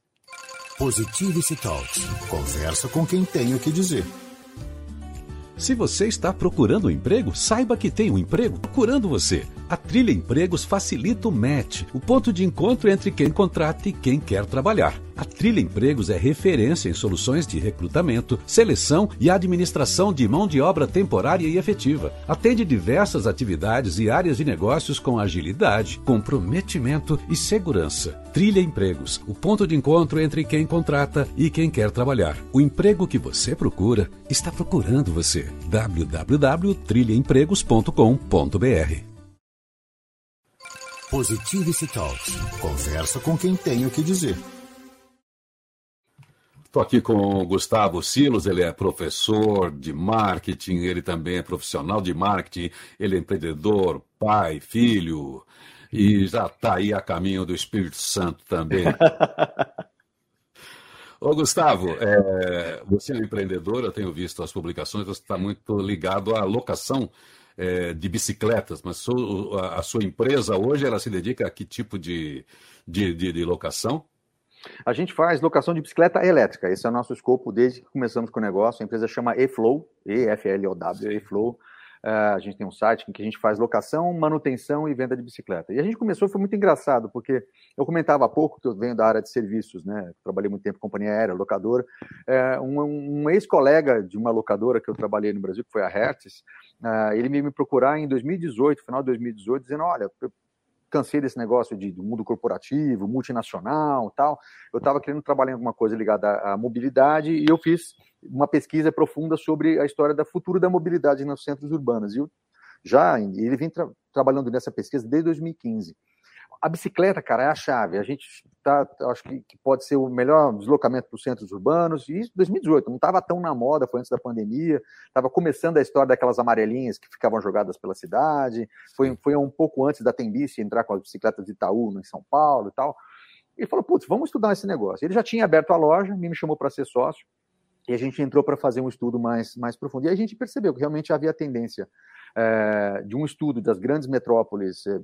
Positivity Talks. Conversa com quem tem o que dizer. Se você está procurando um emprego, saiba que tem um emprego procurando você. A Trilha Empregos facilita o match, o ponto de encontro entre quem contrata e quem quer trabalhar. A Trilha Empregos é referência em soluções de recrutamento, seleção e administração de mão de obra temporária e efetiva. Atende diversas atividades e áreas de negócios com agilidade, comprometimento e segurança. Trilha Empregos, o ponto de encontro entre quem contrata e quem quer trabalhar. O emprego que você procura está procurando você. www.trilhaempregos.com.br Positivity Talks. Conversa com quem tem o que dizer. Estou aqui com o Gustavo Silos, ele é professor de marketing, ele também é profissional de marketing, ele é empreendedor, pai, filho, e já está aí a caminho do Espírito Santo também. Ô Gustavo, é, você é um empreendedor, eu tenho visto as publicações, você está muito ligado à locação é, de bicicletas, mas a, sua empresa hoje ela se dedica a que tipo de, de, de, de locação? A gente faz locação de bicicleta elétrica. Esse é o nosso escopo desde que começamos com o negócio. A empresa chama eFlow, E-F-L-O-W, eFlow. A gente tem um site em que a gente faz locação, manutenção e venda de bicicleta. E a gente começou, foi muito engraçado, porque eu comentava há pouco que eu venho da área de serviços, né? Trabalhei muito tempo em companhia aérea, locadora. Uh, um, um ex-colega de uma locadora que eu trabalhei no Brasil, que foi a Hertz, uh, ele me, me procurar em 2018, final de 2018, dizendo: Olha, cansei desse negócio de, do mundo corporativo, multinacional tal. Eu estava querendo trabalhar em alguma coisa ligada à, à, mobilidade e eu fiz uma pesquisa profunda sobre a história da futuro da mobilidade nos centros urbanos. E eu já ele vem tra trabalhando nessa pesquisa desde 2015 a bicicleta, cara, é a chave. A gente tá, acho que, que pode ser o melhor deslocamento para os centros urbanos. E isso 2018, não estava tão na moda, foi antes da pandemia. Estava começando a história daquelas amarelinhas que ficavam jogadas pela cidade. Foi, foi um pouco antes da Tembice entrar com as bicicletas de Itaú em São Paulo e tal. Ele falou, putz, vamos estudar esse negócio. Ele já tinha aberto a loja, me chamou para ser sócio. E a gente entrou para fazer um estudo mais, mais profundo. E a gente percebeu que realmente havia tendência é, de um estudo das grandes metrópoles é,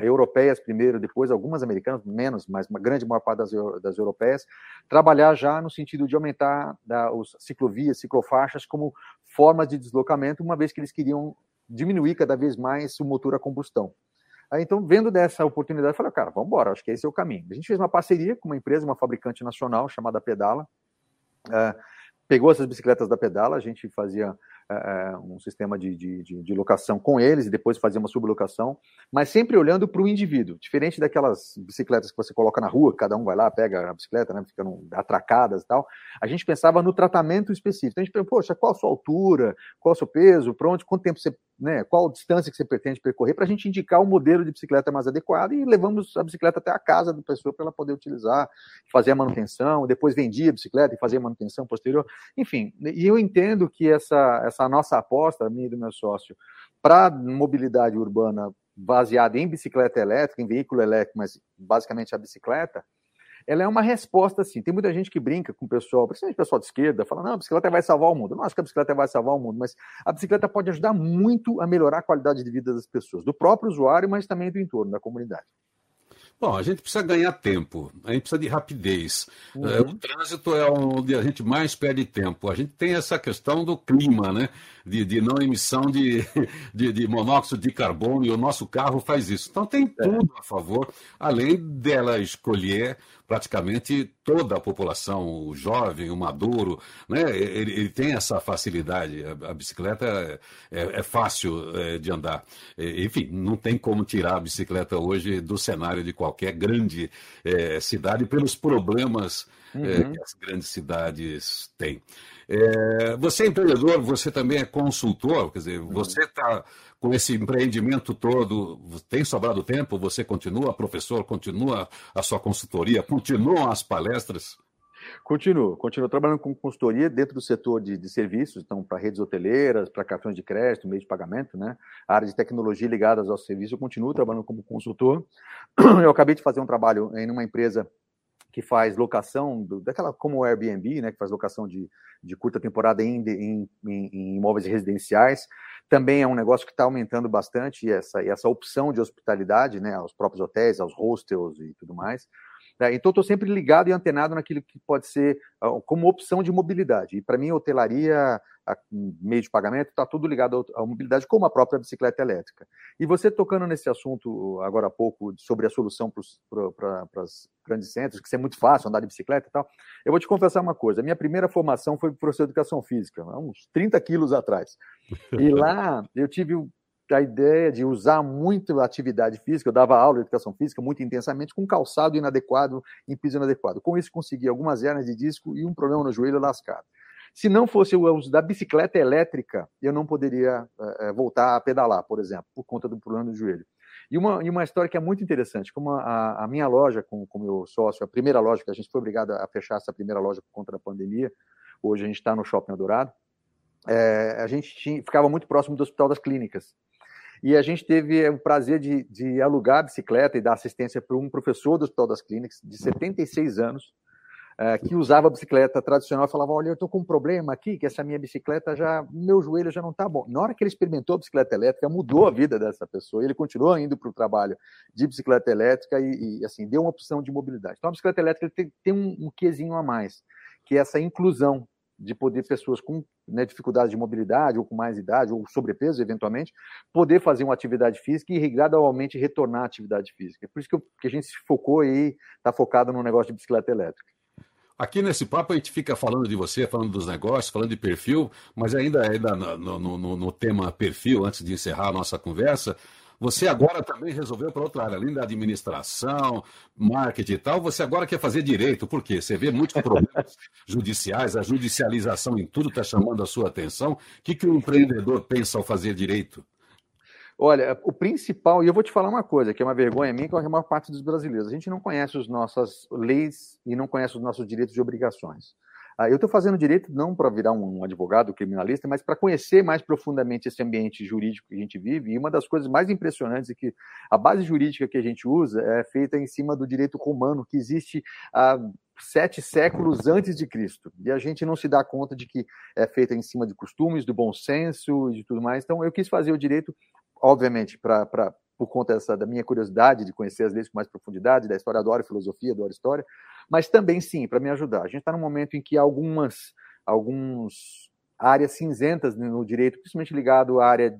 europeias primeiro, depois algumas americanas, menos, mas uma grande maior parte das, das europeias, trabalhar já no sentido de aumentar da, os ciclovias, ciclofaixas como formas de deslocamento, uma vez que eles queriam diminuir cada vez mais o motor a combustão. Aí, então, vendo dessa oportunidade, eu falei, cara, vamos embora, acho que esse é o caminho. A gente fez uma parceria com uma empresa, uma fabricante nacional chamada Pedala, uh, pegou essas bicicletas da Pedala, a gente fazia é, um sistema de, de, de, locação com eles e depois fazer uma sublocação, mas sempre olhando para o indivíduo, diferente daquelas bicicletas que você coloca na rua, cada um vai lá, pega a bicicleta, né, ficam atracadas e tal. A gente pensava no tratamento específico. Então, a gente pensou, poxa, qual a sua altura, qual o seu peso, para onde, quanto tempo você, né, qual a distância que você pretende percorrer, para a gente indicar o modelo de bicicleta mais adequado e levamos a bicicleta até a casa da pessoa para ela poder utilizar, fazer a manutenção, depois vendia a bicicleta e fazia a manutenção posterior. Enfim, e eu entendo que essa essa nossa aposta, minha e do meu sócio, para mobilidade urbana baseada em bicicleta elétrica, em veículo elétrico, mas basicamente a bicicleta, ela é uma resposta assim. Tem muita gente que brinca com o pessoal, principalmente o pessoal de esquerda, fala: não, a bicicleta vai salvar o mundo. Eu não acho que a bicicleta vai salvar o mundo, mas a bicicleta pode ajudar muito a melhorar a qualidade de vida das pessoas, do próprio usuário, mas também do entorno, da comunidade. Bom, a gente precisa ganhar tempo, a gente precisa de rapidez. Uhum. É, o trânsito é onde a gente mais perde tempo. A gente tem essa questão do clima, né? De, de não emissão de, de, de, monóxido de carbono, e o nosso carro faz isso. Então tem é. tudo a favor, além dela escolher praticamente toda a população, o jovem, o maduro, né? ele, ele tem essa facilidade. A, a bicicleta é, é, é fácil é, de andar. enfim, não tem como tirar a bicicleta hoje do cenário de qualquer grande é, cidade pelos problemas é, uhum. que as grandes cidades têm. É, você é empreendedor, você também é consultor, quer dizer, uhum. você está com esse empreendimento todo, tem sobrado tempo? Você continua professor, continua a sua consultoria, continuam as palestras? Continuo, continuo trabalhando com consultoria dentro do setor de, de serviços, então para redes hoteleiras, para cartões de crédito, meio de pagamento, né? A área de tecnologia ligada aos serviços, eu continuo trabalhando como consultor. Eu acabei de fazer um trabalho em uma empresa que faz locação, do, daquela como o Airbnb, né, que faz locação de, de curta temporada em, em, em, imóveis residenciais. Também é um negócio que está aumentando bastante e essa, e essa opção de hospitalidade, né, aos próprios hotéis, aos hostels e tudo mais. É, então, estou sempre ligado e antenado naquilo que pode ser uh, como opção de mobilidade. E, para mim, hotelaria, a, meio de pagamento, está tudo ligado à mobilidade, como a própria bicicleta elétrica. E você tocando nesse assunto agora há pouco sobre a solução para os grandes centros, que é muito fácil andar de bicicleta e tal, eu vou te confessar uma coisa. A minha primeira formação foi professor de educação física, há uns 30 quilos atrás. E lá eu tive a ideia de usar muito a atividade física, eu dava aula de educação física muito intensamente, com calçado inadequado, em piso inadequado. Com isso, consegui algumas hernias de disco e um problema no joelho lascado. Se não fosse o uso da bicicleta elétrica, eu não poderia é, voltar a pedalar, por exemplo, por conta do problema do joelho. E uma, e uma história que é muito interessante, como a, a minha loja com o meu sócio, a primeira loja que a gente foi obrigado a fechar essa primeira loja por conta da pandemia, hoje a gente está no Shopping Dourado, é, a gente tinha, ficava muito próximo do Hospital das Clínicas. E a gente teve o prazer de, de alugar a bicicleta e dar assistência para um professor do Hospital das Clínicas, de 76 anos, que usava a bicicleta tradicional falava: Olha, eu estou com um problema aqui, que essa minha bicicleta já, meu joelho já não está bom. Na hora que ele experimentou a bicicleta elétrica, mudou a vida dessa pessoa. Ele continuou indo para o trabalho de bicicleta elétrica e, e, assim, deu uma opção de mobilidade. Então, a bicicleta elétrica tem, tem um, um quesinho a mais, que é essa inclusão de poder pessoas com né, de mobilidade ou com mais idade ou sobrepeso eventualmente poder fazer uma atividade física e gradualmente retornar à atividade física. É por isso que, eu, que a gente se focou e está focado no negócio de bicicleta elétrica. Aqui nesse papo a gente fica falando de você, falando dos negócios, falando de perfil, mas ainda, ainda no, no, no, no tema perfil, antes de encerrar a nossa conversa, você agora também resolveu para outra área, além da administração, marketing e tal, você agora quer fazer direito. Por quê? Você vê muitos problemas judiciais, a judicialização em tudo está chamando a sua atenção. O que, que o empreendedor pensa ao fazer direito? Olha, o principal, e eu vou te falar uma coisa, que é uma vergonha minha, que é a maior parte dos brasileiros. A gente não conhece as nossas leis e não conhece os nossos direitos e obrigações. Ah, eu estou fazendo direito não para virar um advogado criminalista, mas para conhecer mais profundamente esse ambiente jurídico que a gente vive. E uma das coisas mais impressionantes é que a base jurídica que a gente usa é feita em cima do direito romano, que existe há sete séculos antes de Cristo. E a gente não se dá conta de que é feita em cima de costumes, do bom senso e de tudo mais. Então, eu quis fazer o direito, obviamente, para por conta dessa, da minha curiosidade de conhecer as leis com mais profundidade, da história, adoro filosofia, adoro história, mas também, sim, para me ajudar. A gente está num momento em que algumas, alguns áreas cinzentas no direito, principalmente ligado à área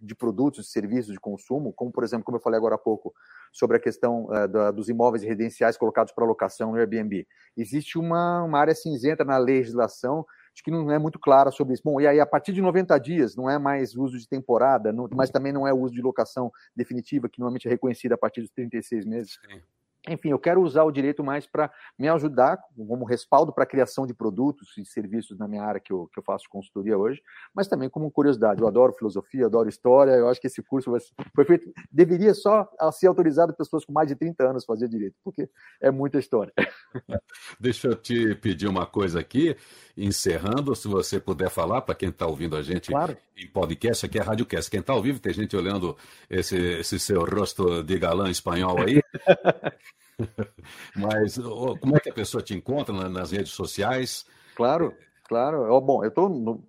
de produtos e serviços de consumo, como, por exemplo, como eu falei agora há pouco, sobre a questão uh, da, dos imóveis residenciais colocados para locação no Airbnb. Existe uma, uma área cinzenta na legislação de que não é muito clara sobre isso. Bom, e aí a partir de 90 dias não é mais uso de temporada, não, mas também não é uso de locação definitiva, que normalmente é reconhecida a partir dos 36 meses. Sim. Enfim, eu quero usar o direito mais para me ajudar como respaldo para a criação de produtos e serviços na minha área que eu, que eu faço consultoria hoje, mas também como curiosidade. Eu adoro filosofia, adoro história. Eu acho que esse curso foi feito, deveria só ser autorizado pessoas com mais de 30 anos fazer direito, porque é muita história. Deixa eu te pedir uma coisa aqui, encerrando, se você puder falar para quem está ouvindo a gente claro. em podcast, aqui é Rádio Cast. Quem está ao vivo, tem gente olhando esse, esse seu rosto de galã espanhol aí. Mas como é que a pessoa te encontra nas redes sociais? Claro, claro. Bom, eu estou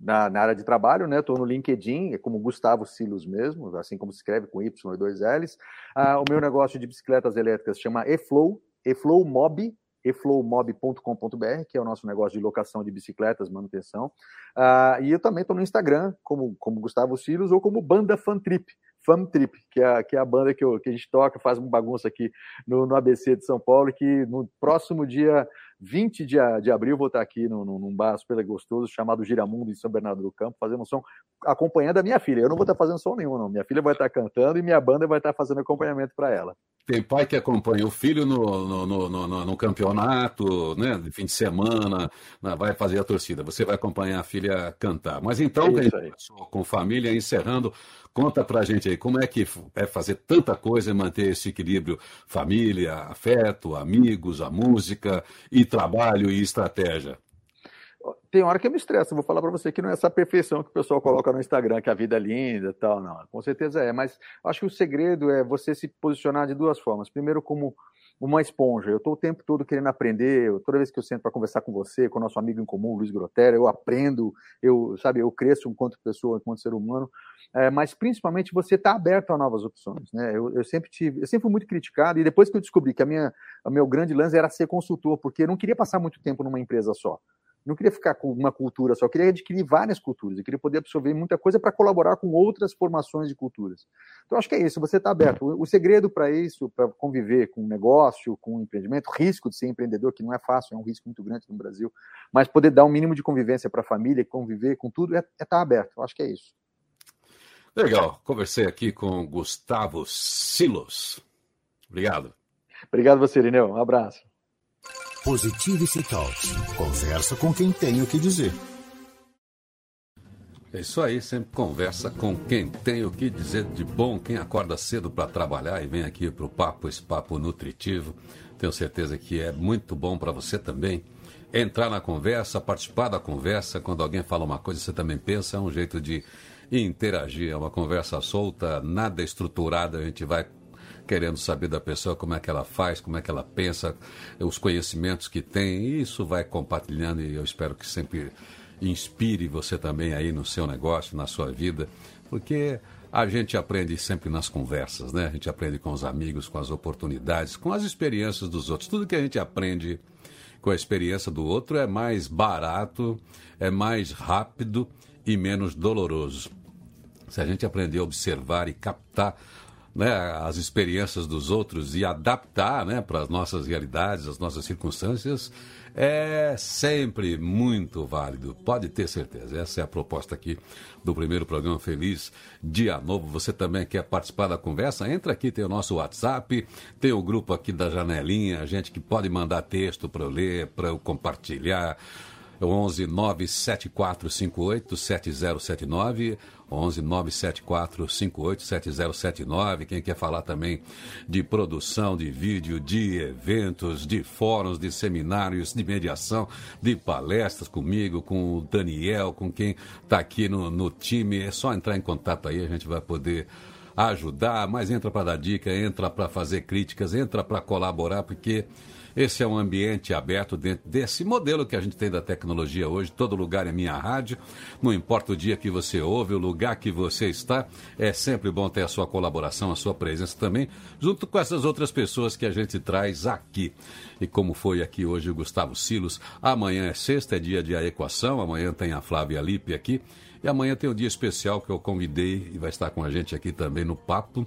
na, na, área de trabalho, né? Estou no LinkedIn, é como Gustavo Silos mesmo, assim como se escreve com Y e dois L's. Ah, o meu negócio de bicicletas elétricas chama eFlow, eFlow Mob, eflowmob.com.br, que é o nosso negócio de locação de bicicletas, manutenção. Ah, e eu também estou no Instagram, como, como Gustavo Silos, ou como Banda Fan Trip. Fam Trip, que é, que é a banda que, eu, que a gente toca, faz uma bagunça aqui no, no ABC de São Paulo, que no próximo dia 20 de, de abril vou estar aqui no, no, num bar super gostoso chamado Giramundo, em São Bernardo do Campo, fazendo um som, acompanhando a minha filha. Eu não vou estar fazendo som nenhum, não. Minha filha vai estar cantando e minha banda vai estar fazendo acompanhamento para ela. Tem pai que acompanha o filho no, no, no, no, campeonato, né, de fim de semana, vai fazer a torcida. Você vai acompanhar a filha cantar. Mas então, é com família, encerrando, conta pra gente aí, como é que é fazer tanta coisa e manter esse equilíbrio família, afeto, amigos, a música e trabalho e estratégia? Tem hora que eu me estresso, vou falar para você que não é essa perfeição que o pessoal coloca no Instagram, que a vida é linda e tal, não. Com certeza é, mas acho que o segredo é você se posicionar de duas formas. Primeiro, como uma esponja. Eu estou o tempo todo querendo aprender. Eu, toda vez que eu sento para conversar com você, com o nosso amigo em comum, Luiz Grotera, eu aprendo, eu, sabe, eu cresço enquanto pessoa, enquanto ser humano. É, mas principalmente você está aberto a novas opções, né? Eu, eu, sempre tive, eu sempre fui muito criticado e depois que eu descobri que a minha, o meu grande lance era ser consultor, porque eu não queria passar muito tempo numa empresa só não queria ficar com uma cultura só, eu queria adquirir várias culturas, eu queria poder absorver muita coisa para colaborar com outras formações de culturas. Então, acho que é isso, você está aberto. O, segredo para isso, para conviver com negócio, com empreendimento, risco de ser empreendedor, que não é fácil, é um risco muito grande no Brasil, mas poder dar um mínimo de convivência para a família, conviver com tudo, é estar é tá aberto. Eu acho que é isso. Legal, conversei aqui com Gustavo Silos. Obrigado. Obrigado você, Irineu. Um abraço. Positivity Talks. Conversa com quem tem o que dizer. É isso aí, sempre conversa com quem tem o que dizer de bom, quem acorda cedo para trabalhar e vem aqui para o papo, esse papo nutritivo. Tenho certeza que é muito bom para você também entrar na conversa, participar da conversa. Quando alguém fala uma coisa, você também pensa, é um jeito de interagir, é uma conversa solta, nada estruturada. A gente vai querendo saber da pessoa como é que ela faz, como é que ela pensa, os conhecimentos que tem, e isso vai compartilhando e eu espero que sempre inspire você também aí no seu negócio, na sua vida, porque a gente aprende sempre nas conversas, né? A gente aprende com os amigos, com as oportunidades, com as experiências dos outros. Tudo que a gente aprende com a experiência do outro é mais barato, é mais rápido e menos doloroso. Se a gente aprender a observar e captar né, as experiências dos outros e adaptar né, para as nossas realidades, as nossas circunstâncias, é sempre muito válido. Pode ter certeza. Essa é a proposta aqui do primeiro programa Feliz Dia Novo. Você também quer participar da conversa? Entra aqui, tem o nosso WhatsApp, tem o grupo aqui da Janelinha, gente que pode mandar texto para eu ler, para eu compartilhar. 11 97458 7079 11 974 58 7079. Quem quer falar também de produção de vídeo, de eventos, de fóruns, de seminários, de mediação, de palestras comigo, com o Daniel, com quem está aqui no, no time, é só entrar em contato aí, a gente vai poder ajudar, mas entra para dar dica, entra para fazer críticas, entra para colaborar, porque esse é um ambiente aberto dentro desse modelo que a gente tem da tecnologia hoje. Todo lugar é minha rádio. Não importa o dia que você ouve, o lugar que você está, é sempre bom ter a sua colaboração, a sua presença também, junto com essas outras pessoas que a gente traz aqui. E como foi aqui hoje o Gustavo Silos, amanhã é sexta, é dia de a equação, amanhã tem a Flávia Lipe aqui. E amanhã tem um dia especial que eu convidei e vai estar com a gente aqui também no papo,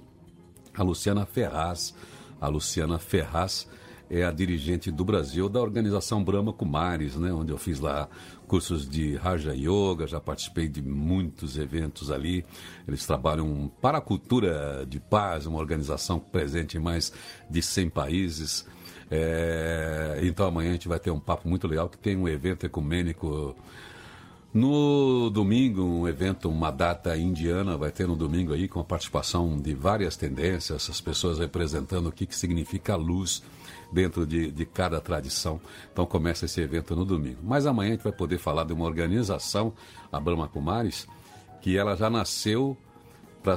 a Luciana Ferraz. A Luciana Ferraz é a dirigente do Brasil da organização Brahma Kumaris, né, onde eu fiz lá cursos de Raja Yoga, já participei de muitos eventos ali. Eles trabalham para a cultura de paz, uma organização presente em mais de 100 países. É, então amanhã a gente vai ter um papo muito legal que tem um evento ecumênico no domingo, um evento, uma data indiana, vai ter no domingo aí com a participação de várias tendências, as pessoas representando o que, que significa a luz dentro de, de cada tradição. Então começa esse evento no domingo. Mas amanhã a gente vai poder falar de uma organização, a Brahma Kumaris, que ela já nasceu para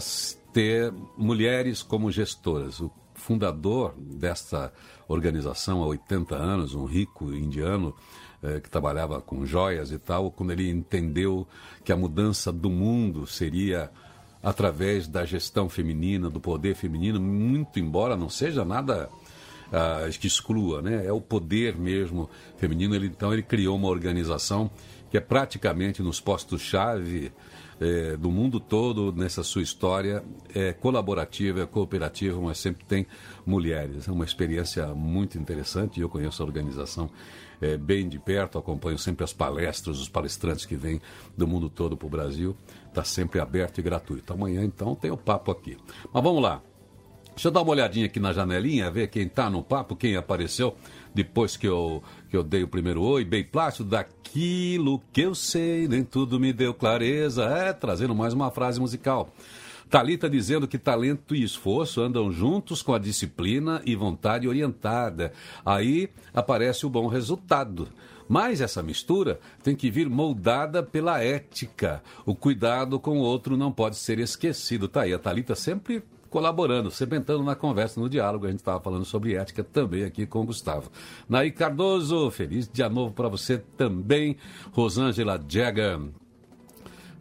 ter mulheres como gestoras. O fundador desta organização há 80 anos, um rico indiano, eh, que trabalhava com joias e tal, quando ele entendeu que a mudança do mundo seria através da gestão feminina, do poder feminino, muito embora não seja nada ah, que exclua, né? É o poder mesmo feminino. Ele, então ele criou uma organização que é praticamente nos postos-chave é, do mundo todo nessa sua história é colaborativa, é cooperativa, mas sempre tem mulheres. É uma experiência muito interessante. Eu conheço a organização é, bem de perto, acompanho sempre as palestras, os palestrantes que vêm do mundo todo para o Brasil. Está sempre aberto e gratuito. Amanhã, então, tem o papo aqui. Mas vamos lá. Deixa eu dar uma olhadinha aqui na janelinha, ver quem está no papo, quem apareceu depois que eu, que eu dei o primeiro oi, bem plástico, daquilo que eu sei, nem tudo me deu clareza. É, trazendo mais uma frase musical. Talita dizendo que talento e esforço andam juntos com a disciplina e vontade orientada. Aí aparece o bom resultado. Mas essa mistura tem que vir moldada pela ética. O cuidado com o outro não pode ser esquecido. Tá aí, a Talita sempre colaborando, sementando na conversa, no diálogo. A gente estava falando sobre ética também aqui com o Gustavo. Naí Cardoso, feliz dia novo para você também. Rosângela Jagger,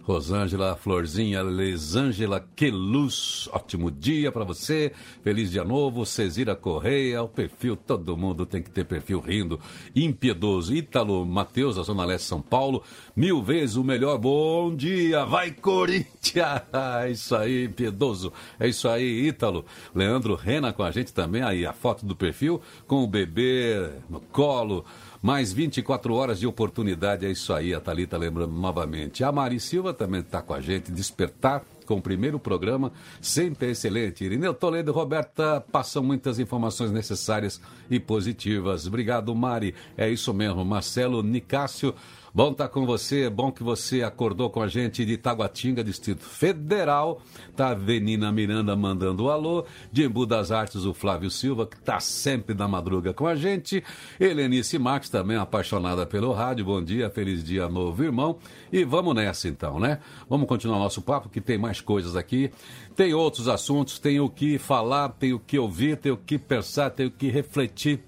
Rosângela Florzinha, Lesângela Queluz, ótimo dia para você, feliz dia novo, Cesira Correia, o perfil, todo mundo tem que ter perfil rindo, impiedoso, Ítalo Matheus, da Zona Leste São Paulo, mil vezes o melhor, bom dia, vai Corinthians, é isso aí, impiedoso, é isso aí, Ítalo, Leandro Rena com a gente também, aí a foto do perfil, com o bebê no colo, mais 24 horas de oportunidade, é isso aí, a Thalita lembrando novamente. A Mari Silva também está com a gente, Despertar, com o primeiro programa, sempre excelente. Irineu Toledo e Roberta passam muitas informações necessárias e positivas. Obrigado, Mari. É isso mesmo. Marcelo Nicásio Bom estar tá com você, bom que você acordou com a gente de Taguatinga, Distrito Federal. Tá a Venina Miranda mandando um alô. De Embu das Artes, o Flávio Silva, que está sempre na madruga com a gente. Helenice Marques, também apaixonada pelo rádio. Bom dia, feliz dia novo, irmão. E vamos nessa então, né? Vamos continuar nosso papo, que tem mais coisas aqui. Tem outros assuntos, tem o que falar, tem o que ouvir, tem o que pensar, tem o que refletir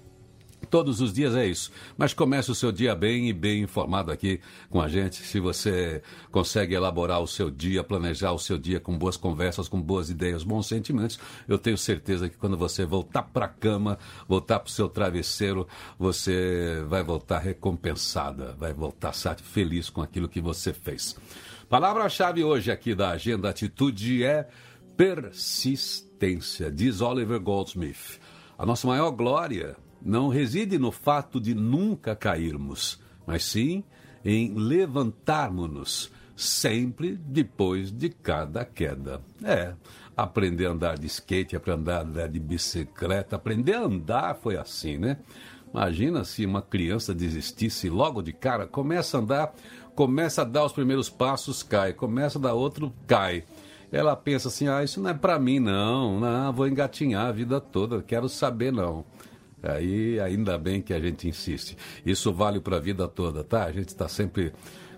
Todos os dias é isso. Mas comece o seu dia bem e bem informado aqui com a gente. Se você consegue elaborar o seu dia, planejar o seu dia com boas conversas, com boas ideias, bons sentimentos, eu tenho certeza que quando você voltar para a cama, voltar para o seu travesseiro, você vai voltar recompensada, vai voltar feliz com aquilo que você fez. Palavra-chave hoje aqui da Agenda Atitude é persistência, diz Oliver Goldsmith. A nossa maior glória não reside no fato de nunca cairmos, mas sim em levantarmos-nos sempre depois de cada queda. É, aprender a andar de skate, aprender a andar de bicicleta, aprender a andar foi assim, né? Imagina se uma criança desistisse logo de cara, começa a andar, começa a dar os primeiros passos, cai, começa a dar outro, cai. Ela pensa assim: ah, isso não é para mim, não, não, vou engatinhar a vida toda, quero saber, não. Aí ainda bem que a gente insiste. Isso vale para a vida toda, tá? A gente está sempre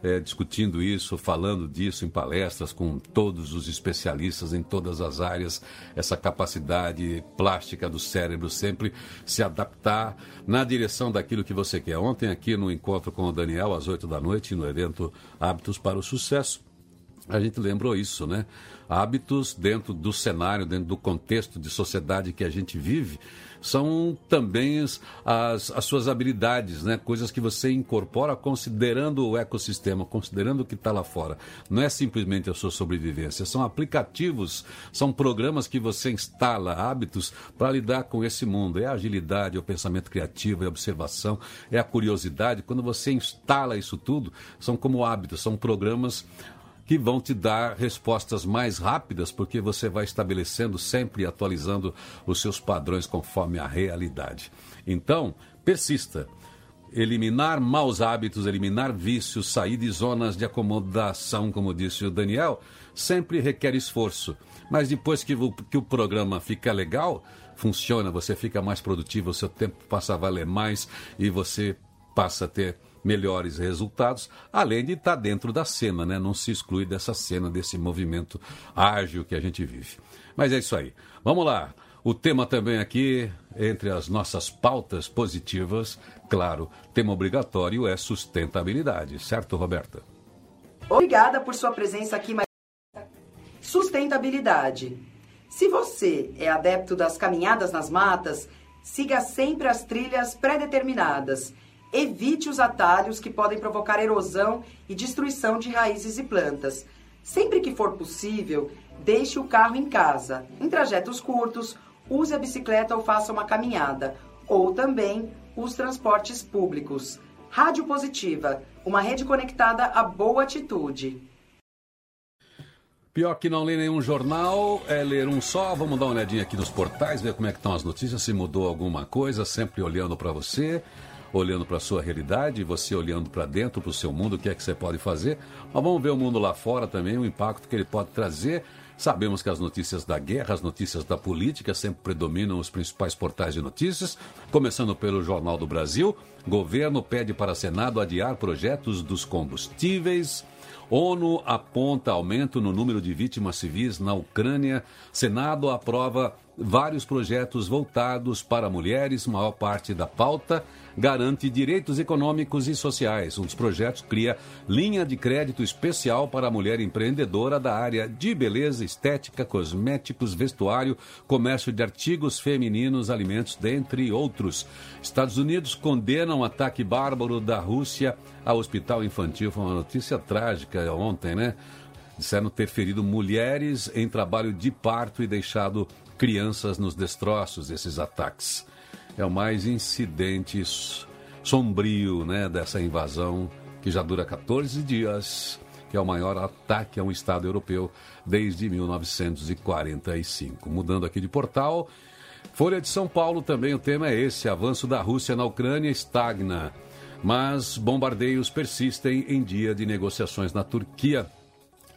é, discutindo isso, falando disso em palestras com todos os especialistas em todas as áreas, essa capacidade plástica do cérebro sempre se adaptar na direção daquilo que você quer. Ontem, aqui no encontro com o Daniel, às 8 da noite, no evento Hábitos para o Sucesso, a gente lembrou isso, né? Hábitos dentro do cenário, dentro do contexto de sociedade que a gente vive, são também as, as suas habilidades, né? Coisas que você incorpora considerando o ecossistema, considerando o que está lá fora. Não é simplesmente a sua sobrevivência, são aplicativos, são programas que você instala, hábitos para lidar com esse mundo. É a agilidade, é o pensamento criativo, é a observação, é a curiosidade. Quando você instala isso tudo, são como hábitos, são programas que vão te dar respostas mais rápidas, porque você vai estabelecendo sempre e atualizando os seus padrões conforme a realidade. Então, persista. Eliminar maus hábitos, eliminar vícios, sair de zonas de acomodação, como disse o Daniel, sempre requer esforço. Mas depois que que o programa fica legal, funciona, você fica mais produtivo, o seu tempo passa a valer mais e você passa a ter melhores resultados, além de estar dentro da cena, né? Não se exclui dessa cena, desse movimento ágil que a gente vive. Mas é isso aí. Vamos lá. O tema também aqui, entre as nossas pautas positivas, claro, tema obrigatório é sustentabilidade, certo, Roberta? Obrigada por sua presença aqui. Sustentabilidade. Se você é adepto das caminhadas nas matas, siga sempre as trilhas pré-determinadas Evite os atalhos que podem provocar erosão e destruição de raízes e plantas. Sempre que for possível, deixe o carro em casa. Em trajetos curtos, use a bicicleta ou faça uma caminhada. Ou também os transportes públicos. Rádio Positiva, uma rede conectada à boa atitude. Pior que não ler nenhum jornal é ler um só. Vamos dar uma olhadinha aqui nos portais, ver como é que estão as notícias, se mudou alguma coisa, sempre olhando para você olhando para a sua realidade, você olhando para dentro, para o seu mundo, o que é que você pode fazer. Mas vamos ver o mundo lá fora também, o impacto que ele pode trazer. Sabemos que as notícias da guerra, as notícias da política sempre predominam os principais portais de notícias, começando pelo Jornal do Brasil. Governo pede para Senado adiar projetos dos combustíveis. ONU aponta aumento no número de vítimas civis na Ucrânia. Senado aprova vários projetos voltados para mulheres, maior parte da pauta garante direitos econômicos e sociais. Um dos projetos cria linha de crédito especial para a mulher empreendedora da área de beleza, estética, cosméticos, vestuário, comércio de artigos femininos, alimentos, dentre outros. Estados Unidos condenam um ataque bárbaro da Rússia ao hospital infantil. Foi uma notícia trágica ontem, né? Disseram ter ferido mulheres em trabalho de parto e deixado crianças nos destroços desses ataques é o mais incidente sombrio né, dessa invasão que já dura 14 dias, que é o maior ataque a um Estado europeu desde 1945. Mudando aqui de portal, Folha de São Paulo também o tema é esse: avanço da Rússia na Ucrânia estagna, mas bombardeios persistem em dia de negociações na Turquia.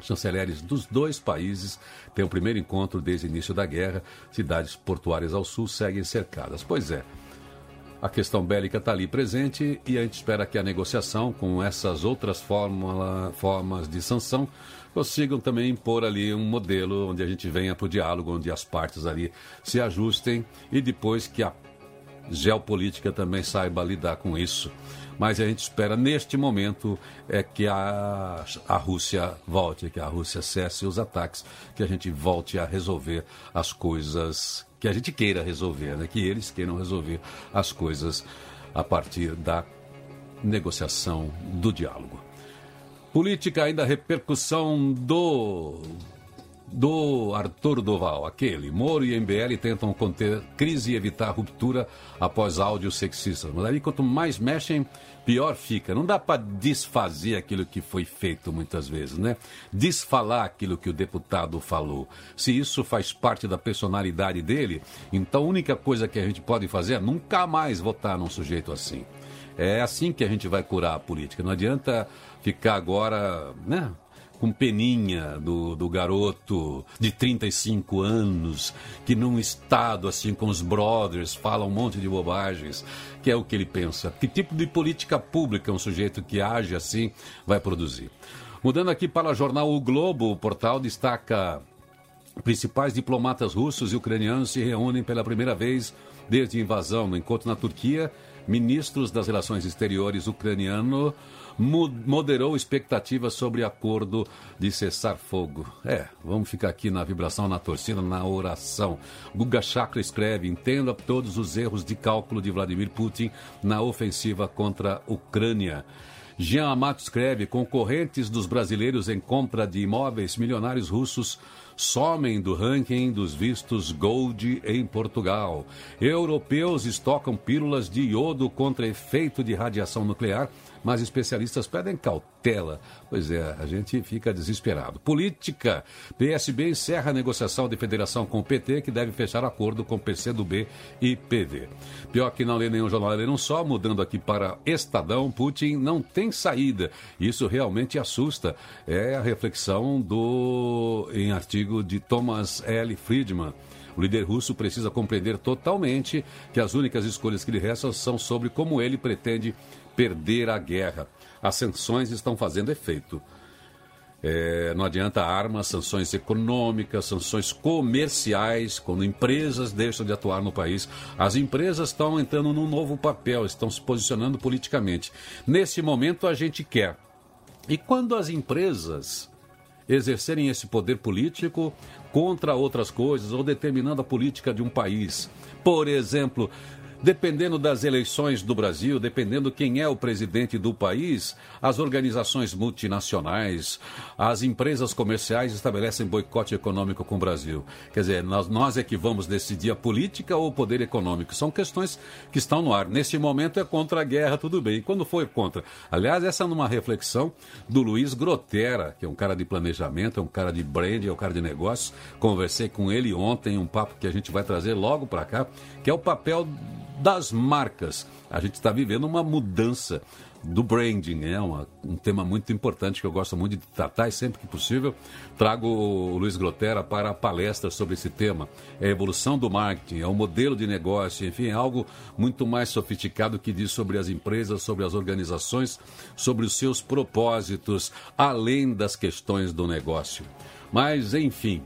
Chanceleres dos dois países têm o primeiro encontro desde o início da guerra. Cidades portuárias ao sul seguem cercadas. Pois é, a questão bélica está ali presente e a gente espera que a negociação com essas outras fórmula, formas de sanção consigam também impor ali um modelo onde a gente venha para o diálogo, onde as partes ali se ajustem e depois que a geopolítica também saiba lidar com isso mas a gente espera neste momento é que a, a Rússia volte, que a Rússia cesse os ataques, que a gente volte a resolver as coisas que a gente queira resolver, né? que eles queiram resolver as coisas a partir da negociação, do diálogo. Política ainda repercussão do do Arthur Doval, aquele. Moro e MBL tentam conter crise e evitar ruptura após áudios sexistas. Mas aí, quanto mais mexem, pior fica. Não dá para desfazer aquilo que foi feito muitas vezes, né? Desfalar aquilo que o deputado falou. Se isso faz parte da personalidade dele, então a única coisa que a gente pode fazer é nunca mais votar num sujeito assim. É assim que a gente vai curar a política. Não adianta ficar agora, né? Com peninha do, do garoto de 35 anos, que num estado assim com os brothers fala um monte de bobagens, que é o que ele pensa. Que tipo de política pública um sujeito que age assim vai produzir? Mudando aqui para o jornal O Globo, o portal destaca principais diplomatas russos e ucranianos se reúnem pela primeira vez desde a invasão. No encontro na Turquia, ministros das relações exteriores ucraniano moderou expectativas sobre acordo de cessar fogo. É, vamos ficar aqui na vibração, na torcida, na oração. Guga Chakra escreve: entenda todos os erros de cálculo de Vladimir Putin na ofensiva contra a Ucrânia. Jean Amato escreve: concorrentes dos brasileiros em compra de imóveis milionários russos somem do ranking dos vistos Gold em Portugal. Europeus estocam pílulas de iodo contra efeito de radiação nuclear mas especialistas pedem cautela. Pois é, a gente fica desesperado. Política. PSB encerra a negociação de federação com o PT, que deve fechar acordo com PCdoB e PV. Pior que não lê nenhum jornal, lê um só, mudando aqui para Estadão, Putin não tem saída. Isso realmente assusta. É a reflexão do em artigo de Thomas L. Friedman. O líder russo precisa compreender totalmente que as únicas escolhas que lhe restam são sobre como ele pretende perder a guerra. As sanções estão fazendo efeito. É, não adianta armas, sanções econômicas, sanções comerciais, quando empresas deixam de atuar no país. As empresas estão entrando num novo papel, estão se posicionando politicamente. Nesse momento, a gente quer. E quando as empresas exercerem esse poder político contra outras coisas ou determinando a política de um país, por exemplo, Dependendo das eleições do Brasil, dependendo quem é o presidente do país, as organizações multinacionais, as empresas comerciais estabelecem boicote econômico com o Brasil. Quer dizer, nós, nós é que vamos decidir a política ou o poder econômico. São questões que estão no ar. Nesse momento é contra a guerra, tudo bem. Quando foi contra? Aliás, essa é uma reflexão do Luiz Grotera, que é um cara de planejamento, é um cara de brand, é um cara de negócios. Conversei com ele ontem, um papo que a gente vai trazer logo para cá, que é o papel das marcas. A gente está vivendo uma mudança do branding, é um tema muito importante que eu gosto muito de tratar e sempre que possível trago o Luiz Grotera para a palestra sobre esse tema. É a evolução do marketing, é o modelo de negócio, enfim, é algo muito mais sofisticado que diz sobre as empresas, sobre as organizações, sobre os seus propósitos, além das questões do negócio. Mas, enfim,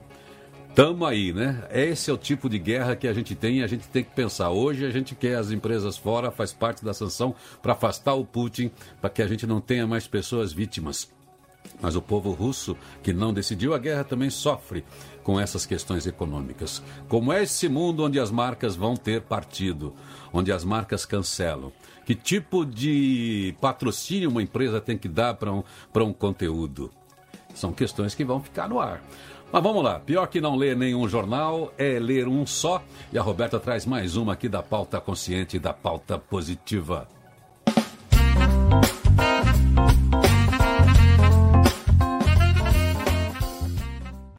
Tamo aí, né? Esse é o tipo de guerra que a gente tem e a gente tem que pensar. Hoje a gente quer as empresas fora, faz parte da sanção para afastar o Putin, para que a gente não tenha mais pessoas vítimas. Mas o povo russo, que não decidiu a guerra, também sofre com essas questões econômicas. Como é esse mundo onde as marcas vão ter partido, onde as marcas cancelam? Que tipo de patrocínio uma empresa tem que dar para um, um conteúdo? São questões que vão ficar no ar. Mas vamos lá, pior que não ler nenhum jornal é ler um só. E a Roberta traz mais uma aqui da pauta consciente e da pauta positiva.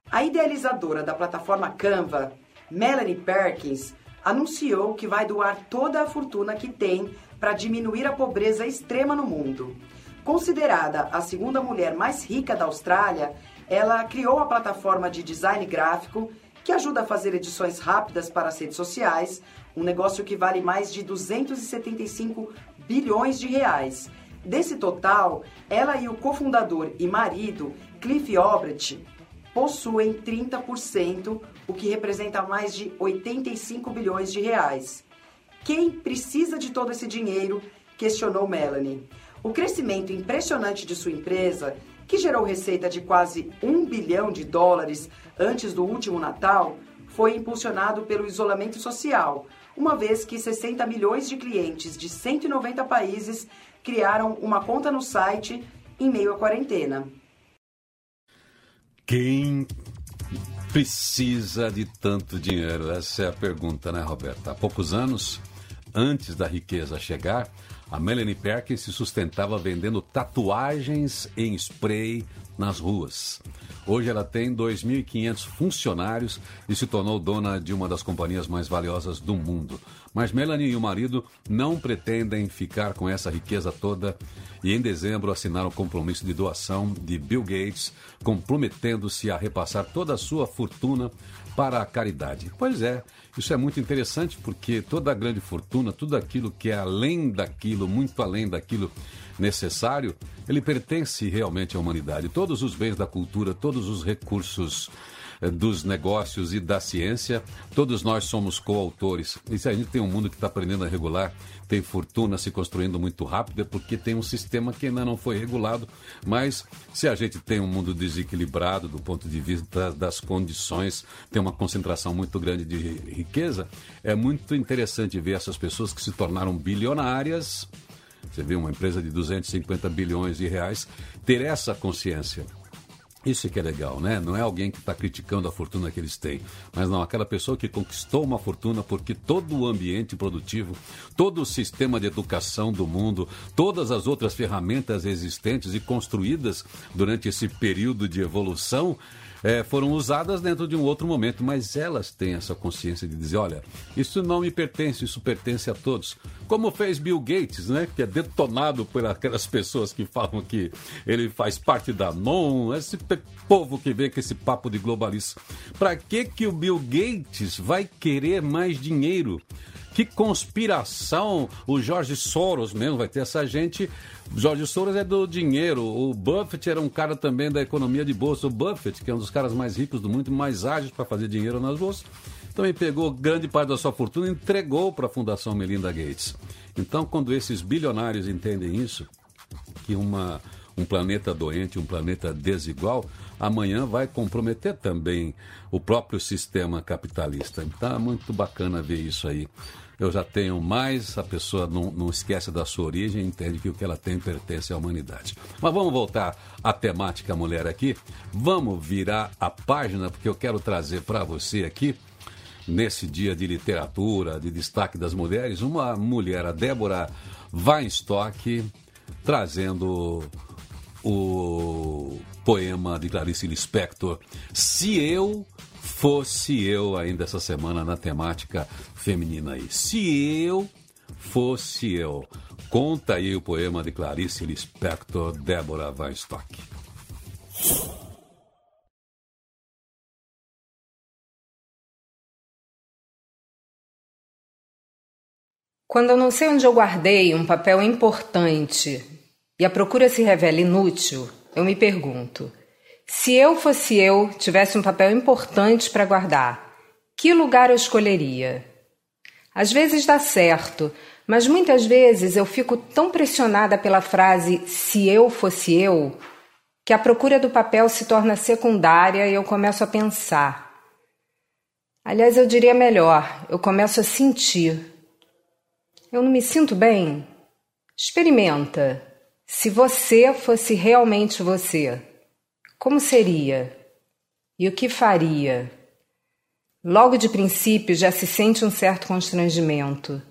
A idealizadora da plataforma Canva, Melanie Perkins, anunciou que vai doar toda a fortuna que tem para diminuir a pobreza extrema no mundo. Considerada a segunda mulher mais rica da Austrália, ela criou a plataforma de design gráfico que ajuda a fazer edições rápidas para as redes sociais, um negócio que vale mais de 275 bilhões de reais. Desse total, ela e o cofundador e marido, Cliff Obrecht, possuem 30%, o que representa mais de 85 bilhões de reais. Quem precisa de todo esse dinheiro? questionou Melanie. O crescimento impressionante de sua empresa que gerou receita de quase um bilhão de dólares antes do último Natal, foi impulsionado pelo isolamento social, uma vez que 60 milhões de clientes de 190 países criaram uma conta no site em meio à quarentena. Quem precisa de tanto dinheiro? Essa é a pergunta, né, Roberta? Há poucos anos, antes da riqueza chegar, a Melanie Perkins se sustentava vendendo tatuagens em spray nas ruas. Hoje ela tem 2.500 funcionários e se tornou dona de uma das companhias mais valiosas do mundo. Mas Melanie e o marido não pretendem ficar com essa riqueza toda e em dezembro assinaram um compromisso de doação de Bill Gates, comprometendo-se a repassar toda a sua fortuna para a caridade. Pois é, isso é muito interessante porque toda a grande fortuna, tudo aquilo que é além daquilo, muito além daquilo necessário, ele pertence realmente à humanidade. Todos os bens da cultura, todos os recursos eh, dos negócios e da ciência, todos nós somos coautores. E se a gente tem um mundo que está aprendendo a regular, tem fortuna se construindo muito rápido, é porque tem um sistema que ainda não foi regulado. Mas se a gente tem um mundo desequilibrado do ponto de vista das condições, tem uma concentração muito grande de riqueza, é muito interessante ver essas pessoas que se tornaram bilionárias. Você vê uma empresa de 250 bilhões de reais ter essa consciência isso que é legal, né? Não é alguém que está criticando a fortuna que eles têm, mas não, aquela pessoa que conquistou uma fortuna porque todo o ambiente produtivo, todo o sistema de educação do mundo, todas as outras ferramentas existentes e construídas durante esse período de evolução é, foram usadas dentro de um outro momento, mas elas têm essa consciência de dizer: olha, isso não me pertence, isso pertence a todos. Como fez Bill Gates, né, que é detonado por aquelas pessoas que falam que ele faz parte da MON, esse povo que vem com esse papo de globalista. Para que, que o Bill Gates vai querer mais dinheiro? Que conspiração! O Jorge Soros mesmo vai ter essa gente. Jorge Soros é do dinheiro. O Buffett era um cara também da economia de bolsa. O Buffett, que é um dos caras mais ricos do mundo, mais ágeis para fazer dinheiro nas bolsas, também pegou grande parte da sua fortuna e entregou para a Fundação Melinda Gates. Então, quando esses bilionários entendem isso, que uma, um planeta doente, um planeta desigual, amanhã vai comprometer também o próprio sistema capitalista. Então muito bacana ver isso aí eu já tenho mais, a pessoa não, não esquece da sua origem, entende que o que ela tem pertence à humanidade. Mas vamos voltar à temática mulher aqui. Vamos virar a página, porque eu quero trazer para você aqui, nesse dia de literatura, de destaque das mulheres, uma mulher, a Débora Weinstock, trazendo o poema de Clarice Lispector, Se Eu fosse eu ainda essa semana na temática feminina aí. Se eu fosse eu. Conta aí o poema de Clarice Lispector, Débora Weinstock. Quando eu não sei onde eu guardei um papel importante e a procura se revela inútil, eu me pergunto: se eu fosse eu, tivesse um papel importante para guardar, que lugar eu escolheria? Às vezes dá certo, mas muitas vezes eu fico tão pressionada pela frase se eu fosse eu, que a procura do papel se torna secundária e eu começo a pensar. Aliás, eu diria melhor, eu começo a sentir. Eu não me sinto bem? Experimenta. Se você fosse realmente você. Como seria? E o que faria? Logo de princípio já se sente um certo constrangimento.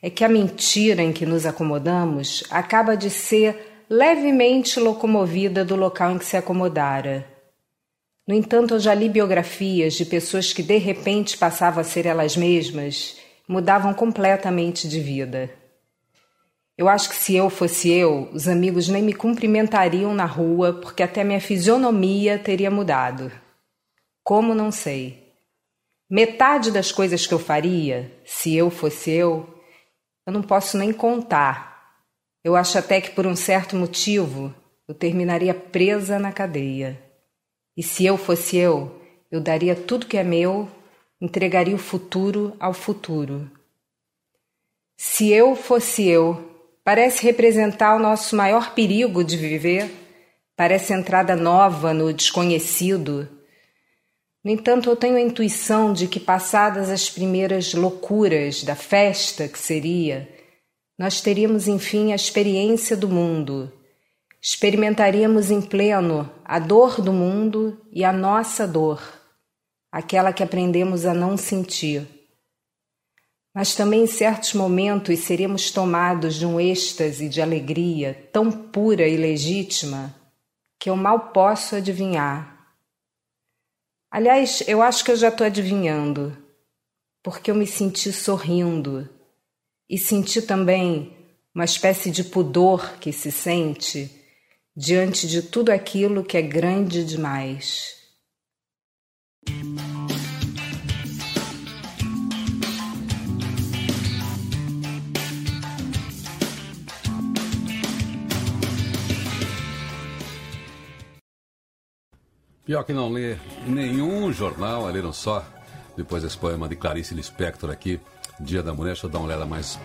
É que a mentira em que nos acomodamos acaba de ser levemente locomovida do local em que se acomodara. No entanto, eu já li biografias de pessoas que de repente passavam a ser elas mesmas, mudavam completamente de vida. Eu acho que se eu fosse eu, os amigos nem me cumprimentariam na rua porque até minha fisionomia teria mudado. Como não sei. Metade das coisas que eu faria, se eu fosse eu, eu não posso nem contar. Eu acho até que por um certo motivo eu terminaria presa na cadeia. E se eu fosse eu, eu daria tudo que é meu, entregaria o futuro ao futuro. Se eu fosse eu, parece representar o nosso maior perigo de viver, parece entrada nova no desconhecido. No entanto, eu tenho a intuição de que, passadas as primeiras loucuras da festa que seria, nós teríamos enfim a experiência do mundo, experimentaríamos em pleno a dor do mundo e a nossa dor, aquela que aprendemos a não sentir. Mas também em certos momentos seremos tomados de um êxtase de alegria tão pura e legítima que eu mal posso adivinhar. Aliás, eu acho que eu já estou adivinhando. porque eu me senti sorrindo e senti também uma espécie de pudor que se sente diante de tudo aquilo que é grande demais. Pior que não lê nenhum jornal, leram só depois desse poema de Clarice Lispector aqui, Dia da Mulher. Deixa eu dar uma olhada mais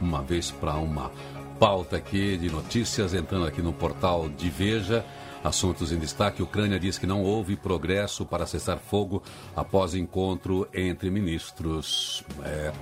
uma vez para uma pauta aqui de notícias, entrando aqui no portal de Veja. Assuntos em destaque: Ucrânia diz que não houve progresso para cessar fogo após encontro entre ministros. É,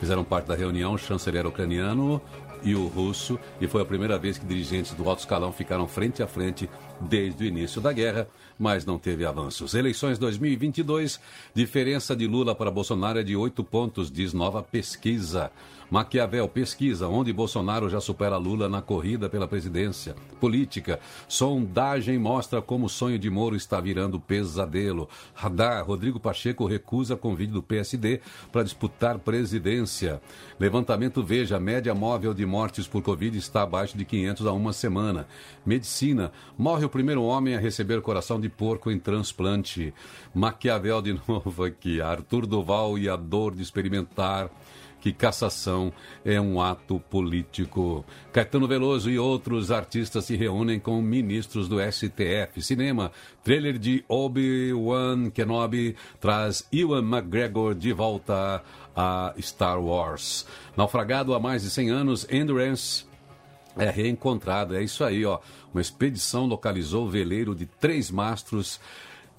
fizeram parte da reunião chanceler ucraniano e o russo, e foi a primeira vez que dirigentes do alto escalão ficaram frente a frente desde o início da guerra mas não teve avanços. Eleições 2022, diferença de Lula para Bolsonaro é de oito pontos, diz nova pesquisa. Maquiavel pesquisa onde Bolsonaro já supera Lula na corrida pela presidência. Política. Sondagem mostra como o sonho de Moro está virando pesadelo. Radar. Rodrigo Pacheco recusa convite do PSD para disputar presidência. Levantamento Veja. Média móvel de mortes por Covid está abaixo de 500 a uma semana. Medicina. Morre o primeiro homem a receber coração de porco em transplante. Maquiavel de novo aqui. Arthur Duval e a dor de experimentar que cassação é um ato político. Caetano Veloso e outros artistas se reúnem com ministros do STF. Cinema, trailer de Obi-Wan Kenobi traz Ewan McGregor de volta a Star Wars. Naufragado há mais de 100 anos, Endurance é reencontrado. É isso aí, ó. Uma expedição localizou o veleiro de três mastros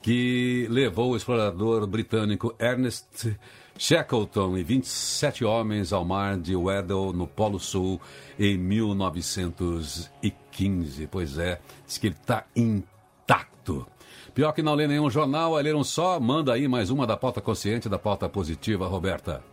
que levou o explorador britânico Ernest Shackleton e 27 homens ao mar de Weddell, no Polo Sul, em 1915. Pois é, diz que ele está intacto. Pior que não lê nenhum jornal, a ler um só, manda aí mais uma da pauta consciente, da pauta positiva, Roberta.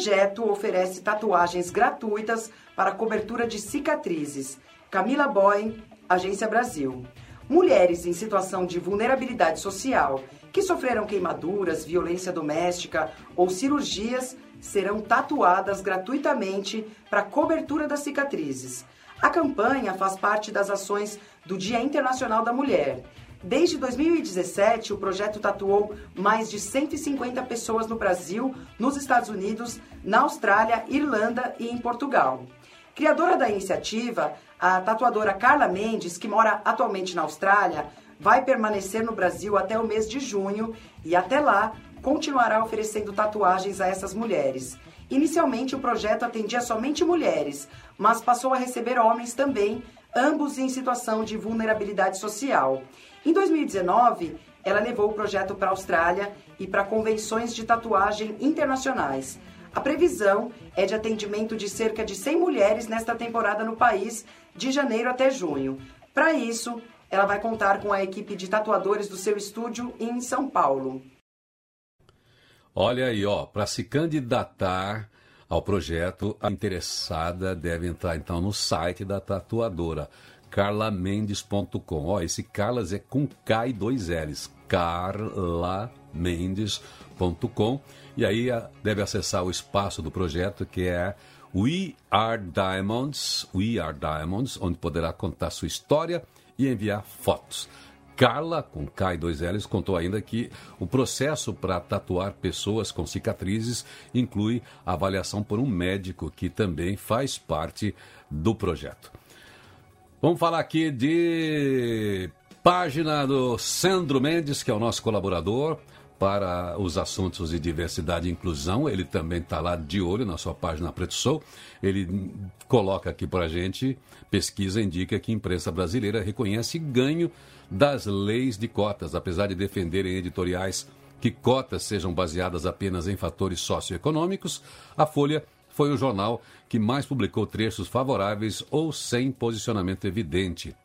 Projeto oferece tatuagens gratuitas para cobertura de cicatrizes. Camila Boy, Agência Brasil. Mulheres em situação de vulnerabilidade social que sofreram queimaduras, violência doméstica ou cirurgias serão tatuadas gratuitamente para cobertura das cicatrizes. A campanha faz parte das ações do Dia Internacional da Mulher Desde 2017, o projeto tatuou mais de 150 pessoas no Brasil, nos Estados Unidos, na Austrália, Irlanda e em Portugal. Criadora da iniciativa, a tatuadora Carla Mendes, que mora atualmente na Austrália, vai permanecer no Brasil até o mês de junho e até lá continuará oferecendo tatuagens a essas mulheres. Inicialmente, o projeto atendia somente mulheres, mas passou a receber homens também, ambos em situação de vulnerabilidade social. Em 2019, ela levou o projeto para a Austrália e para convenções de tatuagem internacionais. A previsão é de atendimento de cerca de 100 mulheres nesta temporada no país, de janeiro até junho. Para isso, ela vai contar com a equipe de tatuadores do seu estúdio em São Paulo. Olha aí, ó, para se candidatar ao projeto, a interessada deve entrar então no site da tatuadora carlamendes.com. Ó, esse Carlas é com K e dois L's. carlamendes.com. E aí deve acessar o espaço do projeto que é We Are Diamonds, We Are Diamonds, onde poderá contar sua história e enviar fotos. Carla, com K e dois L's, contou ainda que o processo para tatuar pessoas com cicatrizes inclui avaliação por um médico que também faz parte do projeto. Vamos falar aqui de página do Sandro Mendes, que é o nosso colaborador para os assuntos de diversidade e inclusão. Ele também está lá de olho na sua página Preto Sou. Ele coloca aqui para a gente, pesquisa indica que a imprensa brasileira reconhece ganho das leis de cotas, apesar de defenderem editoriais que cotas sejam baseadas apenas em fatores socioeconômicos, a Folha foi o jornal que mais publicou trechos favoráveis ou sem posicionamento evidente.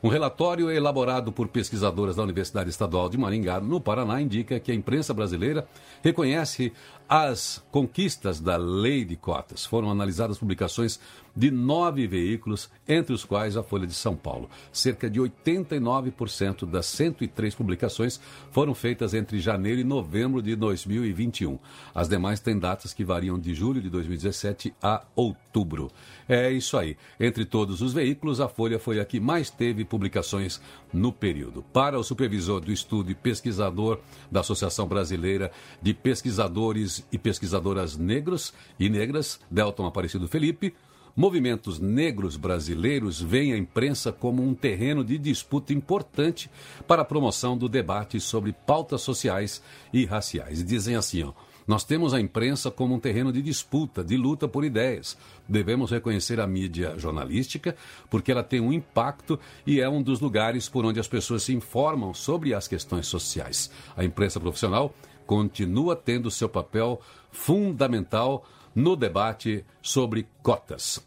Um relatório elaborado por pesquisadoras da Universidade Estadual de Maringá, no Paraná, indica que a imprensa brasileira reconhece as conquistas da lei de cotas. Foram analisadas publicações de nove veículos, entre os quais a Folha de São Paulo. Cerca de 89% das 103 publicações foram feitas entre janeiro e novembro de 2021. As demais têm datas que variam de julho de 2017 a outubro. É isso aí. Entre todos os veículos, a Folha foi a que mais teve publicações no período. Para o supervisor do estudo e pesquisador da Associação Brasileira de Pesquisadores e Pesquisadoras Negros e Negras, Delton Aparecido Felipe, Movimentos negros brasileiros veem a imprensa como um terreno de disputa importante para a promoção do debate sobre pautas sociais e raciais. Dizem assim, ó, nós temos a imprensa como um terreno de disputa, de luta por ideias. Devemos reconhecer a mídia jornalística porque ela tem um impacto e é um dos lugares por onde as pessoas se informam sobre as questões sociais. A imprensa profissional continua tendo seu papel fundamental no debate sobre cotas.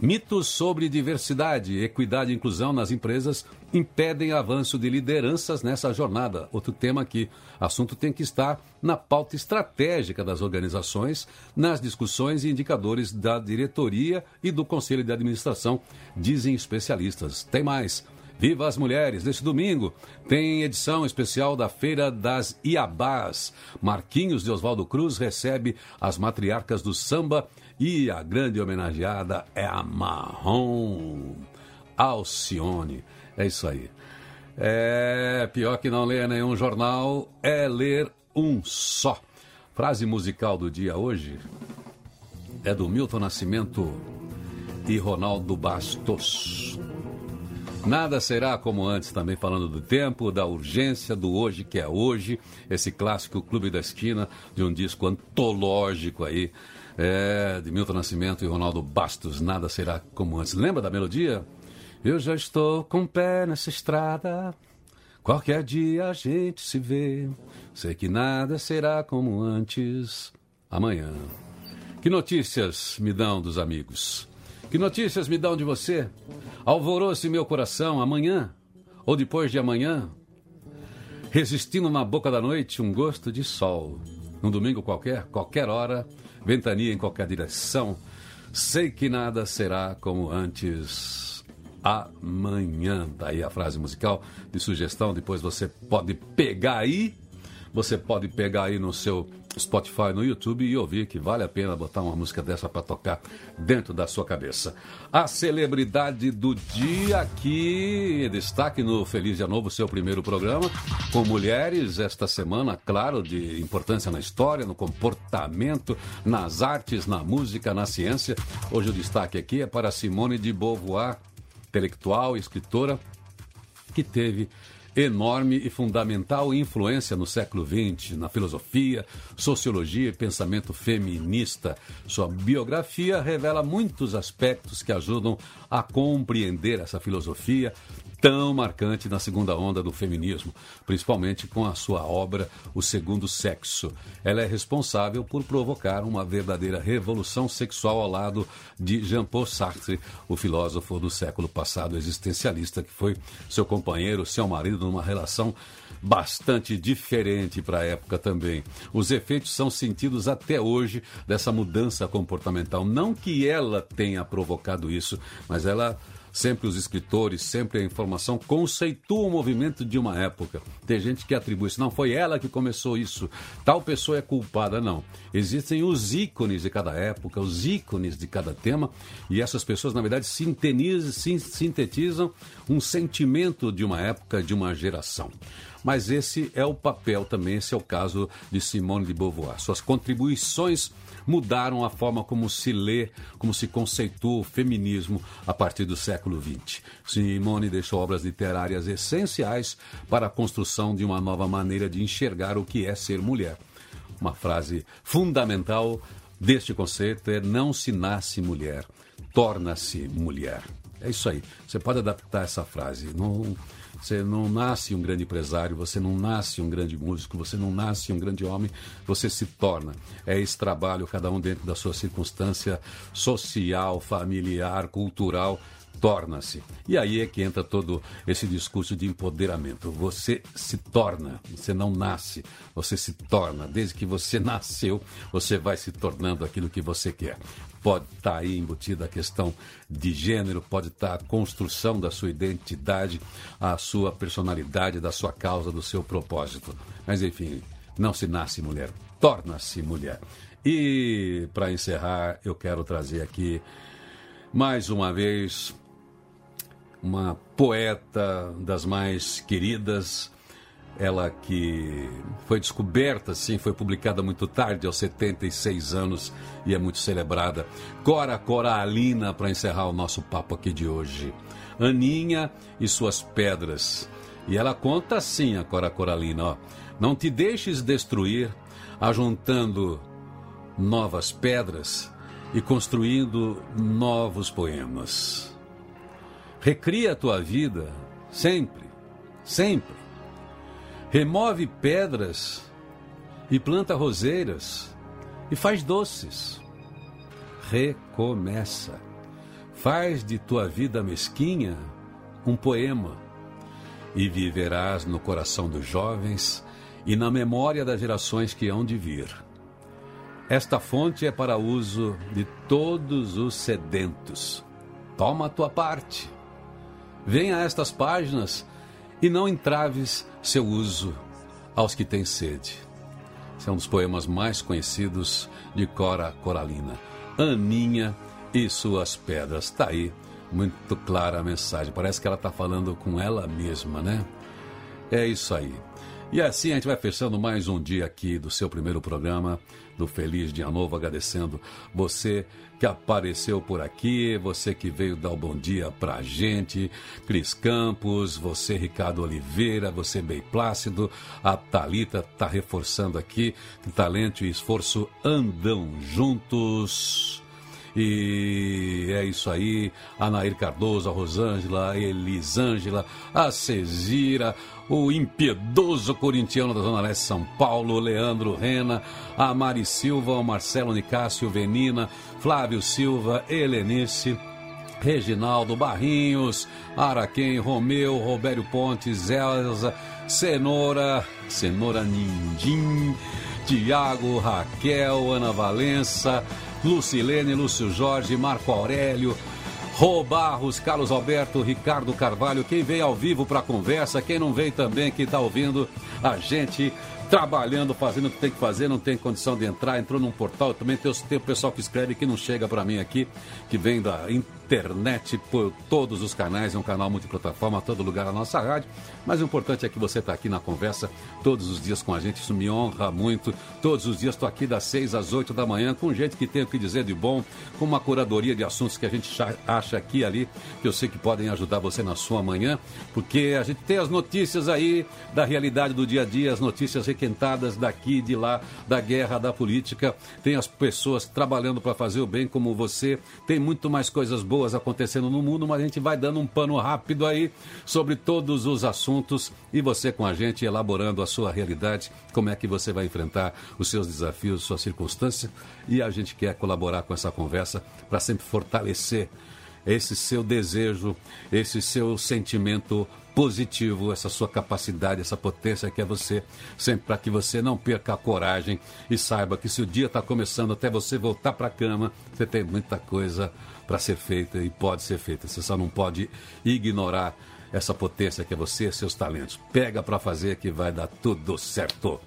Mitos sobre diversidade, equidade e inclusão nas empresas impedem avanço de lideranças nessa jornada. Outro tema que assunto tem que estar na pauta estratégica das organizações, nas discussões e indicadores da diretoria e do conselho de administração, dizem especialistas. Tem mais. Viva as Mulheres! Neste domingo tem edição especial da Feira das Iabás. Marquinhos de Oswaldo Cruz recebe as matriarcas do samba e a grande homenageada é a Marrom Alcione. É isso aí. É pior que não ler nenhum jornal é ler um só. Frase musical do dia hoje é do Milton Nascimento e Ronaldo Bastos. Nada será como antes, também falando do tempo, da urgência, do hoje que é hoje, esse clássico Clube da Esquina, de um disco antológico aí, é, de Milton Nascimento e Ronaldo Bastos, Nada será como antes. Lembra da melodia? Eu já estou com o pé nessa estrada, qualquer dia a gente se vê, sei que nada será como antes, amanhã. Que notícias me dão dos amigos? Que notícias me dão de você? Alvoroço meu coração amanhã ou depois de amanhã? Resistindo na boca da noite um gosto de sol. Num domingo qualquer, qualquer hora, ventania em qualquer direção. Sei que nada será como antes amanhã. Daí tá a frase musical de sugestão. Depois você pode pegar aí. Você pode pegar aí no seu Spotify, no YouTube e ouvir que vale a pena botar uma música dessa para tocar dentro da sua cabeça. A celebridade do dia aqui, destaque no Feliz Dia Novo, seu primeiro programa, com mulheres esta semana, claro, de importância na história, no comportamento, nas artes, na música, na ciência. Hoje o destaque aqui é para Simone de Beauvoir, intelectual, escritora, que teve enorme e fundamental influência no século XX na filosofia, sociologia e pensamento feminista. Sua biografia revela muitos aspectos que ajudam a compreender essa filosofia, tão marcante na segunda onda do feminismo, principalmente com a sua obra O Segundo Sexo. Ela é responsável por provocar uma verdadeira revolução sexual ao lado de Jean-Paul Sartre, o filósofo do século passado existencialista, que foi seu companheiro, seu marido numa relação bastante diferente para a época também. Os efeitos são sentidos até hoje dessa mudança comportamental. Não que ela tenha provocado isso, mas ela Sempre os escritores, sempre a informação conceitua o movimento de uma época. Tem gente que atribui isso. Não, foi ela que começou isso. Tal pessoa é culpada. Não. Existem os ícones de cada época, os ícones de cada tema, e essas pessoas, na verdade, sintetizam um sentimento de uma época, de uma geração. Mas esse é o papel também, esse é o caso de Simone de Beauvoir. Suas contribuições mudaram a forma como se lê, como se conceitua o feminismo a partir do século XX. Simone deixou obras literárias essenciais para a construção de uma nova maneira de enxergar o que é ser mulher. Uma frase fundamental deste conceito é: não se nasce mulher, torna-se mulher. É isso aí. Você pode adaptar essa frase. Não você não nasce um grande empresário, você não nasce um grande músico, você não nasce um grande homem, você se torna. É esse trabalho, cada um dentro da sua circunstância social, familiar, cultural, torna-se. E aí é que entra todo esse discurso de empoderamento. Você se torna, você não nasce, você se torna. Desde que você nasceu, você vai se tornando aquilo que você quer. Pode estar tá aí embutida a questão de gênero, pode estar tá a construção da sua identidade, a sua personalidade, da sua causa, do seu propósito. Mas enfim, não se nasce mulher, torna-se mulher. E para encerrar, eu quero trazer aqui mais uma vez uma poeta das mais queridas, ela que foi descoberta, sim, foi publicada muito tarde, aos 76 anos, e é muito celebrada. Cora Coralina, para encerrar o nosso papo aqui de hoje. Aninha e suas pedras. E ela conta assim, a Cora Coralina, ó. Não te deixes destruir, ajuntando novas pedras e construindo novos poemas. Recria a tua vida sempre, sempre. Remove pedras e planta roseiras e faz doces. Recomeça. Faz de tua vida mesquinha um poema e viverás no coração dos jovens e na memória das gerações que hão de vir. Esta fonte é para uso de todos os sedentos. Toma a tua parte Venha a estas páginas e não entraves seu uso aos que têm sede. Esse é um dos poemas mais conhecidos de Cora Coralina. Aninha e suas pedras. Está aí, muito clara a mensagem. Parece que ela está falando com ela mesma, né? É isso aí. E assim a gente vai fechando mais um dia aqui do seu primeiro programa do Feliz Dia Novo, agradecendo você que apareceu por aqui, você que veio dar o um bom dia pra gente, Cris Campos, você Ricardo Oliveira, você Bem Plácido, a Talita tá reforçando aqui que talento e esforço andam juntos. E é isso aí. A Nair Cardoso, a Rosângela, a Elisângela, a Cesira, o impiedoso corintiano da Zona Leste São Paulo, Leandro Rena, a Mari Silva, o Marcelo Nicásio Venina, Flávio Silva, Helenice. Reginaldo Barrinhos, Araquém, Romeu, Robério Pontes, Elza, Cenoura, Cenoura Nindim, Tiago, Raquel, Ana Valença, Lucilene, Lúcio Jorge, Marco Aurélio, Rô Barros, Carlos Alberto, Ricardo Carvalho, quem veio ao vivo para a conversa, quem não veio também, que está ouvindo a gente trabalhando, fazendo o que tem que fazer, não tem condição de entrar, entrou num portal, também tem, o pessoal que escreve que não chega para mim aqui, que vem da internet por todos os canais, é um canal multiplataforma, todo lugar a nossa rádio. Mas o importante é que você está aqui na conversa todos os dias com a gente, isso me honra muito. Todos os dias estou aqui das 6 às 8 da manhã com gente que tem o que dizer de bom, com uma curadoria de assuntos que a gente acha aqui e ali, que eu sei que podem ajudar você na sua manhã, porque a gente tem as notícias aí da realidade do dia a dia, as notícias requentadas daqui de lá, da guerra, da política, tem as pessoas trabalhando para fazer o bem como você, tem muito mais coisas boas boas acontecendo no mundo, mas a gente vai dando um pano rápido aí sobre todos os assuntos e você com a gente elaborando a sua realidade, como é que você vai enfrentar os seus desafios, suas circunstâncias. E a gente quer colaborar com essa conversa para sempre fortalecer esse seu desejo, esse seu sentimento positivo, essa sua capacidade, essa potência que é você, sempre para que você não perca a coragem e saiba que se o dia está começando até você voltar para a cama, você tem muita coisa para ser feita e pode ser feita. Você só não pode ignorar essa potência que é você, seus talentos. Pega para fazer que vai dar tudo certo.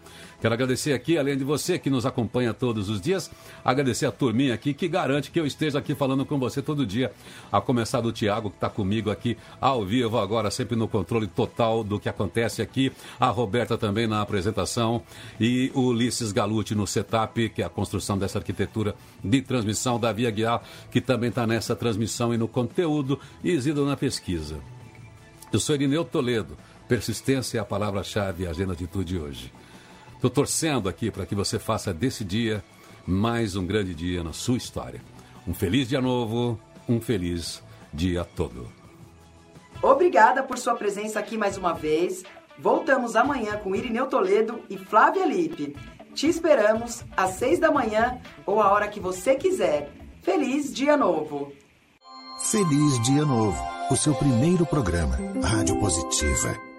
Quero agradecer aqui, além de você que nos acompanha todos os dias, agradecer a turminha aqui que garante que eu esteja aqui falando com você todo dia. A começar do Tiago, que está comigo aqui ao vivo agora, sempre no controle total do que acontece aqui. A Roberta também na apresentação. E o Ulisses Galuti no setup, que é a construção dessa arquitetura de transmissão da Via Guiar, que também está nessa transmissão e no conteúdo. E Isidro na pesquisa. Eu sou Irineu Toledo. Persistência é a palavra-chave e a agenda atitude hoje. Estou torcendo aqui para que você faça desse dia mais um grande dia na sua história. Um feliz dia novo, um feliz dia todo. Obrigada por sua presença aqui mais uma vez. Voltamos amanhã com Irineu Toledo e Flávia Lipe. Te esperamos às seis da manhã ou a hora que você quiser. Feliz dia novo! Feliz Dia Novo, o seu primeiro programa, Rádio Positiva.